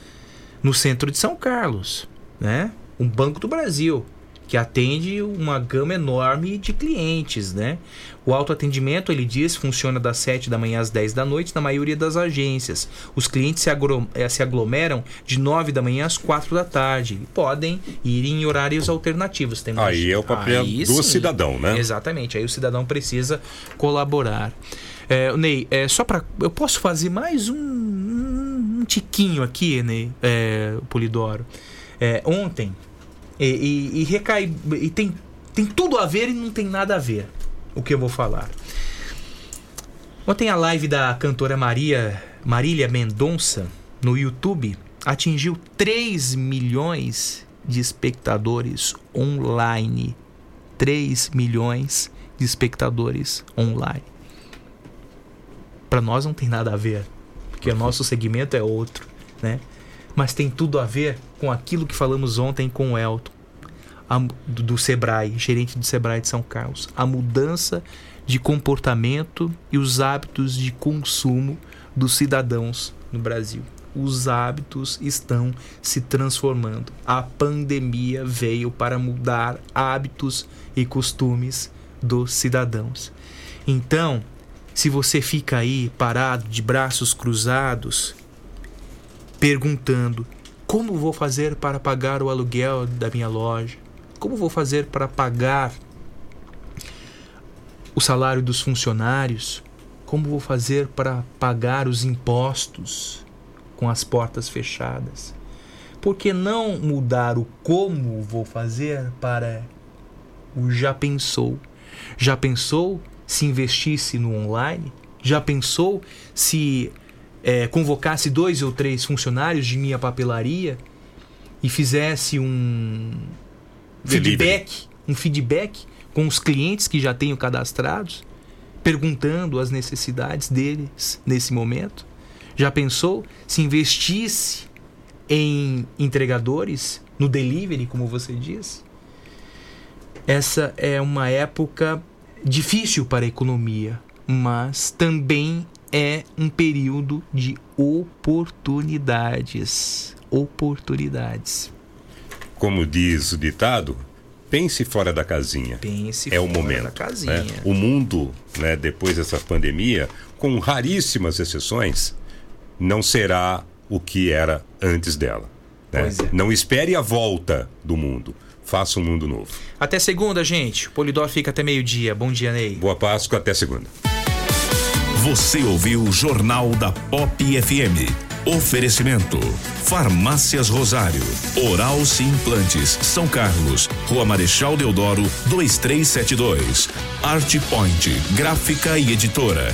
no centro de São Carlos, né? Um Banco do Brasil que atende uma gama enorme de clientes, né? O autoatendimento, ele diz, funciona das 7 da manhã às 10 da noite na maioria das agências. Os clientes se, eh, aglomeram de 9 da manhã às 4 da tarde. Podem ir em horários alternativos. Temos... Aí é o papel Aí, do sim. cidadão, né? Exatamente. Aí o cidadão precisa colaborar. É, Ney, é, só para eu posso fazer mais um, um, um tiquinho aqui, Ney, é, Polidoro. É, ontem e, e, e, recai. E tem, tem tudo a ver e não tem nada a ver o que eu vou falar. Ontem a live da cantora Maria Marília Mendonça no YouTube atingiu 3 milhões de espectadores online. 3 milhões de espectadores online. Para nós não tem nada a ver, porque o nosso segmento é outro, né? mas tem tudo a ver com aquilo que falamos ontem com o Elton, a, do, do Sebrae, gerente do Sebrae de São Carlos. A mudança de comportamento e os hábitos de consumo dos cidadãos no Brasil. os hábitos estão se transformando. A pandemia veio para mudar hábitos e costumes dos cidadãos. Então, se você fica aí parado de braços cruzados, perguntando: como vou fazer para pagar o aluguel da minha loja? Como vou fazer para pagar o salário dos funcionários? Como vou fazer para pagar os impostos com as portas fechadas? Por que não mudar o como vou fazer para o já pensou? Já pensou se investisse no online? Já pensou se é, convocasse dois ou três funcionários de minha papelaria e fizesse um Delivery. feedback, um feedback com os clientes que já tenho cadastrados, perguntando as necessidades deles nesse momento? Já pensou se investisse em entregadores, no delivery, como você diz? Essa é uma época difícil para a economia, mas também é um período de oportunidades. Oportunidades. Como diz o ditado, pense fora da casinha. Pense é o fora momento. da casinha. né? O mundo, né, depois dessa pandemia, com raríssimas exceções, não será o que era antes dela. né? É. Não espere a volta do mundo. Faça um mundo novo. Até segunda, gente. O Polidor fica até meio-dia. Bom dia, Ney. Boa Páscoa, até segunda. Você ouviu o Jornal da Pop FM. Oferecimento: Farmácias Rosário, Oral Sim Implantes, São Carlos, Rua Marechal Deodoro, 2372. Art Point, Gráfica e Editora.